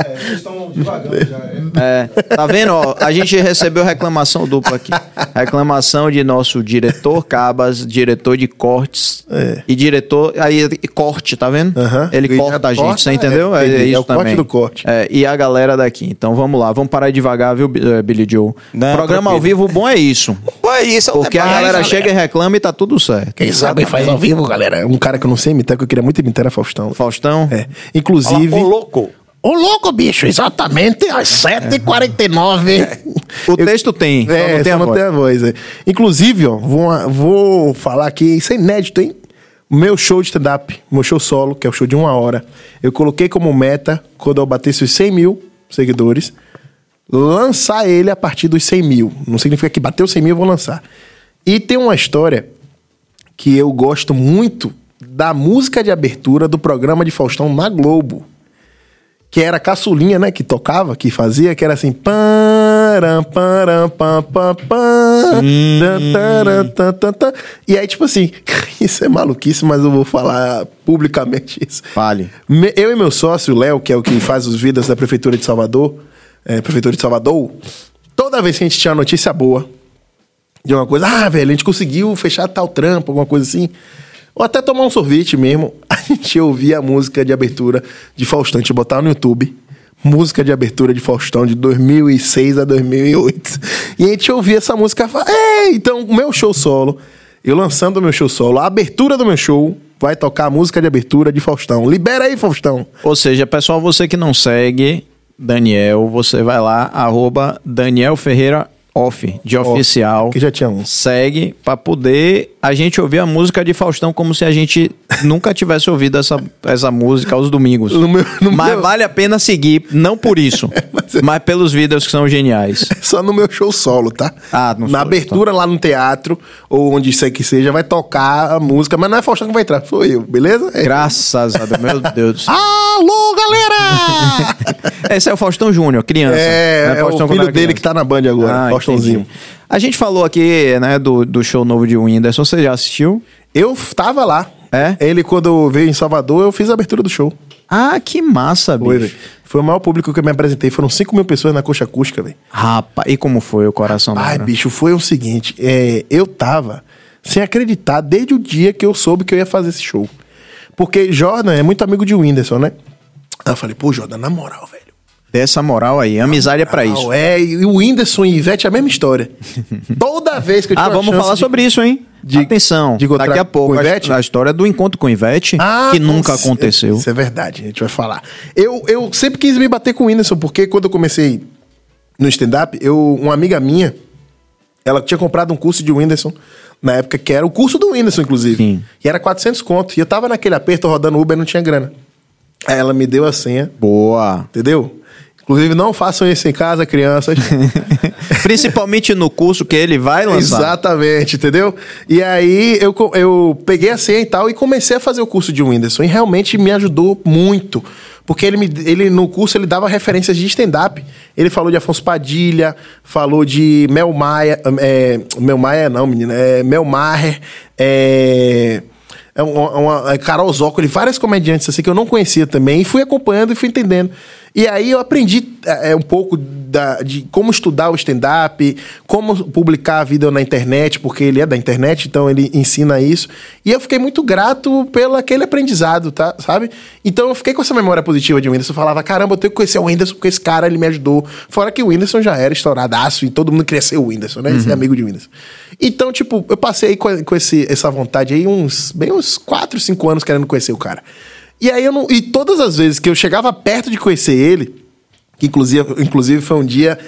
É, tá vendo? Ó, a gente recebeu reclamação dupla aqui. Reclamação de nosso diretor Cabas, diretor de cortes É. e diretor. Aí, e corte, tá vendo? Aham. Ele Ele corta a gente, corta, você entendeu? é, É, entendi. É isso o corte também. do corte. É, e a galera daqui. Então vamos lá, vamos parar devagar, viu, eh, Billy Joe? Não, Programa ao vivo bom é isso. Pô, isso é um Porque a galera né? chega e reclama e tá tudo certo. Quem sabe faz ao vivo, galera. Um cara que eu não sei imitar, que eu queria muito imitar era Faustão. Faustão? É. Fala, Inclusive. ô, louco. Ô louco, bicho, exatamente às 7h49. O texto tem, É, não tem a voz. tem a voz. é. Inclusive, ó, vou, vou falar aqui, isso é inédito, hein? Meu show de stand-up, meu show solo, que é o show de uma hora, eu coloquei como meta, quando eu batesse os 100 mil seguidores, lançar ele a partir dos 100 mil. Não significa que bateu 100 mil, eu vou lançar. E tem uma história que eu gosto muito da música de abertura do programa de Faustão na Globo que era a caçulinha, né, que tocava, que fazia, que era assim, param, param, pam, pam, pam, e aí, tipo assim, isso é maluquice, mas eu vou falar publicamente isso. Fale. Eu e meu sócio, o Léo, que é o que faz os vidas da Prefeitura de Salvador, é, Prefeitura de Salvador, toda vez que a gente tinha notícia boa de uma coisa, ah, velho, a gente conseguiu fechar tal trampo, alguma coisa assim, ou até tomar um sorvete mesmo, a gente ouvia a música de abertura de Faustão, a gente botava no YouTube, música de abertura de Faustão de 2006 a 2008, e a gente ouvia essa música, e falava, Ei, então, o meu show solo, eu lançando o meu show solo, a abertura do meu show vai tocar a música de abertura de Faustão. Libera aí, Faustão. Ou seja, pessoal, você que não segue Daniel, você vai lá, arroba Daniel Ferreira Off, de oficial. Que já tinha um. Segue pra poder a gente ouvir a música de Faustão como se a gente nunca tivesse ouvido essa, essa música aos domingos. No meu- no mas meu- vale a pena seguir, não por isso, mas, pelos vídeos que são geniais. Só no meu show solo, tá? Ah, no Na show, abertura lá no teatro, ou onde isso que seja, vai tocar a música, mas não é Faustão que vai entrar, sou eu, beleza? É. Graças a Deus, meu Deus. Alô, galera! Esse é o Faustão Júnior, criança. É, Não é o filho dele criança. que tá na Band agora, Ah, Entendi. A gente falou aqui, né, do, do show novo de Whindersson. Você já assistiu? Eu tava lá, É? Ele, quando veio em Salvador, eu fiz a abertura do show. Ah, que massa, Foi, bicho. velho. Foi o maior público que eu me apresentei. Foram 5 mil pessoas na coxa acústica, velho. Rapaz, e como foi o coração da Ai, bicho, foi o seguinte. é, eu tava sem acreditar desde o dia que eu soube que eu ia fazer esse show. Porque Jordan é muito amigo de Whindersson, né? Aí eu falei, pô, Jordan, na moral, velho. Dessa moral aí, amizade é pra Ah, isso. É, e o Whindersson e Ivete é a mesma história. Toda vez que eu Ah, tive a vamos chance falar de- sobre isso, hein? de- Atenção, de encontrar daqui a pouco com a, Ivete? a história do encontro com Ivete, Ah, que nunca nossa, aconteceu. Isso é verdade, a gente vai falar. Eu, eu sempre quis me bater com o Whindersson, porque quando eu comecei no stand-up, eu, uma amiga minha, ela tinha comprado um curso de Whindersson, na época que era o curso do Whindersson, inclusive. Sim. E era 400 conto. E eu tava naquele aperto rodando Uber e não tinha grana. Aí ela me deu a senha, Boa. entendeu? Inclusive, não façam isso em casa, crianças. Principalmente no curso que ele vai lançar. Exatamente, entendeu? E aí eu, eu peguei a senha e tal e comecei a fazer o curso de Whindersson. E realmente me ajudou muito. Porque ele, me, ele no curso ele dava referências de stand-up. Ele falou de Afonso Padilha, falou de Mel Maia. É, Mel Maia não, menina. É Mel Maher. É, é uma, uma, é Carol Zócoli, várias comediantes assim que eu não conhecia também. E fui acompanhando e fui entendendo. E aí eu aprendi é, um pouco da- de como estudar o stand-up, como publicar vídeo na internet, porque ele é da internet, então ele ensina isso. E eu fiquei muito grato pelo aquele aprendizado, tá? Sabe? Então eu fiquei com essa memória positiva de Whindersson. Eu falava, caramba, eu tenho que conhecer o Whindersson, porque esse cara ele me ajudou. Fora que o Whindersson já era estouradaço e todo mundo queria ser o Whindersson, né? Esse amigo de Whindersson. Então, tipo, eu passei com, com esse, essa vontade aí uns, bem uns 4, 5 anos querendo conhecer o cara. E aí eu não. E todas as vezes que eu chegava perto de conhecer ele, que inclusive, inclusive foi um dia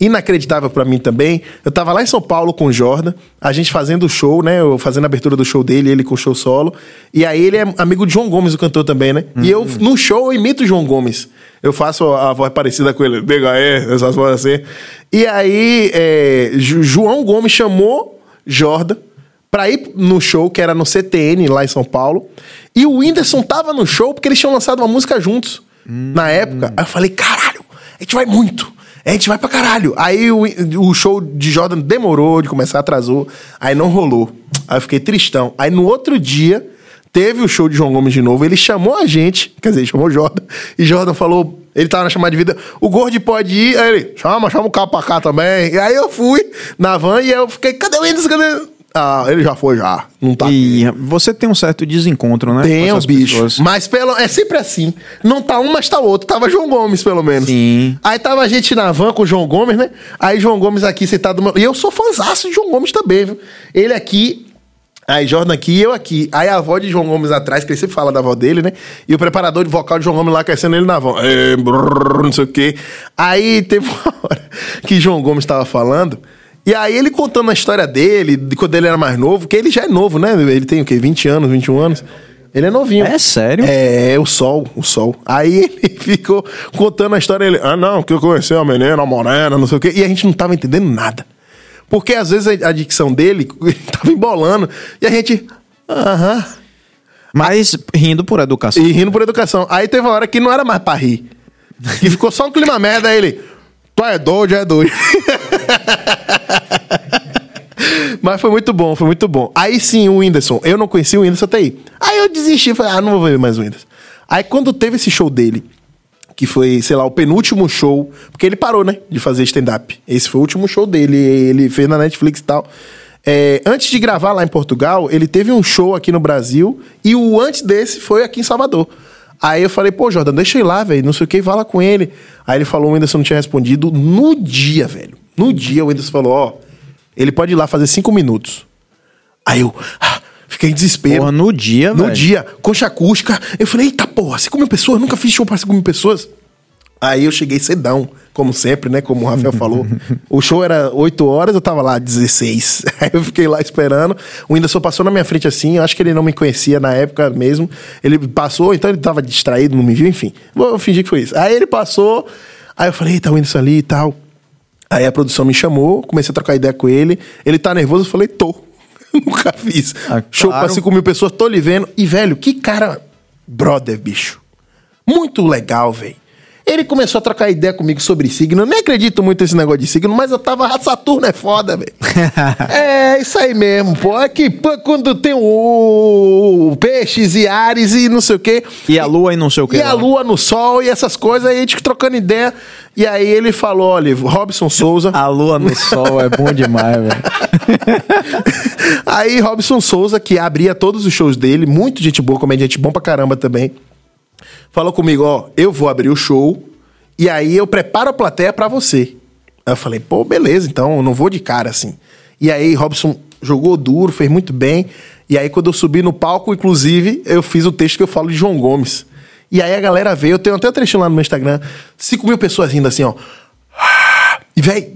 inacreditável pra mim também. Eu tava lá em São Paulo com o Jordan, a gente fazendo o show, né? Eu fazendo a abertura do show dele, ele com o show solo. E aí ele é amigo de João Gomes, o cantor também, né? E eu, no show, eu imito o João Gomes. Eu faço a voz parecida com ele, nega é, essas vozes assim. E aí, é, João Gomes chamou Jordan pra ir no show, que era no CTN, lá em São Paulo. E o Whindersson tava no show porque eles tinham lançado uma música juntos, na época. Aí eu falei, caralho, a gente vai muito. A gente vai pra caralho. Aí o, o show de Jordan demorou de começar, atrasou. Aí não rolou. Aí eu fiquei tristão. Aí no outro dia, teve o show de João Gomes de novo. Ele chamou a gente, quer dizer, chamou o Jordan. E Jordan falou, ele tava na chamada de vida, o Gordo pode ir. Aí ele, chama, chama o carro pra cá também. E aí eu fui na van e eu fiquei, cadê o Whindersson? Cadê? Ah, ele já foi já. Não tá E você tem um certo desencontro, né? tem bicho. pessoas. Mas pelo, é sempre assim. Não tá um, mas tá outro. Tava João Gomes, pelo menos. Sim. Aí tava a gente na van com o João Gomes, né? Aí João Gomes aqui sentado. meu- E eu sou fãzaço de João Gomes também, viu? Ele aqui. Aí Jordan aqui e eu aqui. Aí a avó de João Gomes atrás, que ele sempre fala da avó dele, né? E o preparador de vocal de João Gomes lá crescendo ele na van. É, não sei o quê. Aí teve uma hora que João Gomes tava falando. E aí ele contando a história dele, de quando ele era mais novo, que ele já é novo, né? Ele tem o quê? 20 anos, 21 anos. Ele é novinho. É sério? É, o sol, o sol. Aí ele ficou contando a história. Ele, ah, não, que eu conheci uma menina, uma morena, não sei o quê. E a gente não tava entendendo nada. Porque às vezes a a dicção dele tava embolando. E a gente, aham. Mas rindo por educação. E rindo por educação. Aí teve uma hora que não era mais pra rir. Que ficou só um clima merda. Aí ele, tu é doido, é doido. Mas foi muito bom, foi muito bom. Aí sim, o Whindersson. Eu não conhecia o Whindersson até aí. Aí eu desisti, falei, ah, não vou ver mais o Whindersson. Aí quando teve esse show dele, que foi, sei lá, o penúltimo show, porque ele parou, né, de fazer stand-up. Esse foi o último show dele, ele fez na Netflix e tal. É, antes de gravar lá em Portugal, ele teve um show aqui no Brasil e o antes desse foi aqui em Salvador. Aí eu falei, pô, Jordan, deixa eu ir lá, velho, não sei o que, vai lá com ele. Aí ele falou, o Whindersson não tinha respondido no dia, velho. No dia o Whindersson falou, ó, ele pode ir lá fazer cinco minutos. Aí eu ah, fiquei em desespero. Porra, no dia, No dia, concha acústica. Eu falei, eita porra, 5 mil pessoas, nunca fiz show pra 5 mil pessoas. Aí eu cheguei cedão, como sempre, né? Como o Rafael falou. O show era 8 horas, eu tava lá 16. Aí eu fiquei lá esperando. O Whindersson passou na minha frente assim, eu acho que ele não me conhecia na época mesmo. Ele passou, então ele tava distraído, não me viu, enfim. Vou fingir que foi isso. Aí ele passou, aí eu falei, eita, o Whindersson ali e tal. Aí a produção me chamou, comecei a trocar ideia com ele. Ele tá nervoso, eu falei, tô. Nunca fiz. Ah, Show claro. pra 5 mil pessoas, tô lhe vendo. E, velho, que cara brother, bicho. Muito legal, velho. Ele começou a trocar ideia comigo sobre signo. Eu nem acredito muito nesse negócio de signo, mas eu tava. Saturno é foda, velho. é, isso aí mesmo, pô. É que pô, quando tem o, o peixes e ares e não sei o quê. E a lua e não sei o que. E a lua no sol e essas coisas, aí a gente trocando ideia. E aí ele falou: olha, Robson Souza. A lua no sol é bom demais, velho. Aí Robson Souza, que abria todos os shows dele, muito gente boa, comediante bom pra caramba também, falou comigo, ó, eu vou abrir o show e aí eu preparo a plateia pra você. Aí eu falei, pô, beleza, então eu não vou de cara assim. E aí Robson jogou duro, fez muito bem. E aí quando eu subi no palco, inclusive, eu fiz o texto que eu falo de João Gomes. E aí a galera veio, eu tenho até um trechinho lá no meu Instagram, 5 mil pessoas rindo assim, ó. E, velho,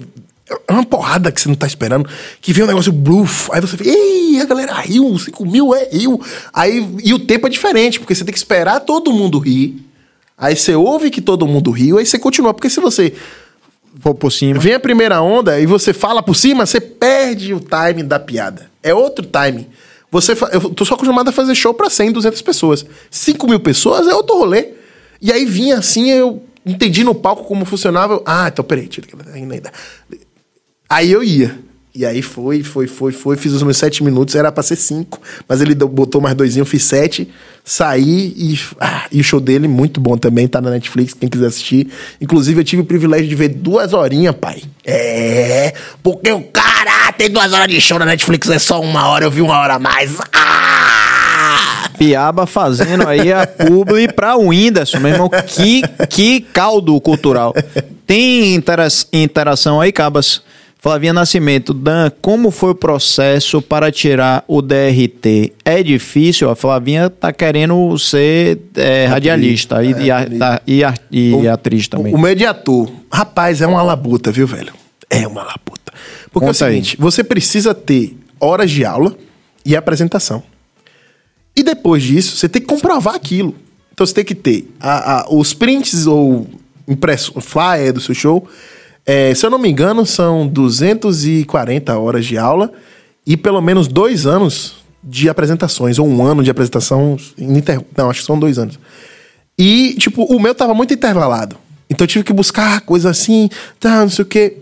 é uma porrada que você não tá esperando. Que vem um negócio bluf. Aí você fica, ei, a galera riu, 5 mil é riu. Aí, e o tempo é diferente, porque você tem que esperar todo mundo rir. Aí você ouve que todo mundo riu, aí você continua. Porque se você Vou por cima. vem a primeira onda e você fala por cima, você perde o timing da piada. É outro timing. Você fa- Eu tô só acostumado a fazer show pra 100, 200 pessoas. 5 mil pessoas é outro rolê. E aí vinha assim, eu entendi no palco como funcionava. ah, então peraí, tira aquela- ainda, ainda. Aí eu ia. E aí foi, foi, foi, foi. Fiz os meus sete minutos, era pra ser cinco. Mas ele botou mais doisinho, fiz sete. Saí e. ah, e o show dele, muito bom também, tá na Netflix, quem quiser assistir. Inclusive, eu tive o privilégio de ver duas horinhas, pai. É. Porque o cara tem duas horas de show na Netflix, é só uma hora, eu vi uma hora a mais. Ah! Piaba fazendo aí a publi pra Whindersson, meu irmão. Que, que caldo cultural. Tem intera interação aí, Cabas? Flavinha Nascimento, Dan, como foi o processo para tirar o DRT? É difícil? A Flavinha tá querendo ser é, radialista e, e, ar- tá- e e atriz também. O, o mediator, rapaz, é uma labuta, viu, velho? É uma labuta. Porque é o Conta aí. seguinte, você precisa ter horas de aula e apresentação. E depois disso, você tem que comprovar aquilo. Então você tem que ter a- a- os prints ou impresso, o flyer do seu show. É, se eu não me engano, são 240 horas de aula e pelo menos dois anos de apresentações, ou um ano de apresentação. ininter- Não, acho que são dois anos. E, tipo, o meu tava muito intervalado. Então eu tive que buscar coisa assim, tá, não sei o quê.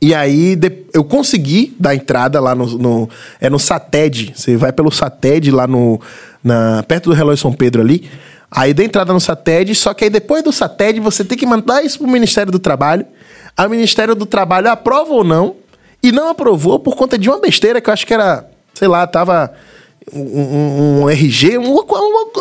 E aí eu consegui dar entrada lá no, no- É no SATED. Você vai pelo SATED lá no. Na, perto do relógio São Pedro ali. Aí dá entrada no SATED, só que aí depois do SATED você tem que mandar isso pro Ministério do Trabalho. O Ministério do Trabalho aprova ou não. E não aprovou por conta de uma besteira que eu acho que era, sei lá, tava um, um- um RG, um,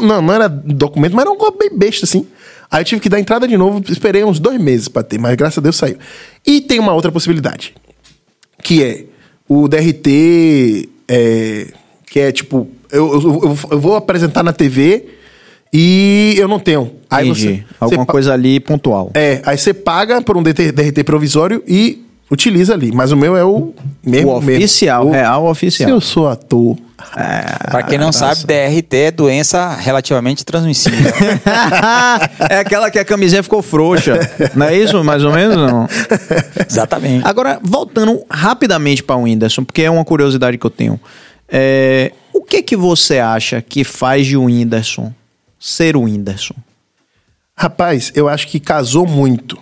não, não era documento, mas era um bem besta, assim. Aí eu tive que dar entrada de novo, esperei uns dois meses pra ter, mas graças a Deus saiu. E tem uma outra possibilidade, que é o DRT, é, que é tipo, eu- eu- eu vou apresentar na TV e eu não tenho. Aí Entendi. você, Alguma você coisa ali pontual. É, aí você paga por um DT DRT provisório e utiliza ali. Mas o meu é o mesmo. O mesmo. oficial, O- real Se oficial. eu sou ator. Pra quem não sabe, DRT é doença relativamente transmissível. é aquela que a camisinha ficou frouxa. Não é isso, mais ou menos? Não. Exatamente. Agora, voltando rapidamente para o Whindersson, porque é uma curiosidade que eu tenho. É, o que que você acha que faz de o Whindersson ser o Whindersson? Rapaz, eu acho que casou muito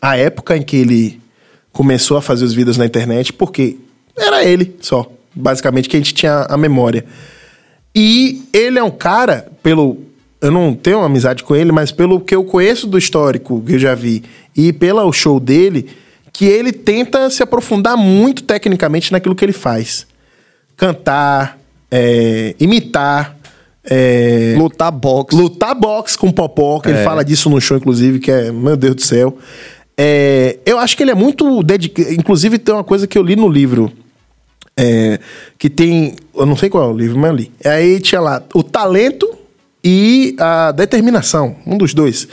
a época em que ele começou a fazer os vídeos na internet, porque era ele só, basicamente, que a gente tinha a memória. E ele é um cara, pelo. Eu não tenho amizade com ele, mas pelo que eu conheço do histórico que eu já vi e pelo show dele, que ele tenta se aprofundar muito tecnicamente naquilo que ele faz. Cantar, é, imitar, é, Lutar boxe. Lutar boxe com Popó, que ele fala disso no show, inclusive, que é, meu Deus do céu. É, eu acho que ele é muito dedicado. Inclusive, tem uma coisa que eu li no livro. é, que tem. Eu não sei qual é o livro, mas eu li. Aí tinha lá o talento e a determinação. Um dos dois.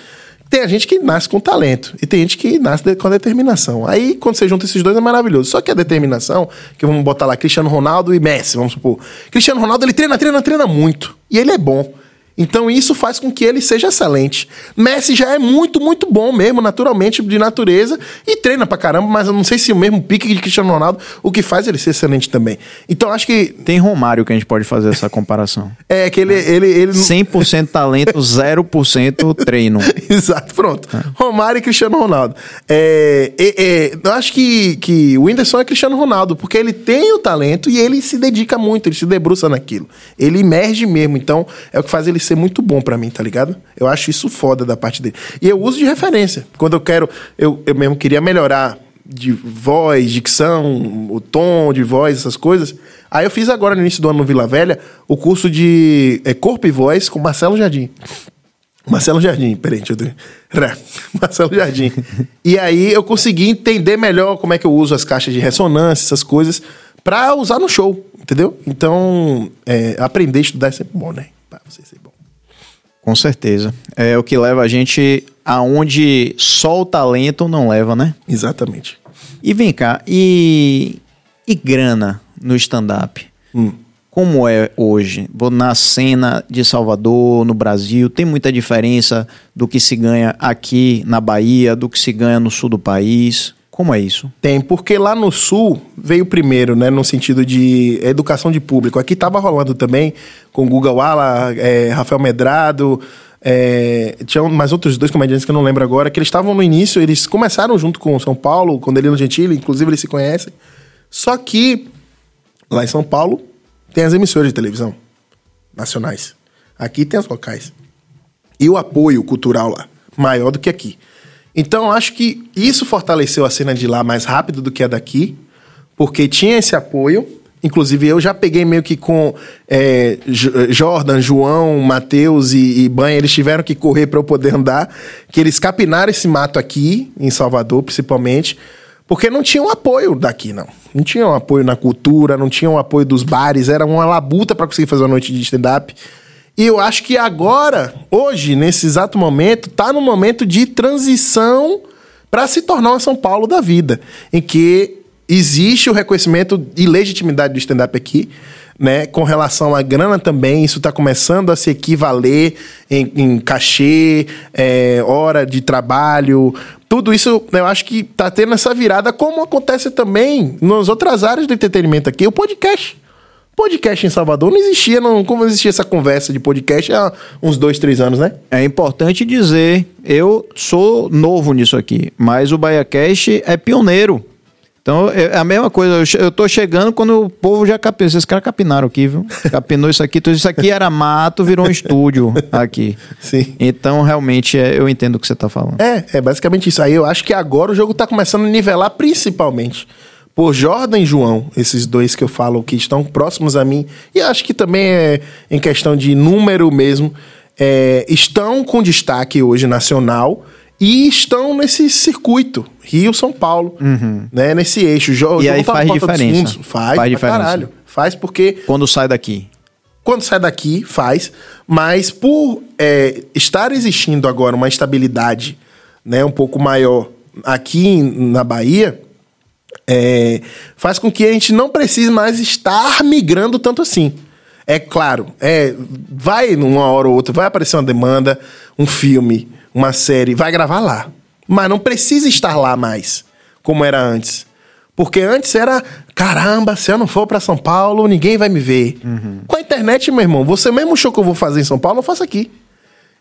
Tem gente que nasce com talento e tem gente que nasce com a determinação. Aí, quando você junta esses dois, é maravilhoso. Só que a determinação, que vamos botar lá Cristiano Ronaldo e Messi, vamos supor. Cristiano Ronaldo, ele treina, treina, treina muito. E ele é bom. Então isso faz com que ele seja excelente. Messi já é muito, muito bom mesmo, naturalmente, de natureza, e treina pra caramba, mas eu não sei se o mesmo pique de Cristiano Ronaldo, o que faz ele ser excelente também. Então acho que Tem Romário que a gente pode fazer essa comparação. é que ele. ele, ele não- 100% talento, 0% treino. Exato, pronto. Romário e Cristiano Ronaldo. É, é, é, eu acho que, que o Whindersson é Cristiano Ronaldo, porque ele tem o talento e ele se dedica muito, ele se debruça naquilo. Ele emerge mesmo, então é o que faz ele ser muito bom pra mim, tá ligado? Eu acho isso foda da parte dele. E eu uso de referência. Quando eu quero, eu, eu mesmo queria melhorar de voz, dicção, o tom de voz, essas coisas. Aí eu fiz agora no início do ano no Vila Velha o curso de é, corpo e voz com Marcelo Jardim. Marcelo Jardim, peraí, deixa eu ver. Marcelo Jardim. E aí eu consegui entender melhor como é que eu uso as caixas de ressonância, essas coisas, pra usar no show, entendeu? Então, é, aprender a estudar é sempre bom, né? Pra você ser bom. Com certeza. É o que leva a gente aonde só o talento não leva, né? Exatamente. E vem cá, e, e grana no stand-up? Hum. Como é hoje? Vou na cena de Salvador, no Brasil, tem muita diferença do que se ganha aqui na Bahia, do que se ganha no sul do país? Como é isso? Tem, porque lá no Sul veio primeiro, né? No sentido de educação de público. Aqui tava rolando também com Guga Wala, é, Rafael Medrado. É, tinha mais outros dois comediantes que eu não lembro agora, que eles estavam no início, eles começaram junto com São Paulo, com Danilo Gentili, inclusive eles se conhecem. Só que lá em São Paulo tem as emissoras de televisão nacionais. Aqui tem as locais. E o apoio cultural lá, maior do que aqui. Então, acho que isso fortaleceu a cena de lá mais rápido do que a daqui, porque tinha esse apoio. Inclusive, eu já peguei meio que com é, Jordan, João, Matheus e, e Banha, eles tiveram que correr para eu poder andar, que eles capinaram esse mato aqui, em Salvador, principalmente, porque não tinha um apoio daqui, não. Não tinha um apoio na cultura, não tinha um apoio dos bares, era uma labuta para conseguir fazer uma noite de stand-up. E eu acho que agora, hoje, nesse exato momento, tá no momento de transição para se tornar uma São Paulo da vida, em que existe o reconhecimento e legitimidade do stand-up aqui, né? Com relação à grana também, isso está começando a se equivaler em, em cachê, é, hora de trabalho. Tudo isso eu acho que tá tendo essa virada, como acontece também nas outras áreas do entretenimento aqui, o podcast. Podcast em Salvador não existia, não, como existia essa conversa de podcast há uns dois, três anos, né? É importante dizer, eu sou novo nisso aqui, mas o BaiaCast é pioneiro. Então, é a mesma coisa, eu tô chegando quando o povo já capinou. Esses caras capinaram aqui, viu? Capinou isso aqui, tudo isso aqui era mato, virou um estúdio aqui. Sim. Então, realmente, é, eu entendo o que você tá falando. É, é basicamente isso. Aí eu acho que agora o jogo tá começando a nivelar principalmente por Jordan e João, esses dois que eu falo que estão próximos a mim, e acho que também é em questão de número mesmo, é, estão com destaque hoje nacional e estão nesse circuito, Rio-São Paulo, né, nesse eixo. Jo, Uhum. E João aí tá faz diferença. Fundos. Faz, Faz diferença. caralho. Faz porque Quando sai daqui. quando sai daqui, faz. Mas por é, estar existindo agora uma estabilidade né, um pouco maior aqui na Bahia, é, faz com que a gente não precise mais estar migrando tanto assim. É claro, é, vai numa hora ou outra, vai aparecer uma demanda, um filme, uma série, vai gravar lá. Mas não precisa estar lá mais, como era antes. Porque antes era, caramba, se eu não for pra São Paulo, ninguém vai me ver. Com a internet, meu irmão, você mesmo show que eu vou fazer em São Paulo, eu faço aqui.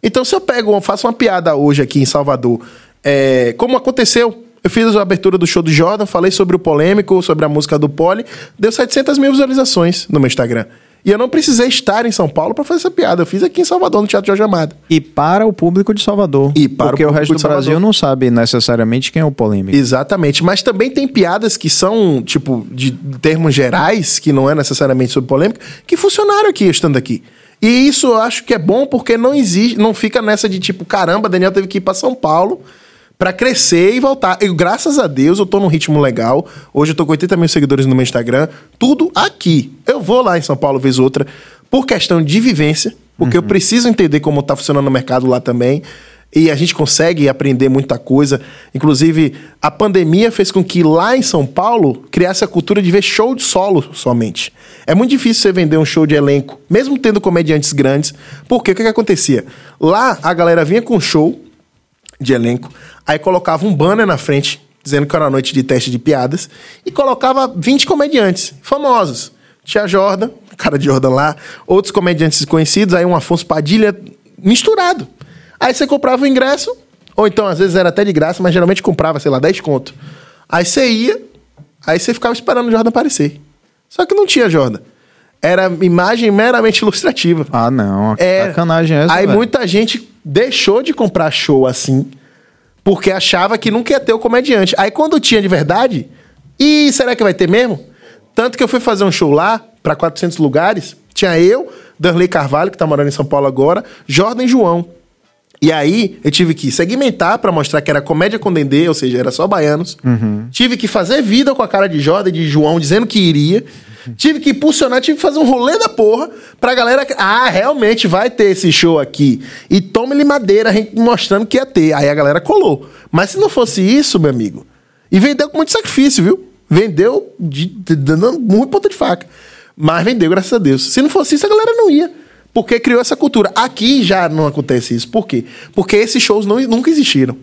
Então, se eu pego, eu faço uma piada hoje aqui em Salvador, é, como aconteceu, eu fiz a abertura do show do Jordan, falei sobre o polêmico, sobre a música do Poli, deu 700 mil visualizações no meu Instagram. E eu não precisei estar em São Paulo pra fazer essa piada, eu fiz aqui em Salvador, no Teatro Jorge Amado. E para o público de Salvador. E para o porque o, público resto do. Brasil não sabe necessariamente quem é o polêmico. Exatamente, mas também tem piadas que são, tipo, de termos gerais, que não é necessariamente sobre polêmica, que funcionaram aqui, estando aqui. E isso eu acho que é bom porque não existe, não fica nessa de tipo, caramba, Daniel teve que ir pra São Paulo pra crescer e voltar. E graças a Deus eu tô num ritmo legal. Hoje eu tô com 80 mil seguidores no meu Instagram, tudo aqui. Eu vou lá em São Paulo vez ou outra por questão de vivência, porque eu preciso entender como tá funcionando o mercado lá também. E a gente consegue aprender muita coisa. Inclusive, a pandemia fez com que lá em São Paulo criasse a cultura de ver show de solo somente. É muito difícil você vender um show de elenco, mesmo tendo comediantes grandes. Porque o que, que acontecia? Lá a galera vinha com show de elenco, aí colocava um banner na frente, dizendo que era noite de teste de piadas, e colocava 20 comediantes famosos. Tia Jordan, cara de Jordan lá, outros comediantes conhecidos, aí um Afonso Padilha misturado. Aí você comprava o ingresso, ou então às vezes era até de graça, mas geralmente comprava, sei lá, 10 conto. Aí você ia, aí você ficava esperando o Jordan aparecer. Só que não tinha Jordan. Era imagem meramente ilustrativa. Ah, não. É, Sacanagem essa, Aí velho. muita gente deixou de comprar show assim, porque achava que nunca ia ter o comediante. Aí quando tinha de verdade, e será que vai ter mesmo? Tanto que eu fui fazer um show lá, para 400 lugares, tinha eu, Darley Carvalho, que tá morando em São Paulo agora, Jordan e João. E aí, eu tive que segmentar pra mostrar que era comédia com Dendê, ou seja, era só baianos. Tive que fazer vida com a cara de Jordan e de João, dizendo que iria. Tive que impulsionar, tive que fazer um rolê da porra pra galera. Ah, realmente vai ter esse show aqui. E tome-lhe madeira mostrando que ia ter. Aí a galera colou. Mas se não fosse isso, meu amigo. E vendeu com muito sacrifício, viu? Vendeu de, de- dando muito ponta de faca. Mas vendeu, graças a Deus. Se não fosse isso, a galera não ia. Porque criou essa cultura. Aqui já não acontece isso. Por quê? Porque esses shows não- nunca existiram.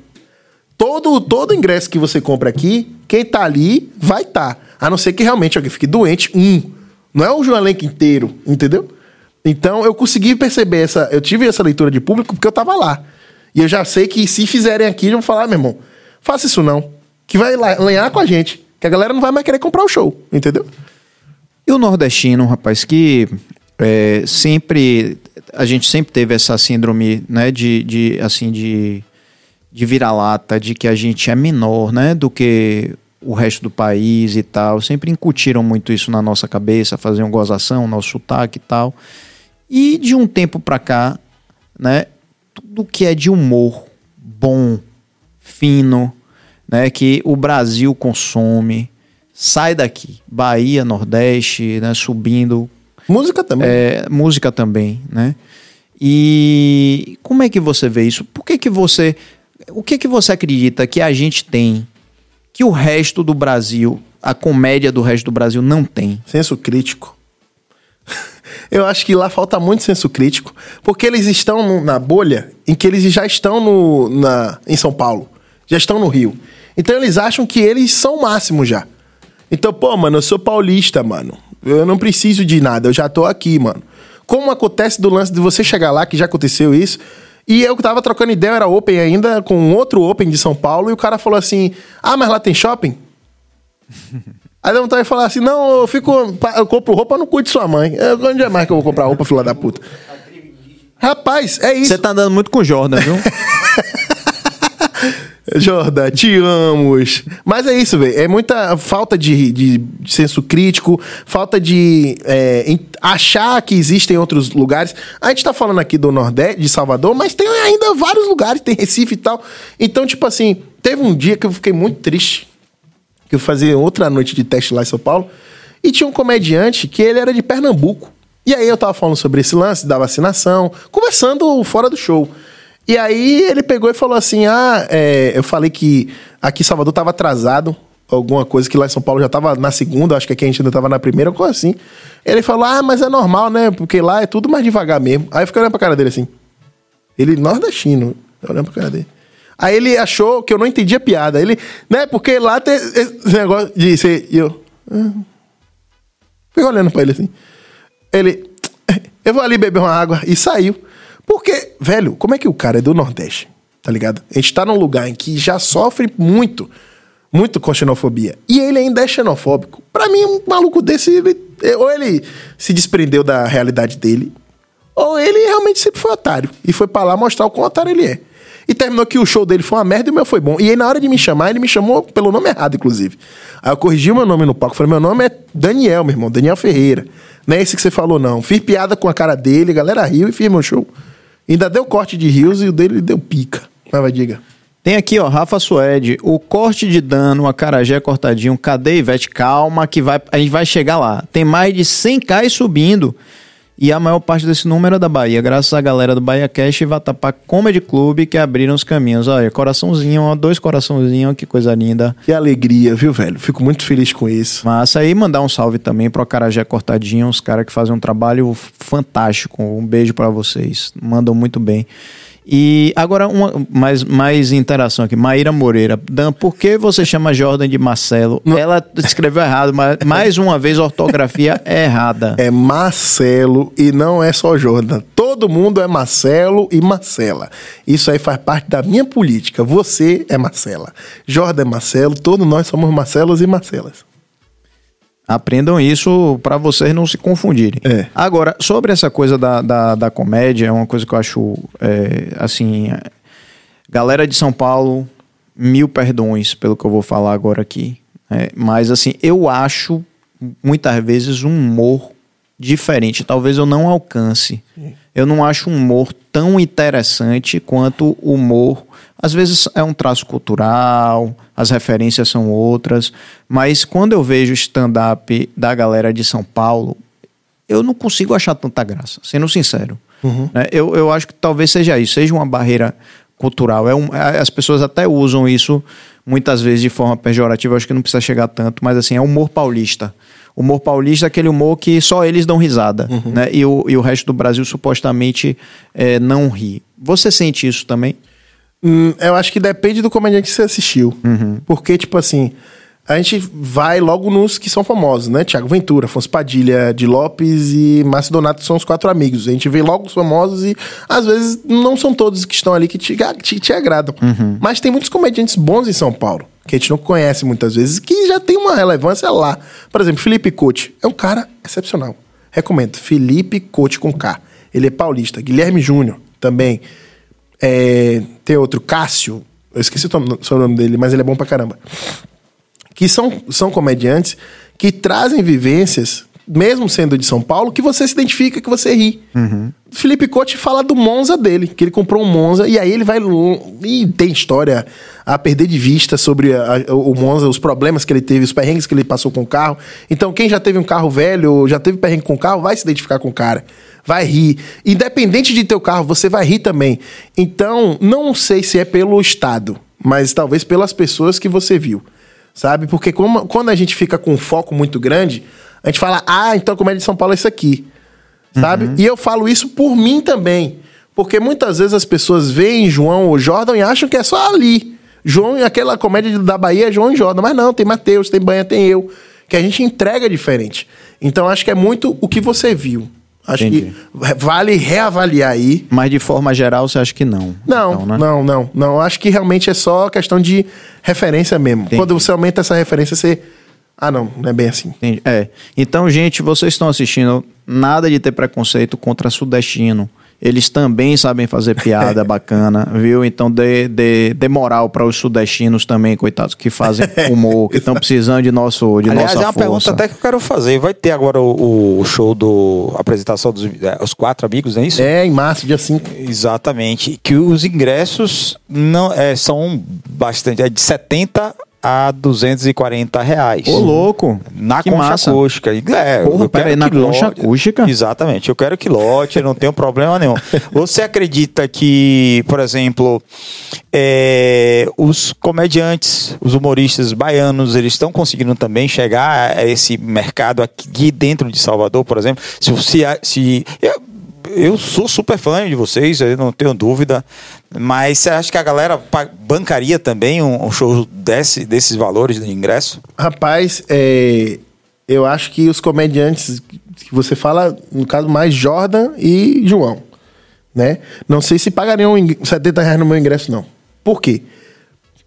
Todo, todo ingresso que você compra aqui, quem tá ali vai estar. Tá. A não ser que realmente alguém fique doente, um. Não é o elenco inteiro, entendeu? Então eu consegui perceber essa. Eu tive essa leitura de público porque eu tava lá. E eu já sei que se fizerem aqui, eu vou falar, "Ah, meu irmão, faça isso não. Que vai lenhar com a gente. Que a galera não vai mais querer comprar o show, entendeu? E o nordestino, rapaz, que é, sempre a gente sempre teve essa síndrome, né, de, de assim de de vira-lata, de que a gente é menor, né, do que o resto do país e tal. Sempre incutiram muito isso na nossa cabeça, faziam gozação, nosso sotaque e tal. E de um tempo pra cá, né, tudo que é de humor bom, fino, né, que o Brasil consome, sai daqui. Bahia, Nordeste, né, subindo, Música também. é, música também, né? E como é que você vê isso? Por que que você, o que que você acredita que a gente tem que o resto do Brasil, a comédia do resto do Brasil não tem? Senso crítico. Eu acho que lá falta muito senso crítico, porque eles estão no- na bolha em que eles já estão no, na, em São Paulo, já estão no Rio. Então eles acham que eles são o máximo já. Então, pô, mano, eu sou paulista, mano. Eu não preciso de nada, eu já tô aqui, mano. Como acontece do lance de você chegar lá, que já aconteceu isso, e eu tava trocando ideia, eu era open ainda, com um outro open de São Paulo, e o cara falou assim: Ah, mas lá tem shopping? Aí dá vontade de falar assim: não, eu fico. Eu compro roupa, eu não cuido de sua mãe. Eu- Onde é mais que eu vou comprar roupa, filha da puta? Rapaz, é isso. Você tá andando muito com o Jordan, viu? Jordan, te amos. Mas é isso, velho. É muita falta de, de, de senso crítico, falta de é, achar que existem outros lugares. A gente tá falando aqui do Nordeste, de Salvador, mas tem ainda vários lugares, tem Recife e tal. Então, tipo assim, teve um dia que eu fiquei muito triste, que eu fazia outra noite de teste lá em São Paulo, e tinha um comediante que ele era de Pernambuco. E aí eu tava falando sobre esse lance da vacinação, conversando fora do show. E aí ele pegou e falou assim: Ah, é, eu falei que aqui Salvador tava atrasado, alguma coisa que lá em São Paulo já tava na segunda, acho que aqui a gente ainda tava na primeira, coisa assim. Ele falou: Ah, mas é normal, né? Porque lá é tudo mais devagar mesmo. Aí eu fiquei olhando pra cara dele assim. Ele nordestino, olhando pra cara dele. Aí ele achou que eu não entendi a piada. Ele, né, porque lá tem esse negócio de ser. E eu. ah. Fiquei olhando pra ele assim. Ele, eu vou ali beber uma água e saiu. Porque, velho, como é que o cara é do Nordeste? Tá ligado? A gente tá num lugar em que já sofre muito, muito com xenofobia. E ele ainda é xenofóbico. Pra mim, um maluco desse, ele, ou ele se desprendeu da realidade dele, ou ele realmente sempre foi otário. E foi pra lá mostrar o quão otário ele é. E terminou que o show dele foi uma merda e o meu foi bom. E aí, na hora de me chamar, ele me chamou pelo nome errado, inclusive. Aí eu corrigi o meu nome no palco. Falei, meu nome é Daniel, meu irmão. Daniel Ferreira. Não é esse que você falou, não. Fiz piada com a cara dele, a galera riu e fiz meu show. Ainda deu corte de rios e o dele deu pica. Mas vai, diga. Tem aqui, ó, Rafa Suede, o corte de dano, a carajé cortadinho, cadê Ivete? Calma que vai, a gente vai chegar lá. Tem mais de 100k subindo. E a maior parte desse número é da Bahia, graças à galera do Bahia Cash e Vatapá Comedy Club que abriram os caminhos. Olha, coraçãozinho, ó, dois coraçãozinhos, que coisa linda. Que alegria, viu, velho? Fico muito feliz com isso. Massa aí, mandar um salve também pro Acarajé Cortadinho, os caras que fazem um trabalho fantástico. Um beijo pra vocês, mandam muito bem. E agora, uma, mais, mais interação aqui. Maíra Moreira. Dan, por que você chama Jordan de Marcelo? Ela escreveu errado, mas mais uma vez a ortografia é errada. É Marcelo e não é só Jordan. Todo mundo é Marcelo e Marcela. Isso aí faz parte da minha política. Você é Marcela. Jordan é Marcelo, todos nós somos Marcelos e Marcelas. Aprendam isso para vocês não se confundirem. É. Agora, sobre essa coisa da, da, da comédia, é uma coisa que eu acho, é, assim, é, galera de São Paulo, mil perdões pelo que eu vou falar agora aqui. né? mas, assim, eu acho muitas vezes um humor diferente. Talvez eu não alcance. Eu não acho um humor tão interessante quanto o humor. Às vezes é um traço cultural, as referências são outras, mas quando eu vejo stand-up da galera de São Paulo, eu não consigo achar tanta graça, sendo sincero. Né? Eu, eu acho que talvez seja isso, seja uma barreira cultural. É um, é- as pessoas até usam isso muitas vezes de forma pejorativa, acho que não precisa chegar tanto, mas assim, é humor paulista. Humor paulista é aquele humor que só eles dão risada, né? E o, e o resto do Brasil supostamente é, não ri. Você sente isso também? Hum, eu acho que depende do comediante que você assistiu. Porque, tipo assim, a gente vai logo nos que são famosos, né? Tiago Ventura, Afonso Padilha, de Lopes e Márcio Donato são os quatro amigos. A gente vê logo os famosos e, às vezes, não são todos que estão ali que te, te, te agradam. Mas tem muitos comediantes bons em São Paulo, que a gente não conhece muitas vezes, que já tem uma relevância lá. Por exemplo, Felipe Couto é um cara excepcional. Recomendo. Felipe Couto com K. Ele é paulista. Guilherme Júnior também. É, tem outro, Cássio. Eu esqueci o nome dele, mas ele é bom pra caramba. Que são, são comediantes que trazem vivências, mesmo sendo de São Paulo, que você se identifica, que você ri. Felipe Couto fala do Monza dele, que ele comprou um Monza, e aí ele vai. E tem história a perder de vista sobre a- a- o Monza, os problemas que ele teve, os perrengues que ele passou com o carro. Então, quem já teve um carro velho, ou já teve perrengue com o carro, vai se identificar com o cara. Vai rir. Independente de teu carro, você vai rir também. Então, não sei se é pelo Estado, mas talvez pelas pessoas que você viu. Sabe? Porque como- quando a gente fica com um foco muito grande, a gente fala, ah, então a comédia de São Paulo é isso aqui sabe? E eu falo isso por mim também. Porque muitas vezes as pessoas veem João ou Jordan e acham que é só ali. João e aquela comédia da Bahia é João e Jordan. Mas não, tem Mateus, tem Banha, tem eu. Que a gente entrega diferente. Então acho que é muito o que você viu. Acho Entendi. que vale reavaliar aí. Mas de forma geral, você acha que não? Não, Então, né? não, não, não. Acho que realmente é só questão de referência mesmo. Entendi. Quando você aumenta essa referência, você. Ah, não, não é bem assim. Entendi. É. Então, gente, vocês estão assistindo, nada de ter preconceito contra sudestino. Eles também sabem fazer piada bacana, viu? Então dê, dê, dê moral para os sudestinos também, coitados, que fazem humor, que estão precisando de, nosso, de Aliás, nossa é uma força. pergunta até que eu quero fazer. Vai ter agora o, o show do a apresentação dos é, os quatro amigos, não é isso? É, em março, dia 5. Exatamente. Que os ingressos não é, são bastante. É de 70 a 240 reais. Ô, louco! Na que concha massa. acústica. É, Porra, eu pera quero aí, na concha lote- acústica? Exatamente. Eu quero que lote, eu não tenho problema nenhum. Você acredita que, por exemplo, é, os comediantes, os humoristas baianos, eles estão conseguindo também chegar a esse mercado aqui dentro de Salvador, por exemplo? Se, se, se eu, eu sou super fã de vocês, eu não tenho dúvida. Mas você acha que a galera bancaria também um, um show desse, desses valores de ingresso? Rapaz, é, eu acho que os comediantes que você fala, no caso, mais Jordan e João, né? Não sei se pagariam ing- 70 reais no meu ingresso, não. Por quê?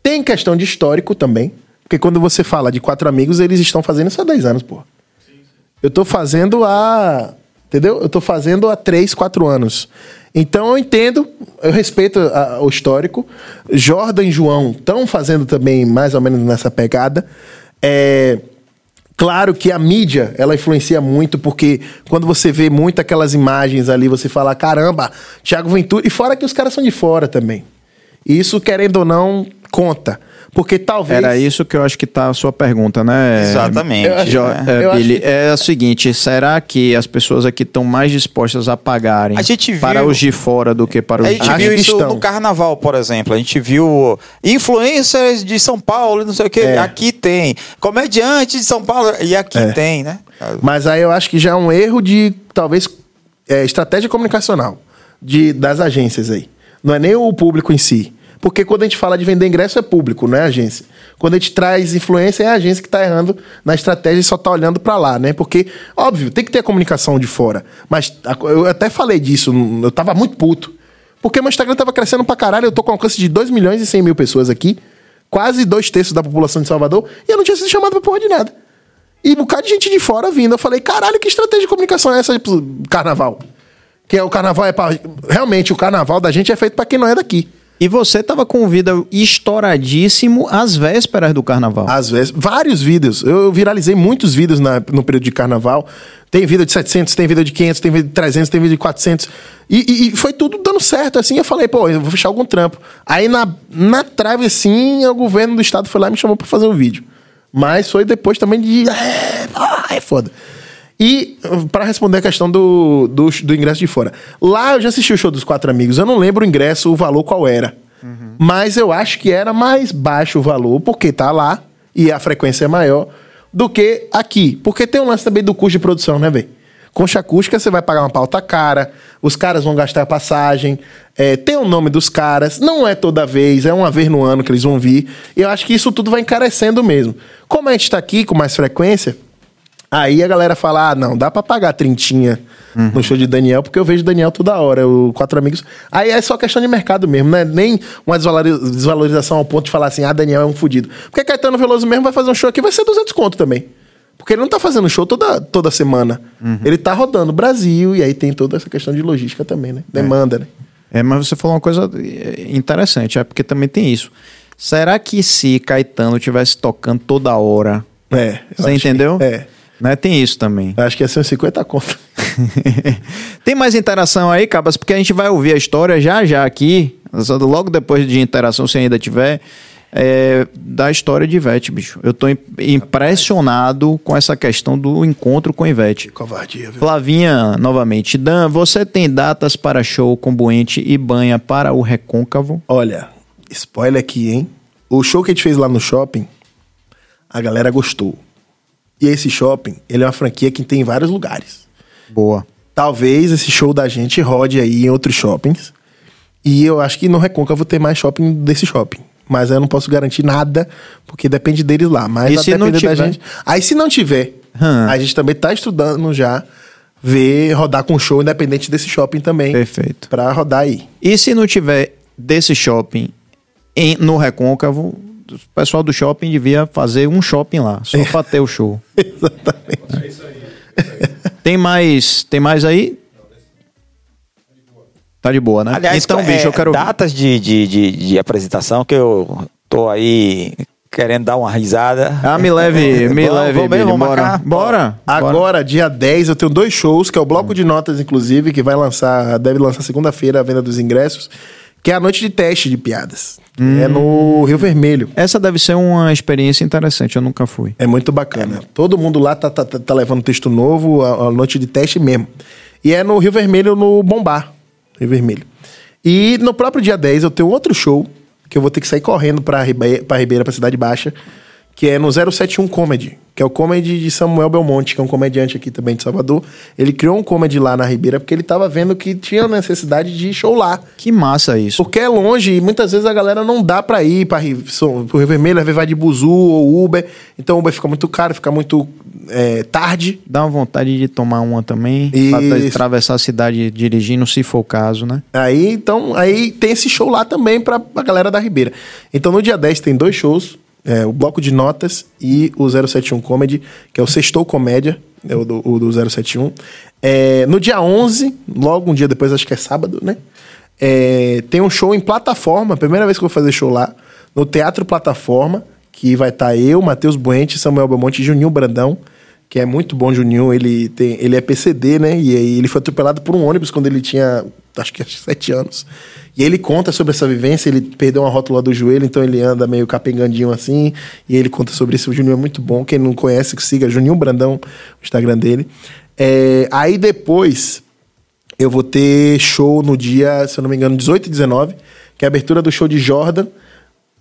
Tem questão de histórico também, porque quando você fala de quatro amigos, eles estão fazendo isso há 10 anos, pô. Eu tô fazendo há. Entendeu? Eu tô fazendo há 3, 4 anos. Então eu entendo, eu respeito a- o histórico. Jordan e João estão fazendo também mais ou menos nessa pegada. É. Claro que a mídia, ela influencia muito, porque quando você vê muito aquelas imagens ali, você fala, caramba, Thiago Ventura. E fora que os caras são de fora também. Isso, querendo ou não, conta. Porque talvez. Era isso que eu acho que tá a sua pergunta, né? Exatamente. Eu acho- né? é, acho Billy, que- é o seguinte, será que as pessoas aqui estão mais dispostas a pagarem A gente para viu- os de fora do que para os A de gente Acho viu isso estão. no carnaval, por exemplo. A gente viu influencers de São Paulo, não sei o que. É. Aqui tem. Comediante de São Paulo, e aqui É. tem, né? Mas aí eu acho que já é um erro de, talvez, é, estratégia comunicacional de, das agências aí. Não é nem o público em si. Porque quando a gente fala de vender ingresso é público, não é agência. Quando a gente traz influência, é a agência que está errando na estratégia e só está olhando para lá, né? Porque, óbvio, tem que ter a comunicação de fora. Mas eu até falei disso, eu tava muito puto. Porque meu Instagram tava crescendo pra caralho, eu tô com alcance de 2 milhões e 100 mil pessoas aqui. Quase dois terços da população de Salvador. E eu não tinha sido chamado pra porra de nada. E um bocado de gente de fora vindo. Eu falei, caralho, que estratégia de comunicação é essa pro carnaval? Que é o carnaval é pra. Realmente, o carnaval da gente é feito pra quem não é daqui. E você tava com o vídeo estouradíssimo às vésperas do carnaval. Às vezes, vários vídeos. Eu viralizei muitos vídeos na- no período de carnaval. Tem vídeo de 700, tem vídeo de 500, tem vídeo de 300, tem vídeo de 400. E, e- e foi tudo dando certo, assim. Eu falei, pô, eu vou fechar algum trampo. Aí na, na trave, assim, o governo do estado foi lá e me chamou pra fazer um vídeo. Mas foi depois também de. É, ah, é foda. E pra responder a questão do, do, do ingresso de fora. Lá eu já assisti o show dos quatro amigos. Eu não lembro o ingresso, o valor qual era. Mas eu acho que era mais baixo o valor, porque tá lá e a frequência é maior, do que aqui. Porque tem um lance também do custo de produção, né, velho? Concha acústica, você vai pagar uma pauta cara, os caras vão gastar passagem, é, tem o nome dos caras, não é toda vez, é uma vez no ano que eles vão vir. E eu acho que isso tudo vai encarecendo mesmo. Como a gente tá aqui com mais frequência, Aí a galera fala: ah, não, dá pra pagar trintinha no show de Daniel, porque eu vejo Daniel toda hora, o Quatro Amigos. Aí é só questão de mercado mesmo, né? Nem uma desvalori- desvalorização ao ponto de falar assim: ah, Daniel é um fudido. Porque Caetano Veloso mesmo vai fazer um show aqui, vai ser 200 conto também. Porque ele não tá fazendo show toda, toda semana. Ele tá rodando o Brasil, e aí tem toda essa questão de logística também, né? Demanda, né? É, mas você falou uma coisa é, interessante, é porque também tem isso. Será que se Caetano tivesse tocando toda hora, É. você entendeu? que- é. Né? Tem isso também. Acho que ia ser uns 50 conto. Tem mais interação aí, Cabas? Porque a gente vai ouvir a história já já aqui, logo depois de interação, se ainda tiver, é, da história de Ivete, bicho. Eu tô im- impressionado com essa questão do encontro com Ivete. Covardia, viu? Flavinha, novamente. Dan, você tem datas para show com Buente e Banha para o Recôncavo? Olha, spoiler aqui, hein? O show que a gente fez lá no shopping, a galera gostou. E esse shopping, ele é uma franquia que tem em vários lugares. Boa. Talvez esse show da gente rode aí em outros shoppings. E eu acho que no Recôncavo ter mais shopping desse shopping. Mas eu não posso garantir nada, porque depende deles lá. Mas E se não tiver? gente. Aí se não tiver, Hum. a gente também tá estudando já ver rodar com show independente desse shopping também. Perfeito. Pra rodar aí. E se não tiver desse shopping em- no Recôncavo, o pessoal do shopping devia fazer um shopping lá, só pra ter o show. Exatamente. Tem mais, tem mais aí? Tá de boa, né? Aliás, então, é, bicho, eu quero datas de, de, de, de apresentação que eu tô aí querendo dar uma risada. Ah, me leve, me leve, vamos Billy, bora. Bora. Agora, dia 10, eu tenho dois shows, que é o Bloco de Notas, inclusive, que vai lançar, deve lançar segunda-feira a venda dos ingressos, que é a noite de teste de piadas. É no Rio Vermelho. Essa deve ser uma experiência interessante, eu nunca fui. É muito bacana. Todo mundo lá tá, tá, tá- tá levando texto novo, a, a noite de teste mesmo. E é no Rio Vermelho, no Bombar. Rio Vermelho. E no próprio dia 10 eu tenho outro show, que eu vou ter que sair correndo pra Ribeira, pra Ribeira, pra Cidade Baixa, que é no 071 Comedy, que é o comedy de Samuel Belmonte, que é um comediante aqui também de Salvador. Ele criou um comedy lá na Ribeira, porque ele tava vendo que tinha necessidade de show lá. Que massa isso. Porque é longe e muitas vezes a galera não dá pra ir so- pro Rio Vermelho, às vezes vai de buzu ou Uber. Então o Uber fica muito caro, fica muito é, tarde. Dá uma vontade de tomar uma também, Isso. atravessar a cidade dirigindo, se for o caso, né? Aí, então, aí tem esse show lá também pra, pra galera da Ribeira. Então no dia 10 tem dois shows, é, o Bloco de Notas e o 071 Comedy, que é o Sextou Comédia, é o do, o do 071. É, no dia 11, logo um dia depois, acho que é sábado, né? É, tem um show em plataforma, primeira vez que eu vou fazer show lá, no Teatro Plataforma, que vai estar eu, Matheus Buente, Samuel Belmonte e Juninho Brandão, que é muito bom, Juninho. Ele, tem, ele é PCD, né? E aí ele foi atropelado por um ônibus quando ele tinha, acho que sete anos. E ele conta sobre essa vivência, ele perdeu uma rótula do joelho, então ele anda meio capengandinho assim. E ele conta sobre isso. O Juninho é muito bom. Quem não conhece, siga Juninho Brandão, o Instagram dele. É, aí depois, eu vou ter show no dia, se eu não me engano, 18 e 19, que é a abertura do show de Jordan.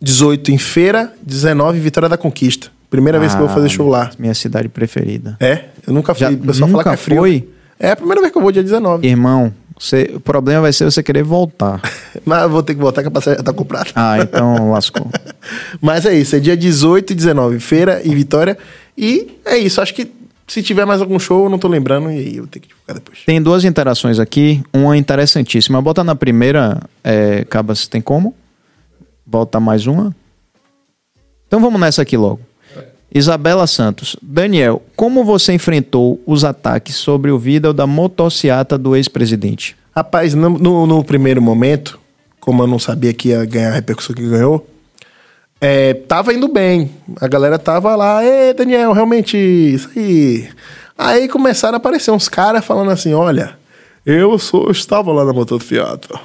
18 em Feira, 19 em Vitória da Conquista. Primeira vez que eu vou fazer show lá. Minha cidade preferida. É, eu nunca fui. Já- o pessoal fala nunca que é frio. foi? É a primeira vez que eu vou, dia 19. Irmão, você- o problema vai ser você querer voltar. Mas eu vou ter que voltar que a passagem já tá comprada. Ah, então lascou. Mas é isso, é dia 18 e 19, Feira e Vitória. E é isso, acho que se tiver mais algum show, eu não tô lembrando, e aí eu ter que divulgar depois. Tem duas interações aqui, uma interessantíssima. Bota na primeira, é, Cabas, tem como? Bota mais uma. Então vamos nessa aqui logo. Isabela Santos. Daniel, como você enfrentou os ataques sobre o vídeo da motociata do ex-presidente? Rapaz, no, no- no primeiro momento, como eu não sabia que ia ganhar a repercussão que ganhou, é, tava indo bem. A galera tava lá, Ê, Daniel, realmente, isso aí. Aí começaram a aparecer uns caras falando assim: olha, eu sou, eu estava lá na motocicleta.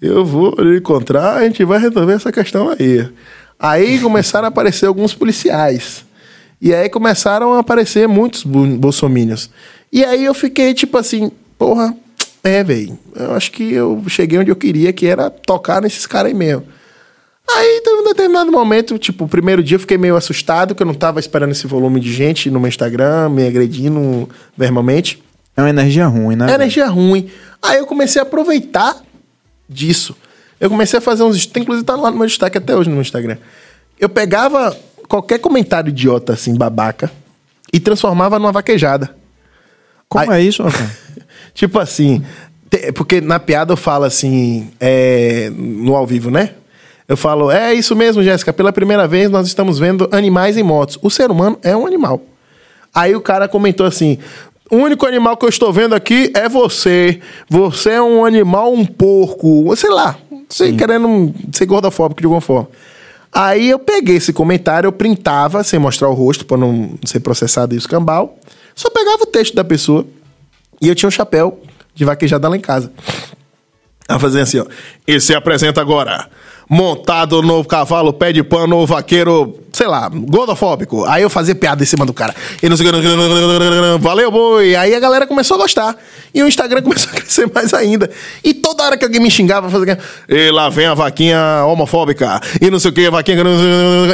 Eu vou lhe encontrar, a gente vai resolver essa questão aí. Aí começaram a aparecer alguns policiais. E aí começaram a aparecer muitos bolsominions. E aí eu fiquei tipo assim, porra, é, velho. Eu acho que eu cheguei onde eu queria, que era tocar nesses caras aí mesmo. Aí, em um determinado momento, tipo, o primeiro dia eu fiquei meio assustado, que eu não tava esperando esse volume de gente no meu Instagram, me agredindo verbalmente. É uma energia ruim, né? É energia ruim. Aí eu comecei a aproveitar disso. Eu comecei a fazer uns. Inclusive tá lá no meu destaque até hoje no meu Instagram. Eu pegava qualquer comentário idiota, assim, babaca, e transformava numa vaquejada. Como Aí- é isso? Tipo assim, te- porque na piada eu falo assim, é, no ao vivo, né? Eu falo, é isso mesmo, Jéssica, pela primeira vez nós estamos vendo animais em motos. O ser humano é um animal. Aí o cara comentou assim: o único animal que eu estou vendo aqui é você. Você é um animal, um porco, sei lá, sei, querendo ser gordofóbico de alguma forma. Aí eu peguei esse comentário, eu printava, sem mostrar o rosto, para não ser processado e escambau. Só pegava o texto da pessoa e eu tinha um chapéu de vaquejada lá em casa. A fazer assim, ó. E se apresenta agora. Montado no cavalo, pé de pano, vaqueiro, sei lá, gordofóbico. Aí eu fazia piada em cima do cara. E não sei o que. Valeu, boi. Aí a galera começou a gostar. E o Instagram começou a crescer mais ainda. E toda hora que alguém me xingava, eu fazia. E lá vem a vaquinha homofóbica. E não sei o que, a vaquinha.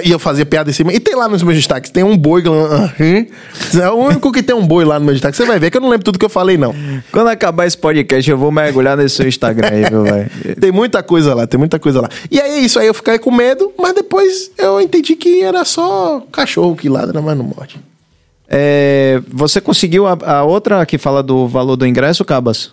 E eu fazia piada em cima. E tem lá nos meus destaques, tem um boi. É o único que tem um boi lá no meu destaque. Você vai ver que eu não lembro tudo que eu falei, não. Quando acabar esse podcast, eu vou mergulhar nesse seu Instagram aí, viu, velho? Tem muita coisa lá, tem muita coisa lá. E aí é isso, aí eu fiquei com medo, mas depois eu entendi que era só cachorro que ladra, mas não morde. É, você conseguiu a, a outra que fala do valor do ingresso, Cabas?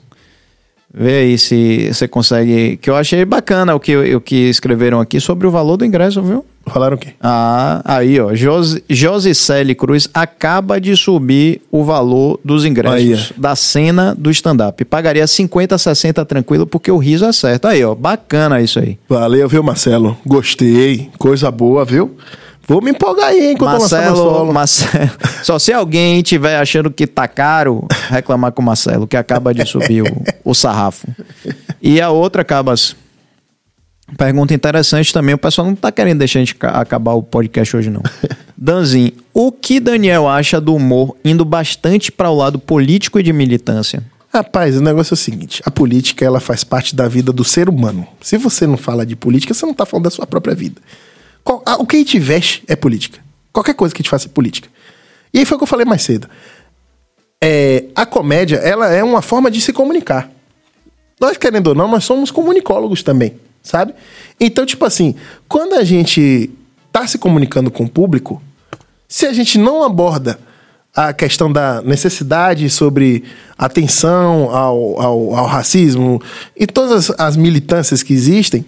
Vê aí se você consegue. Que eu achei bacana o que, o que escreveram aqui sobre o valor do ingresso, viu? Falaram o quê? Ah, aí, ó. Josi, Josicele Cruz acaba de subir o valor dos ingressos Aí, da cena do stand-up. Pagaria 50, 60 tranquilo, porque o riso é certo. Aí, ó. Bacana isso aí. Valeu, viu, Marcelo? Gostei. Coisa boa, viu? Vou me empolgar aí, hein, quando eu Marcelo, solo. Marcelo. Só se alguém tiver achando que tá caro, reclamar com o Marcelo, que acaba de subir o, o sarrafo. E a outra, Cabas. Pergunta interessante também. O pessoal não tá querendo deixar a gente ca- acabar o podcast hoje, não. Danzin, o que Daniel acha do humor indo bastante para o lado político e de militância? Rapaz, o negócio é o seguinte: a política ela faz parte da vida do ser humano. Se você não fala de política, você não tá falando da sua própria vida. Ah, o que te veste é política. Qualquer coisa que te faça é política. E aí foi o que eu falei mais cedo. É, a comédia, ela é uma forma de se comunicar. Nós, querendo ou não, nós somos comunicólogos também, sabe? Então, tipo assim, quando a gente tá se comunicando com o público, se a gente não aborda a questão da necessidade sobre atenção ao, ao, ao racismo e todas as, as militâncias que existem,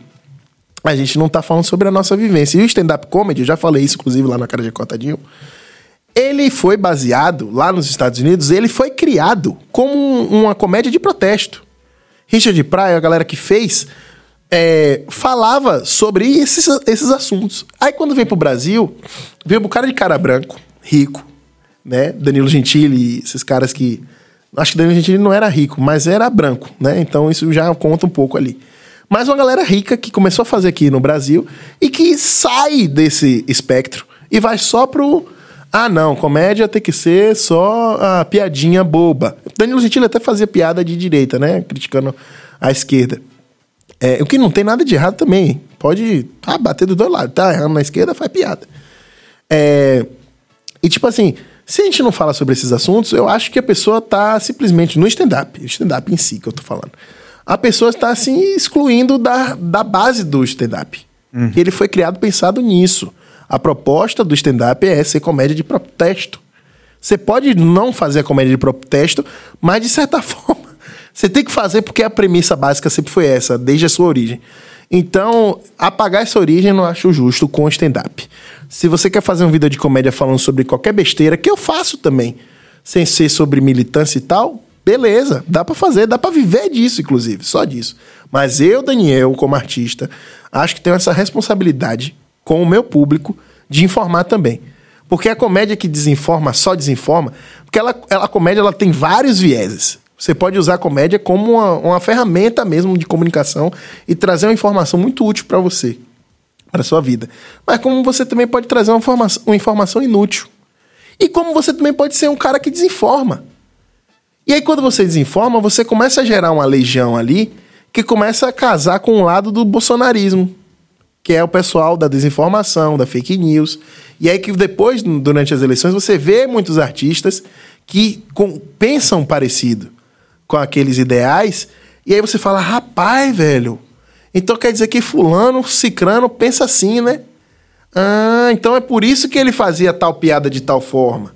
a gente não tá falando sobre a nossa vivência. E o stand-up comedy, eu já falei isso, inclusive, lá na cara de Cotadinho, ele foi baseado, lá nos Estados Unidos, ele foi criado como um- uma comédia de protesto. Richard Pryor, a galera que fez, é, falava sobre esses, esses assuntos. Aí quando veio pro Brasil, veio pro cara de cara branco, rico, né? Danilo Gentili, esses caras que. Acho que Danilo Gentili não era rico, mas era branco, né? Então isso já conta um pouco ali. Mas uma galera rica que começou a fazer aqui no Brasil e que sai desse espectro e vai só pro. Ah, não, comédia tem que ser só a piadinha boba. Danilo Gentili até fazia piada de direita, né? Criticando a esquerda. É, o que não tem nada de errado também. Pode ah, bater dos dois lados. Tá errando na esquerda, faz piada. É, e tipo assim, se a gente não fala sobre esses assuntos, eu acho que a pessoa tá simplesmente no stand-up, stand-up em si que eu tô falando. A pessoa está assim excluindo da, da base do stand-up. Que ele foi criado pensado nisso. A proposta do stand-up é ser comédia de protesto. Você pode não fazer a comédia de protesto, mas de certa forma você tem que fazer porque a premissa básica sempre foi essa, desde a sua origem. Então, apagar essa origem eu não acho justo com o stand-up. Se você quer fazer um vídeo de comédia falando sobre qualquer besteira, que eu faço também, sem ser sobre militância e tal, beleza, dá pra fazer, dá pra viver disso, inclusive, só disso. Mas eu, Daniel, como artista, acho que tenho essa responsabilidade com o meu público de informar também. Porque a comédia que desinforma, só desinforma, porque ela, ela, a comédia ela tem vários vieses. Você pode usar a comédia como uma, uma ferramenta mesmo de comunicação e trazer uma informação muito útil para você, para sua vida. Mas como você também pode trazer uma, uma informação inútil. E como você também pode ser um cara que desinforma. E aí, quando você desinforma, você começa a gerar uma legião ali que começa a casar com o lado do bolsonarismo, que é o pessoal da desinformação, da fake news. E aí que depois, durante as eleições, você vê muitos artistas que com- pensam parecido com aqueles ideais, e aí você fala, rapaz, velho, então quer dizer que fulano, cicrano, pensa assim, né? Ah, então é por isso que ele fazia tal piada de tal forma.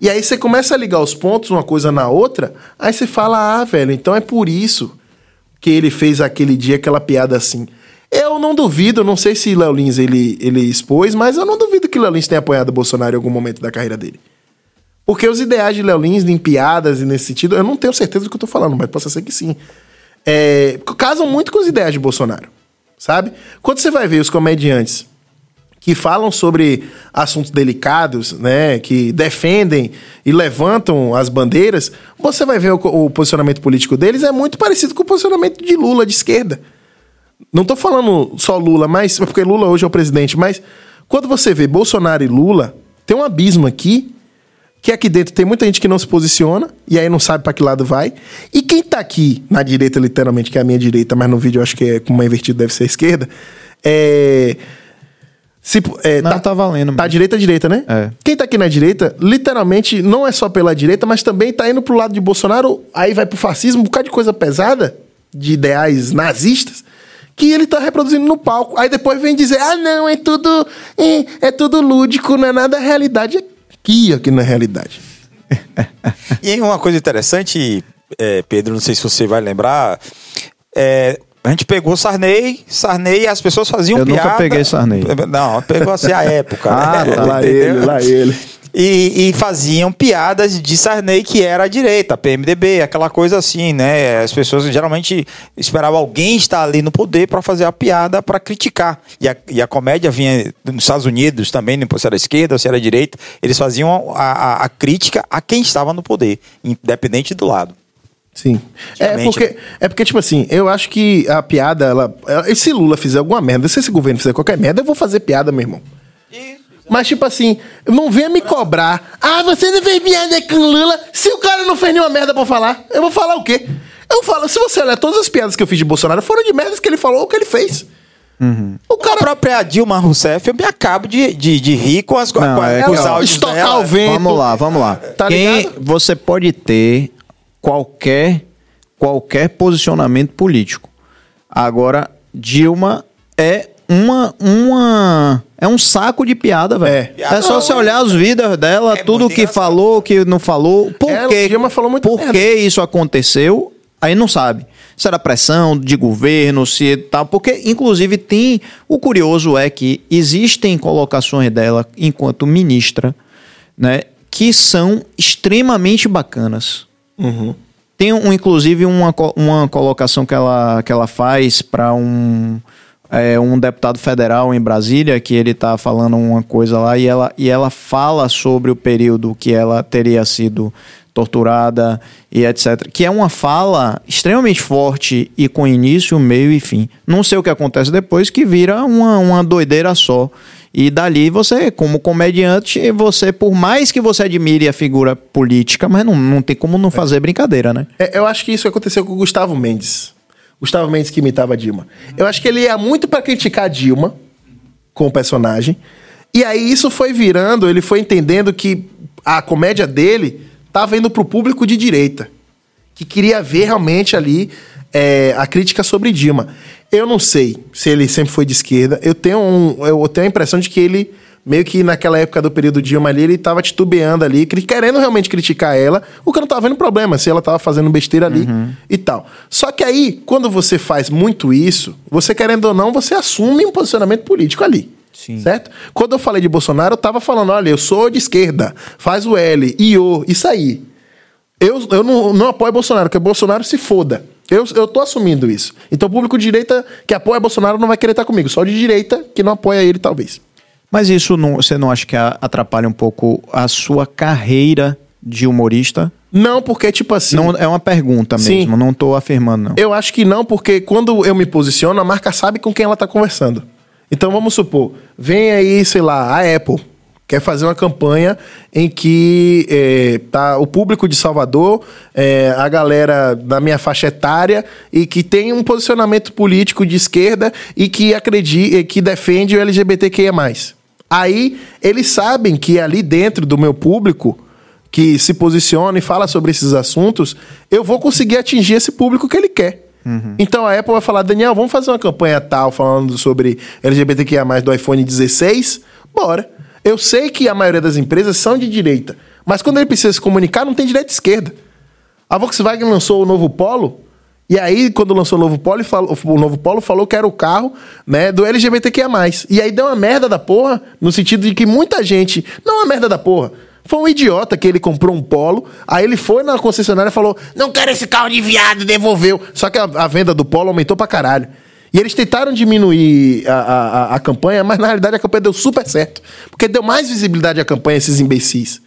E aí você começa a ligar os pontos, uma coisa na outra, aí você fala, ah, velho, então é por isso que ele fez aquele dia aquela piada assim. Eu não duvido, não sei se Léo Lins ele, ele expôs, mas eu não duvido que Léo Lins tenha apoiado o Bolsonaro em algum momento da carreira dele. Porque os ideais de Léo Lins, em piadas e nesse sentido, eu não tenho certeza do que eu tô falando, mas possa ser que sim. É, casam muito com os ideais de Bolsonaro, sabe? Quando você vai ver os comediantes que falam sobre assuntos delicados, né, que defendem e levantam as bandeiras, você vai ver o, o posicionamento político deles é muito parecido com o posicionamento de Lula de esquerda. Não tô falando só Lula, mas porque Lula hoje é o presidente, mas quando você vê Bolsonaro e Lula, tem um abismo aqui que aqui dentro tem muita gente que não se posiciona e aí não sabe pra que lado vai. E quem tá aqui na direita, literalmente, que é a minha direita, mas no vídeo eu acho que é com uma invertida deve ser a esquerda, é. Se, é, Não, tá valendo Tá direita, direita, né? É. Quem tá aqui na direita, literalmente, não é só pela direita, mas também tá indo pro lado de Bolsonaro, aí vai pro fascismo, um bocado de coisa pesada, de ideais nazistas, que ele tá reproduzindo no palco. Aí depois vem dizer, ah, não, é tudo, é, é tudo lúdico, não é nada realidade. Aqui, aqui na realidade. E aí uma coisa interessante, é, Pedro, não sei se você vai lembrar, é, a gente pegou Sarney, Sarney, as pessoas faziam Eu nunca piada. peguei Sarney. Não, pegou assim a época. Ah, né? Lá Entendeu? ele, lá ele. E, e faziam piadas de Sarney que era a direita, PMDB, aquela coisa assim, né? As pessoas geralmente esperavam alguém estar ali no poder para fazer a piada para criticar. E a, e a comédia vinha nos Estados Unidos também, não se era esquerda ou se era direita, eles faziam a, a- a crítica a quem estava no poder, independente do lado. Sim. É porque, é porque, tipo assim, eu acho que a piada, ela, ela- e se Lula fizer alguma merda, se esse governo fizer qualquer merda, eu vou fazer piada, meu irmão. Mas, tipo assim, não venha me cobrar. Ah, você não fez piada com Lula. Se o cara não fez nenhuma merda pra falar, eu vou falar o quê? Eu falo, se você olhar todas as piadas que eu fiz de Bolsonaro, foram de merdas que ele falou ou que ele fez. O A cara. própria Dilma Rousseff, eu me acabo de, de, de rir com, as, com, Não, com é os que, ó, áudios estocar dela. o vento. Vamos lá, vamos lá. Tá Quem ligado? você pode ter qualquer qualquer posicionamento político. Agora Dilma é uma uma é um saco de piada, velho. É. É. só você olhar os vídeos dela, É tudo que engraçado. falou, que não falou. Por quê? Dilma falou muito Por merda. que isso aconteceu? Aí não sabe. Se era pressão de governo, se tal. Porque, inclusive, tem. O curioso é que existem colocações dela enquanto ministra, né? Que são extremamente bacanas. Tem, um, inclusive, uma, uma colocação que ela, que ela faz para um. é, um deputado federal em Brasília que ele tá falando uma coisa lá e ela, e ela fala sobre o período que ela teria sido torturada e etc. Que é uma fala extremamente forte e com início, meio e fim. Não sei o que acontece depois, que vira uma, uma doideira só. E dali você, como comediante, você, por mais que você admire a figura política, mas não, não tem como não fazer brincadeira, né? É, eu acho que isso aconteceu com o Gustavo Mendes. Gustavo Mendes que imitava a Dilma. Eu acho que ele ia muito pra criticar a Dilma com o personagem. E aí isso foi virando, ele foi entendendo que a comédia dele tava indo pro público de direita. Que queria ver realmente ali é, a crítica sobre Dilma. Eu não sei se ele sempre foi de esquerda. Eu tenho, um- eu tenho a impressão de que ele, meio que naquela época do período Dilma ali, ele tava titubeando ali, querendo realmente criticar ela, o que eu não tava vendo problema, se ela tava fazendo besteira ali e tal. Só que aí, quando você faz muito isso, você querendo ou não, você assume um posicionamento político ali. Sim. Certo? Quando eu falei de Bolsonaro, eu tava falando, olha, eu sou de esquerda, faz o L, IO, isso aí. Eu, eu não, não apoio Bolsonaro, porque Bolsonaro se foda. Eu, eu tô assumindo isso. Então o público de direita que apoia Bolsonaro não vai querer estar comigo. Só de direita que não apoia ele, talvez. Mas isso não, você não acha que atrapalha um pouco a sua carreira de humorista? Não, porque, tipo assim. Não, é uma pergunta Sim. mesmo, não tô afirmando, não. Eu acho que não, porque quando eu me posiciono, a marca sabe com quem ela tá conversando. Então vamos supor, vem aí, sei lá, a Apple quer fazer uma campanha em que é, tá o público de Salvador, é, a galera da minha faixa etária e que tem um posicionamento político de esquerda e que acredita, que defende o LGBTQIA+. Aí eles sabem que ali dentro do meu público que se posiciona e fala sobre esses assuntos, eu vou conseguir atingir esse público que ele quer. Então a Apple vai falar, Daniel, vamos fazer uma campanha tal falando sobre LGBTQIA+, do iPhone 16? Bora. Eu sei que a maioria das empresas são de direita, mas quando ele precisa se comunicar, não tem direita e esquerda. A Volkswagen lançou o novo Polo, e aí, quando lançou o novo Polo, falou- o novo Polo falou que era o carro né, do LGBTQIA. E aí deu uma merda da porra, no sentido de que muita gente. Não uma merda da porra. Foi um idiota que ele comprou um polo, aí ele foi na concessionária e falou: Não quero esse carro de viado, devolveu. Só que a, a venda do polo aumentou pra caralho. E eles tentaram diminuir a, a, a- campanha, mas na realidade a campanha deu super certo. Porque deu mais visibilidade à campanha, esses imbecis.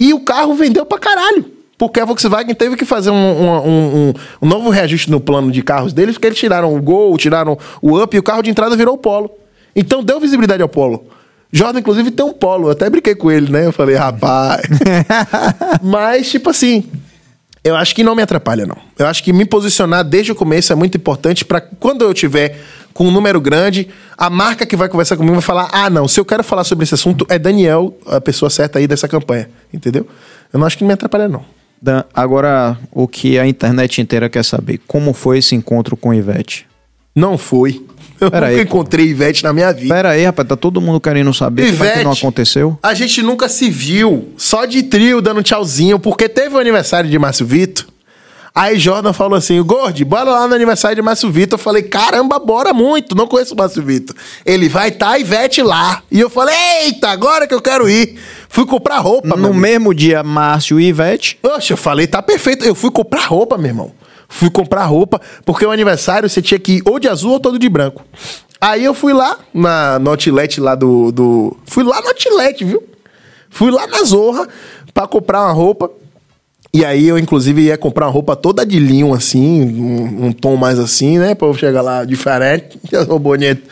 E o carro vendeu pra caralho. Porque a Volkswagen teve que fazer um, um- um- um- um novo reajuste no plano de carros deles, porque eles tiraram o Gol, tiraram o Up e o carro de entrada virou o Polo. Então deu visibilidade ao Polo. Jordan, inclusive, tem um Polo. Eu até brinquei com ele, né? Eu falei, rapaz. Mas, tipo assim, eu acho que não me atrapalha, não. Eu acho que me posicionar desde o começo é muito importante para quando eu tiver com um número grande, a marca que vai conversar comigo vai falar: ah, não, se eu quero falar sobre esse assunto, é Daniel a pessoa certa aí dessa campanha. Entendeu? Eu não acho que me atrapalha, não. Dan, agora, o que a internet inteira quer saber, como foi esse encontro com Ivete? Não foi. Eu Pera nunca aí, encontrei Ivete na minha vida. Pera aí, rapaz, tá todo mundo querendo saber como é que não aconteceu? A gente nunca se viu, só de trio dando tchauzinho, porque teve o aniversário de Márcio Vitor. Aí Jordan falou assim: Gordi, bora lá no aniversário de Márcio Vitor. Eu falei: caramba, bora muito, não conheço o Márcio Vitor. Ele vai estar tá Ivete lá. E eu falei: eita, agora que eu quero ir. Fui comprar roupa, No amigo. mesmo dia, Márcio e Ivete. Oxe, eu falei, tá perfeito. Eu fui comprar roupa, meu irmão. Fui comprar roupa, porque o aniversário você tinha que ir ou de azul ou todo de branco. Aí eu fui lá, na, no outlet lá do, do. Fui lá no outlet, viu? Fui lá na Zorra pra comprar uma roupa. E aí eu, inclusive, ia comprar uma roupa toda de linho, assim, um, um tom mais assim, né? Pra eu chegar lá diferente, eu sou bonito.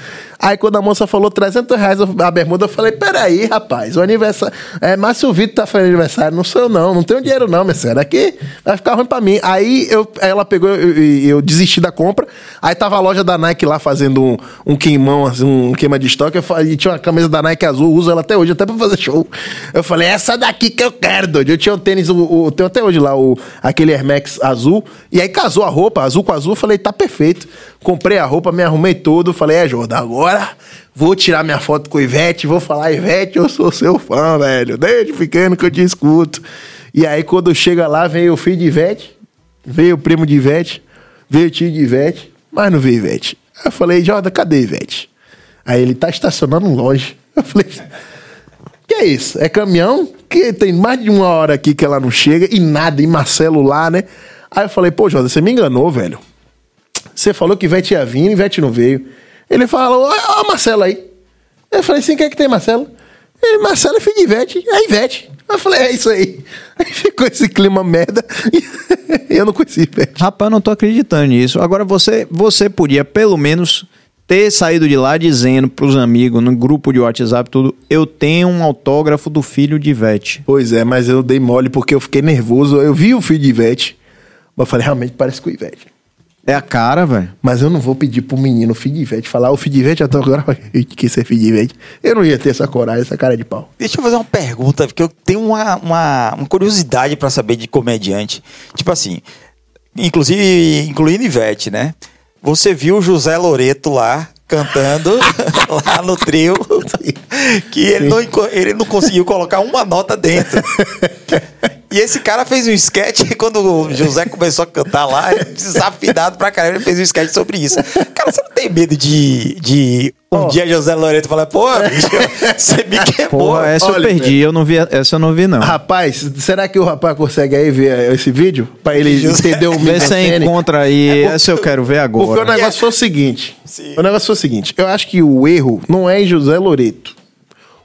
Aí quando a moça falou 300 reais a bermuda, eu falei, peraí, rapaz, o aniversário... É, Márcio Vitor tá fazendo aniversário, não sou eu não, não tenho dinheiro não, minha senhora, aqui vai ficar ruim pra mim. Aí eu, ela pegou, eu, eu, eu desisti da compra, aí tava a loja da Nike lá fazendo um, um queimão, assim, um queima de estoque, eu falei, e tinha uma camisa da Nike azul, uso ela até hoje, até pra fazer show. Eu falei, essa daqui que eu quero, doido. Eu tinha um tênis, o, o, tenho até hoje lá, o, aquele Air Max azul, e aí casou a roupa, azul com azul, eu falei, tá perfeito. Comprei a roupa, me arrumei todo, falei, é, Jordan, agora vou tirar minha foto com o Ivete, vou falar, Ivete, eu sou seu fã, velho, desde pequeno que eu te escuto. E aí, quando chega lá, veio o filho de Ivete, veio o primo de Ivete, veio o tio de Ivete, mas não veio Ivete. Aí eu falei, Jordan, cadê Ivete? Aí ele tá estacionando longe. Eu falei, que é isso? É caminhão? Que tem mais de uma hora aqui que ela não chega e nada, e Marcelo lá, né? Aí eu falei, pô, Jordan, você me enganou, velho. Você falou que Ivete ia vir, Ivete não veio. Ele falou, ó, ó Marcelo aí. Eu falei, sim, quem é que tem Marcelo? Ele, Marcelo é filho de Ivete. É Ivete. Eu falei, é isso aí. Aí ficou esse clima merda. E eu não conheci Ivete. Rapaz, não tô acreditando nisso. Agora você, você podia pelo menos ter saído de lá dizendo pros amigos, no grupo de WhatsApp, tudo, eu tenho um autógrafo do filho de Ivete. Pois é, mas eu dei mole porque eu fiquei nervoso. Eu vi o filho de Ivete. Mas eu falei, realmente parece com o Ivete. É a cara, velho. Mas eu não vou pedir pro menino, filho de Ivete, falar, o filho de Ivete, autógrafo que isso é filho de Ivete. Eu não ia ter essa coragem, essa cara de pau. Deixa eu fazer uma pergunta, porque eu tenho uma, uma, uma curiosidade pra saber de comediante. Tipo assim, inclusive, incluindo Ivete, né? Você viu o José Loreto lá cantando lá no trio que ele não, ele não conseguiu colocar uma nota dentro. E esse cara fez um sketch quando o José começou a cantar lá, desafinado pra caramba, ele fez um sketch sobre isso. Cara, você não tem medo de, de um dia José Loreto falar, pô, bicho, você me queimou. Porra, essa eu olha, perdi, eu não vi, essa eu não vi não. Rapaz, será que o rapaz consegue aí ver esse vídeo? Pra ele José- entender o Vê se encontra aí, essa eu quero ver Porque o agora. negócio foi o seguinte. Sim. O negócio foi o seguinte. Eu acho que o erro não é em José Loreto.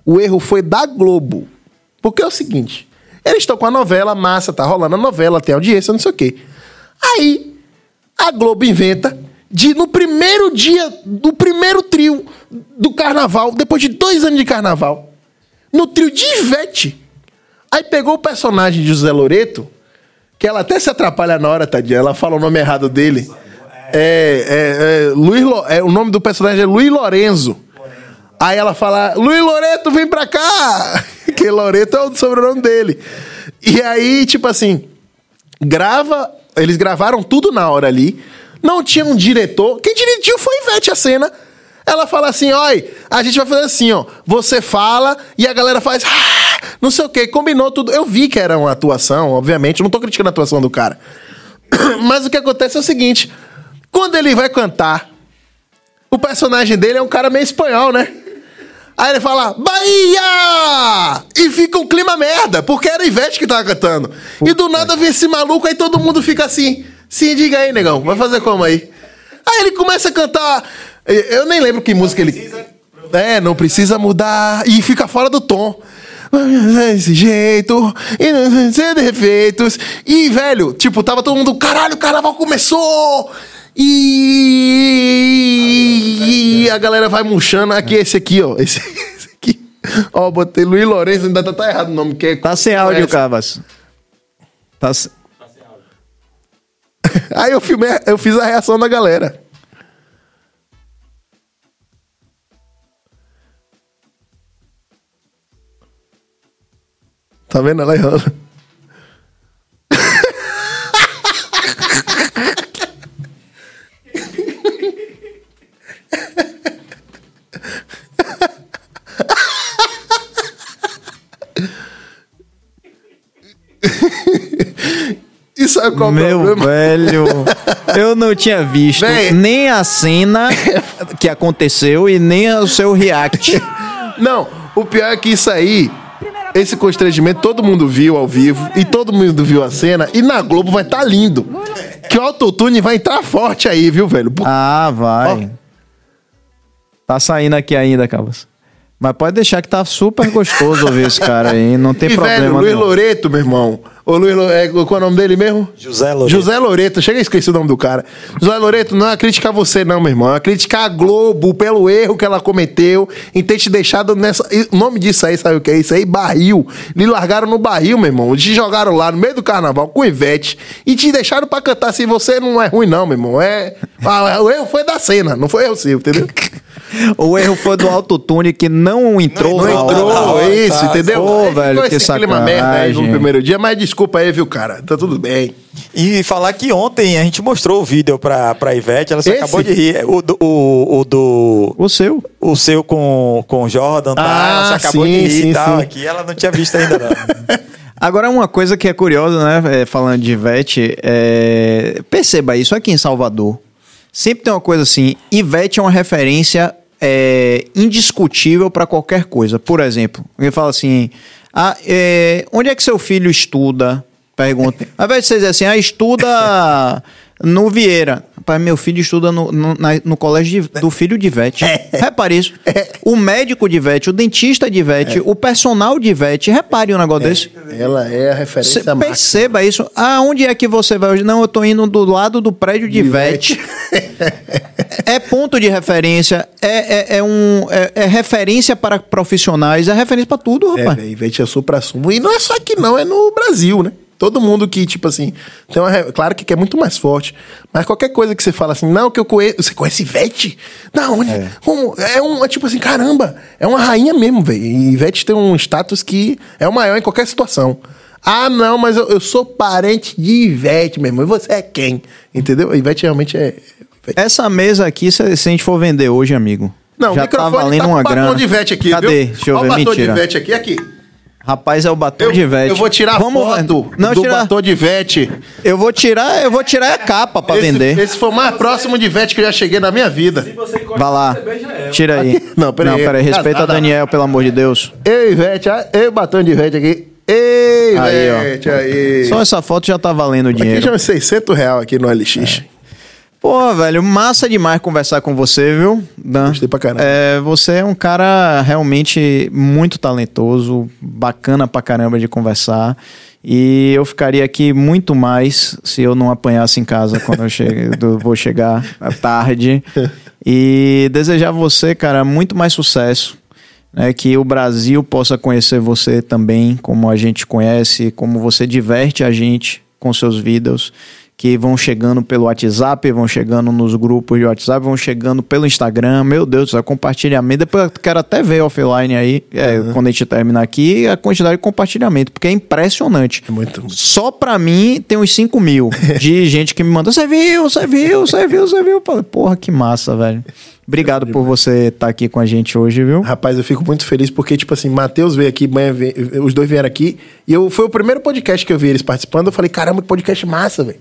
O erro foi da Globo. Porque é o seguinte. Eles estão com a novela, massa, tá rolando a novela, tem audiência, não sei o quê. Aí, a Globo inventa de, no primeiro dia, do primeiro trio do carnaval, depois de dois anos de carnaval, no trio de Ivete. Aí pegou o personagem de José Loreto, que ela até se atrapalha na hora, tadinha. Ela fala o nome errado dele. É, é, é, Luiz é, o nome do personagem é Luiz Lorenzo. Aí ela fala, Luiz Loreto, vem pra cá! que Loreto é o sobrenome dele. E aí, tipo assim, grava. Eles gravaram tudo na hora ali. Não tinha um diretor. Quem dirigiu foi Ivete a cena. Ela fala assim: olha, a gente vai fazer assim, ó. Você fala e a galera faz. "Ah", não sei o que, combinou tudo. Eu vi que era uma atuação, obviamente. eu Não tô criticando a atuação do cara. Mas o que acontece é o seguinte: quando ele vai cantar, o personagem dele é um cara meio espanhol, né? Aí ele fala, Bahia! E fica um clima merda, porque era Ivete que tava cantando. e do nada vem esse maluco, aí todo mundo fica assim. Sim, diga aí, negão, vai fazer como aí? Aí ele começa a cantar. Eu nem lembro que música ele. É, não precisa mudar. E fica fora do tom. Desse jeito, e não ser defeitos. E, velho, tipo, tava todo mundo, caralho, o carnaval começou! E, e a galera vai murchando. Aqui, esse aqui, ó. Esse, esse aqui. Ó, botei Luiz Lourenço, ainda tá, tá errado o nome. Que é, Tá sem áudio, essa. Cabas. Tá se- Aí eu, filmei, eu fiz a reação da galera. Tá vendo ela errando? E sabe qual é Meu problema? velho, eu não tinha visto Véi. nem a cena que aconteceu e nem o seu react. Não, o pior é que isso aí, esse constrangimento, todo mundo viu ao vivo e todo mundo viu a cena e na Globo vai estar lindo. Que o autotune vai entrar forte aí, viu, velho? Ah, vai. Tá saindo aqui ainda, Cabas. Mas pode deixar que tá super gostoso ouvir esse cara aí, não tem e, problema velho, Luiz não. Loreto, meu irmão. O Luiz é, qual é o nome dele mesmo? José Loreto. José Loreto, chega a esquecer o nome do cara. José Loreto não é criticar você, não, meu irmão. É criticar a Globo pelo erro que ela cometeu em ter te deixado nessa. O nome disso aí, sabe o que é isso aí? Barril. Lhe largaram no barril, meu irmão. Te jogaram lá no meio do carnaval com Ivete e te deixaram pra cantar. Se você não é ruim, não, meu irmão. É. Ah, o erro foi da cena, não foi erro seu, entendeu? O erro foi do autotune que não entrou. Não hora. entrou, na hora, isso, tá. entendeu? Ô, Aí velho, ficou que esse clima merda aí no sacanagem. primeiro dia, mas desculpa aí, viu, cara? Tá tudo bem. E falar que ontem a gente mostrou o vídeo pra, pra Ivete, ela se Esse? acabou de rir. O do, o, o do. O seu. O seu com, com o Jordan, tá? Ah, ela se acabou sim, de rir sim, e tal. sim. Aqui ela não tinha visto ainda, não. Agora, uma coisa que é curiosa, né? é, falando de Ivete, é, perceba isso aqui em Salvador. Sempre tem uma coisa assim: Ivete é uma referência é, indiscutível para qualquer coisa. Por exemplo, alguém fala assim: ah, é, onde é que seu filho estuda? Pergunta. Ao invés de você dizer assim, ah, estuda no Vieira. Rapaz, meu filho estuda no, no, na- no colégio de- do filho de Ivete. Repare isso. O médico de Ivete, o dentista de Ivete, o personal de Ivete. Repare um negócio desse. Ela é a referência Cê máxima. perceba isso. Aonde é que você vai hoje? Não, eu tô indo do lado do prédio de Ivete. é ponto de referência, é, é, é um, é, é referência para profissionais, é referência para tudo, É, rapaz. velho, Ivete é supra-sumo. E não é só aqui não, é no Brasil, né? Todo mundo que, tipo assim, tem uma, claro que é muito mais forte, mas qualquer coisa que você fala assim, não, que eu conheço, você conhece Ivete? Não, onde- como, é um, é tipo assim, caramba, é uma rainha mesmo, velho. Ivete tem um status que é o maior em qualquer situação. Ah, não, mas eu, eu sou parente de Ivete, meu irmão, e você é quem? Entendeu? Ivete realmente é... Essa mesa aqui, se, se a gente for vender hoje, amigo, Não, já o tá microfone valendo tá uma o batom grana. de Ivete aqui, Cadê? viu? Deixa eu Ó ver, o batom mentira. de Ivete aqui, aqui. Rapaz, é o batom Eu, de Ivete. eu vou tirar Vamos, foto não, do tirar, batom de Ivete. Eu vou tirar, eu vou tirar a capa pra esse, vender. Esse foi o mais próximo de Ivete que eu já cheguei na minha vida. Vai lá. Tira aí. Não, peraí. Não, peraí. Respeita a Casada. Daniel, pelo amor de Deus. Ei, Ivete, ah, ei, o batom de Ivete aqui. Ei, Aí, ó. Ivete, aí. Só essa foto já tá valendo Aqui dinheiro. já é uns 600 reais aqui no LX. Pô, velho, massa demais conversar com você, viu, Dan? Gostei pra caramba. É, você é um cara realmente muito talentoso, bacana pra caramba de conversar. E eu ficaria aqui muito mais se eu não apanhasse em casa quando eu che- do- vou chegar à tarde. E desejar a você, cara, muito mais sucesso. né, que o Brasil possa conhecer você também, como a gente conhece, como você diverte a gente com seus vídeos, que vão chegando pelo WhatsApp, vão chegando nos grupos de WhatsApp, vão chegando pelo Instagram. Meu Deus do céu, compartilhamento. Depois eu quero até ver offline aí, é, quando a gente terminar aqui, a quantidade de compartilhamento, porque é impressionante. É muito. Só pra mim tem uns 5 mil de gente que me manda. Você viu, você viu, você viu, você viu. Falei, porra, que massa, velho. Obrigado por você estar aqui com a gente hoje, viu? Rapaz, eu fico muito feliz porque, tipo assim, Matheus veio aqui, Banha veio- os dois vieram aqui, e eu, foi o primeiro podcast que eu vi eles participando. Eu falei, caramba, que podcast massa, velho.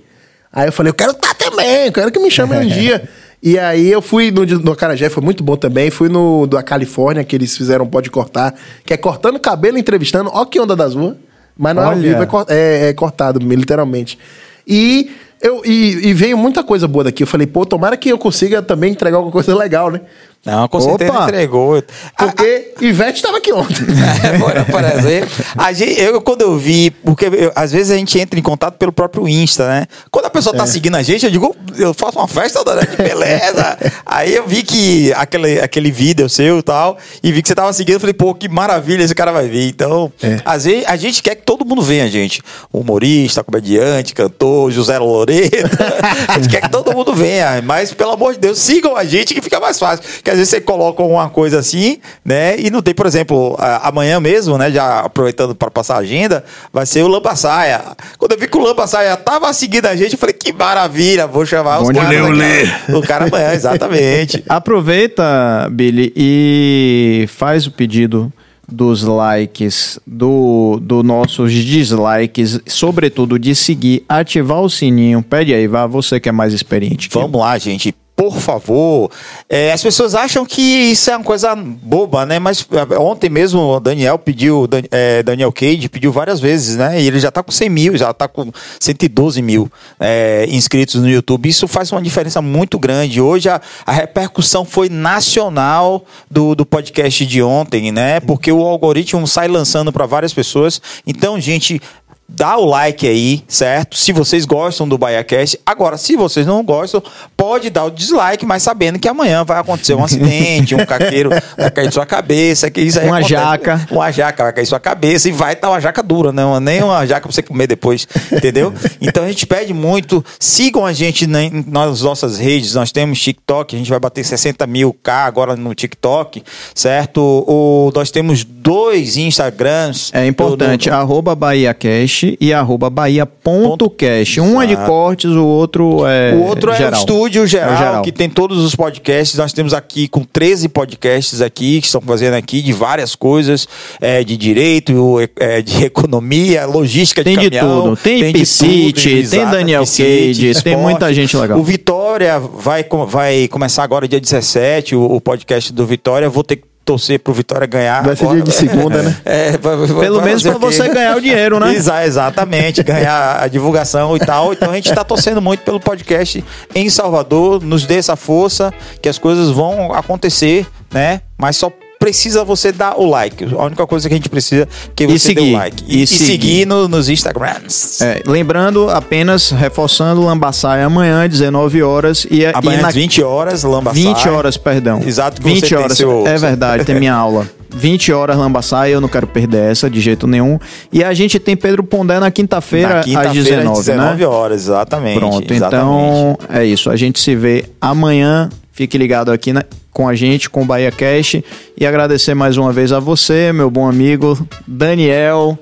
Aí eu falei, eu quero estar também, eu quero que me chamem um dia. E aí eu fui no, no Acarajé, foi muito bom também. Fui no da Califórnia, que eles fizeram Pode Cortar, que é cortando cabelo, entrevistando. Ó que onda das ruas. Mas não é ao Olha. vivo, é, é- é cortado, literalmente. E, eu, e, e veio muita coisa boa daqui. Eu falei, pô, tomara que eu consiga também entregar alguma coisa legal, né? Não, com certeza Opa! entregou. Porque Ivete estava aqui ontem. É, por, exemplo, a gente, eu, quando eu vi, porque eu- às vezes a gente entra em contato pelo próprio Insta, né? Quando a pessoa É. tá seguindo a gente, eu digo, eu faço uma festa da beleza. Aí eu vi que aquele, aquele vídeo seu e tal, e vi que você tava seguindo, eu falei, pô, que maravilha, esse cara vai vir. Então, É. às vezes a gente quer que todo mundo venha, a gente. Humorista, comediante, cantor, José Loreto. a gente quer que todo mundo venha, mas pelo amor de Deus, sigam a gente que fica mais fácil. Porque às vezes você coloca uma coisa assim, né? E não tem, por exemplo, amanhã mesmo, né? Já aproveitando para passar a agenda, vai ser o Lampa Saia. Quando eu vi que o Lampa Saia tava seguindo a gente, eu falei, que maravilha, vou chamar os Bom caras. demais. aqui. O cara amanhã, exatamente. Aproveita, Billy, e faz o pedido dos likes, do, do nossos dislikes, sobretudo de seguir, ativar o sininho. Pede aí, vá, você que é mais experiente. Vamos lá, gente. Por favor. É, as pessoas acham que isso é uma coisa boba, né? Mas é, ontem mesmo o Daniel pediu, é, Daniel Cage pediu várias vezes, né? E ele já tá com 100 mil, já tá com 112 mil é, inscritos no YouTube. Isso faz uma diferença muito grande. Hoje a, a repercussão foi nacional do, do podcast de ontem, né? Porque o algoritmo sai lançando para várias pessoas. Então, gente. Dá o like aí, certo? Se vocês gostam do BaiaCast. Agora, se vocês não gostam, pode dar o dislike, mas sabendo que amanhã vai acontecer um acidente, um caqueiro vai cair em sua cabeça. Que isso aí Uma acontece. jaca. Uma jaca vai cair em sua cabeça e vai estar uma jaca dura, não, nem uma jaca pra você comer depois, entendeu? Então a gente pede muito, sigam a gente na- nas nossas redes, nós temos TikTok, a gente vai bater 60 mil K agora no TikTok, certo? O, nós temos dois Instagrams. É importante, do- do- arroba BahiaCast e arroba Bahia.cast. Um é de cortes, o outro é O outro é geral. o estúdio geral, É geral. que tem todos os podcasts. Nós temos aqui com 13 podcasts aqui, que estão fazendo aqui de várias coisas, é, de direito, é, de economia, logística de Tem de caminhão. tudo. Tem de Piscite, tem Daniel Cage, tem muita gente legal. O Vitória vai, vai começar agora dia 17, o, o podcast do Vitória. Vou ter que torcer pro Vitória ganhar. Vai ser agora. dia de segunda, né? É, vai- vai- Pelo menos quê? você ganhar o dinheiro, né? Exa- exatamente, ganhar a divulgação e tal. Então a gente tá torcendo muito pelo podcast em Salvador. Nos dê essa força, que as coisas vão acontecer, né? Mas só precisa você dar o like. A única coisa que a gente precisa é que você dê o like. E E, seguir. seguir no- nos Instagrams. É, lembrando, apenas reforçando, Lambaçaia amanhã, 19 horas. E, Amanhã e na às 20 horas, Lambaçaia. 20 horas, perdão. Exato, que 20 você tem horas. seu- É verdade, tem minha aula. 20 horas Lambaçaia, eu não quero perder essa de jeito nenhum. E a gente tem Pedro Pondé na quinta-feira, Na às quinta-feira, 19, às 19 né? horas, exatamente. Pronto, exatamente. então é isso. A gente se vê amanhã. Fique ligado aqui né, com a gente, com o Bahia Cash. E agradecer mais uma vez a você, meu bom amigo Daniel.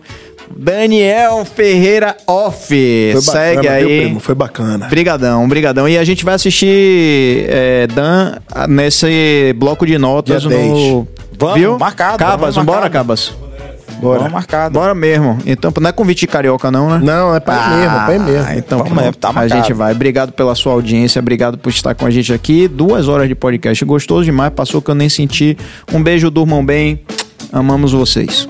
Daniel Ferreira Off. Foi Segue bacana, aí. primo? Foi bacana. Brigadão, brigadão. E a gente vai assistir é, Dan nesse bloco de notas Dia no. Vamos, Viu? marcado, Cabas, vamos marcado. Cabas. Bora. Vamos marcado. Bora mesmo. Então, não é convite carioca, não, né? Não, é pra ir mesmo, é pra mesmo. Ah, então Vamos pronto. mesmo, tá a gente vai. Obrigado pela sua audiência, obrigado por estar com a gente aqui. Duas horas de podcast gostoso demais, passou que eu nem senti. Um beijo, durmam bem. Amamos vocês.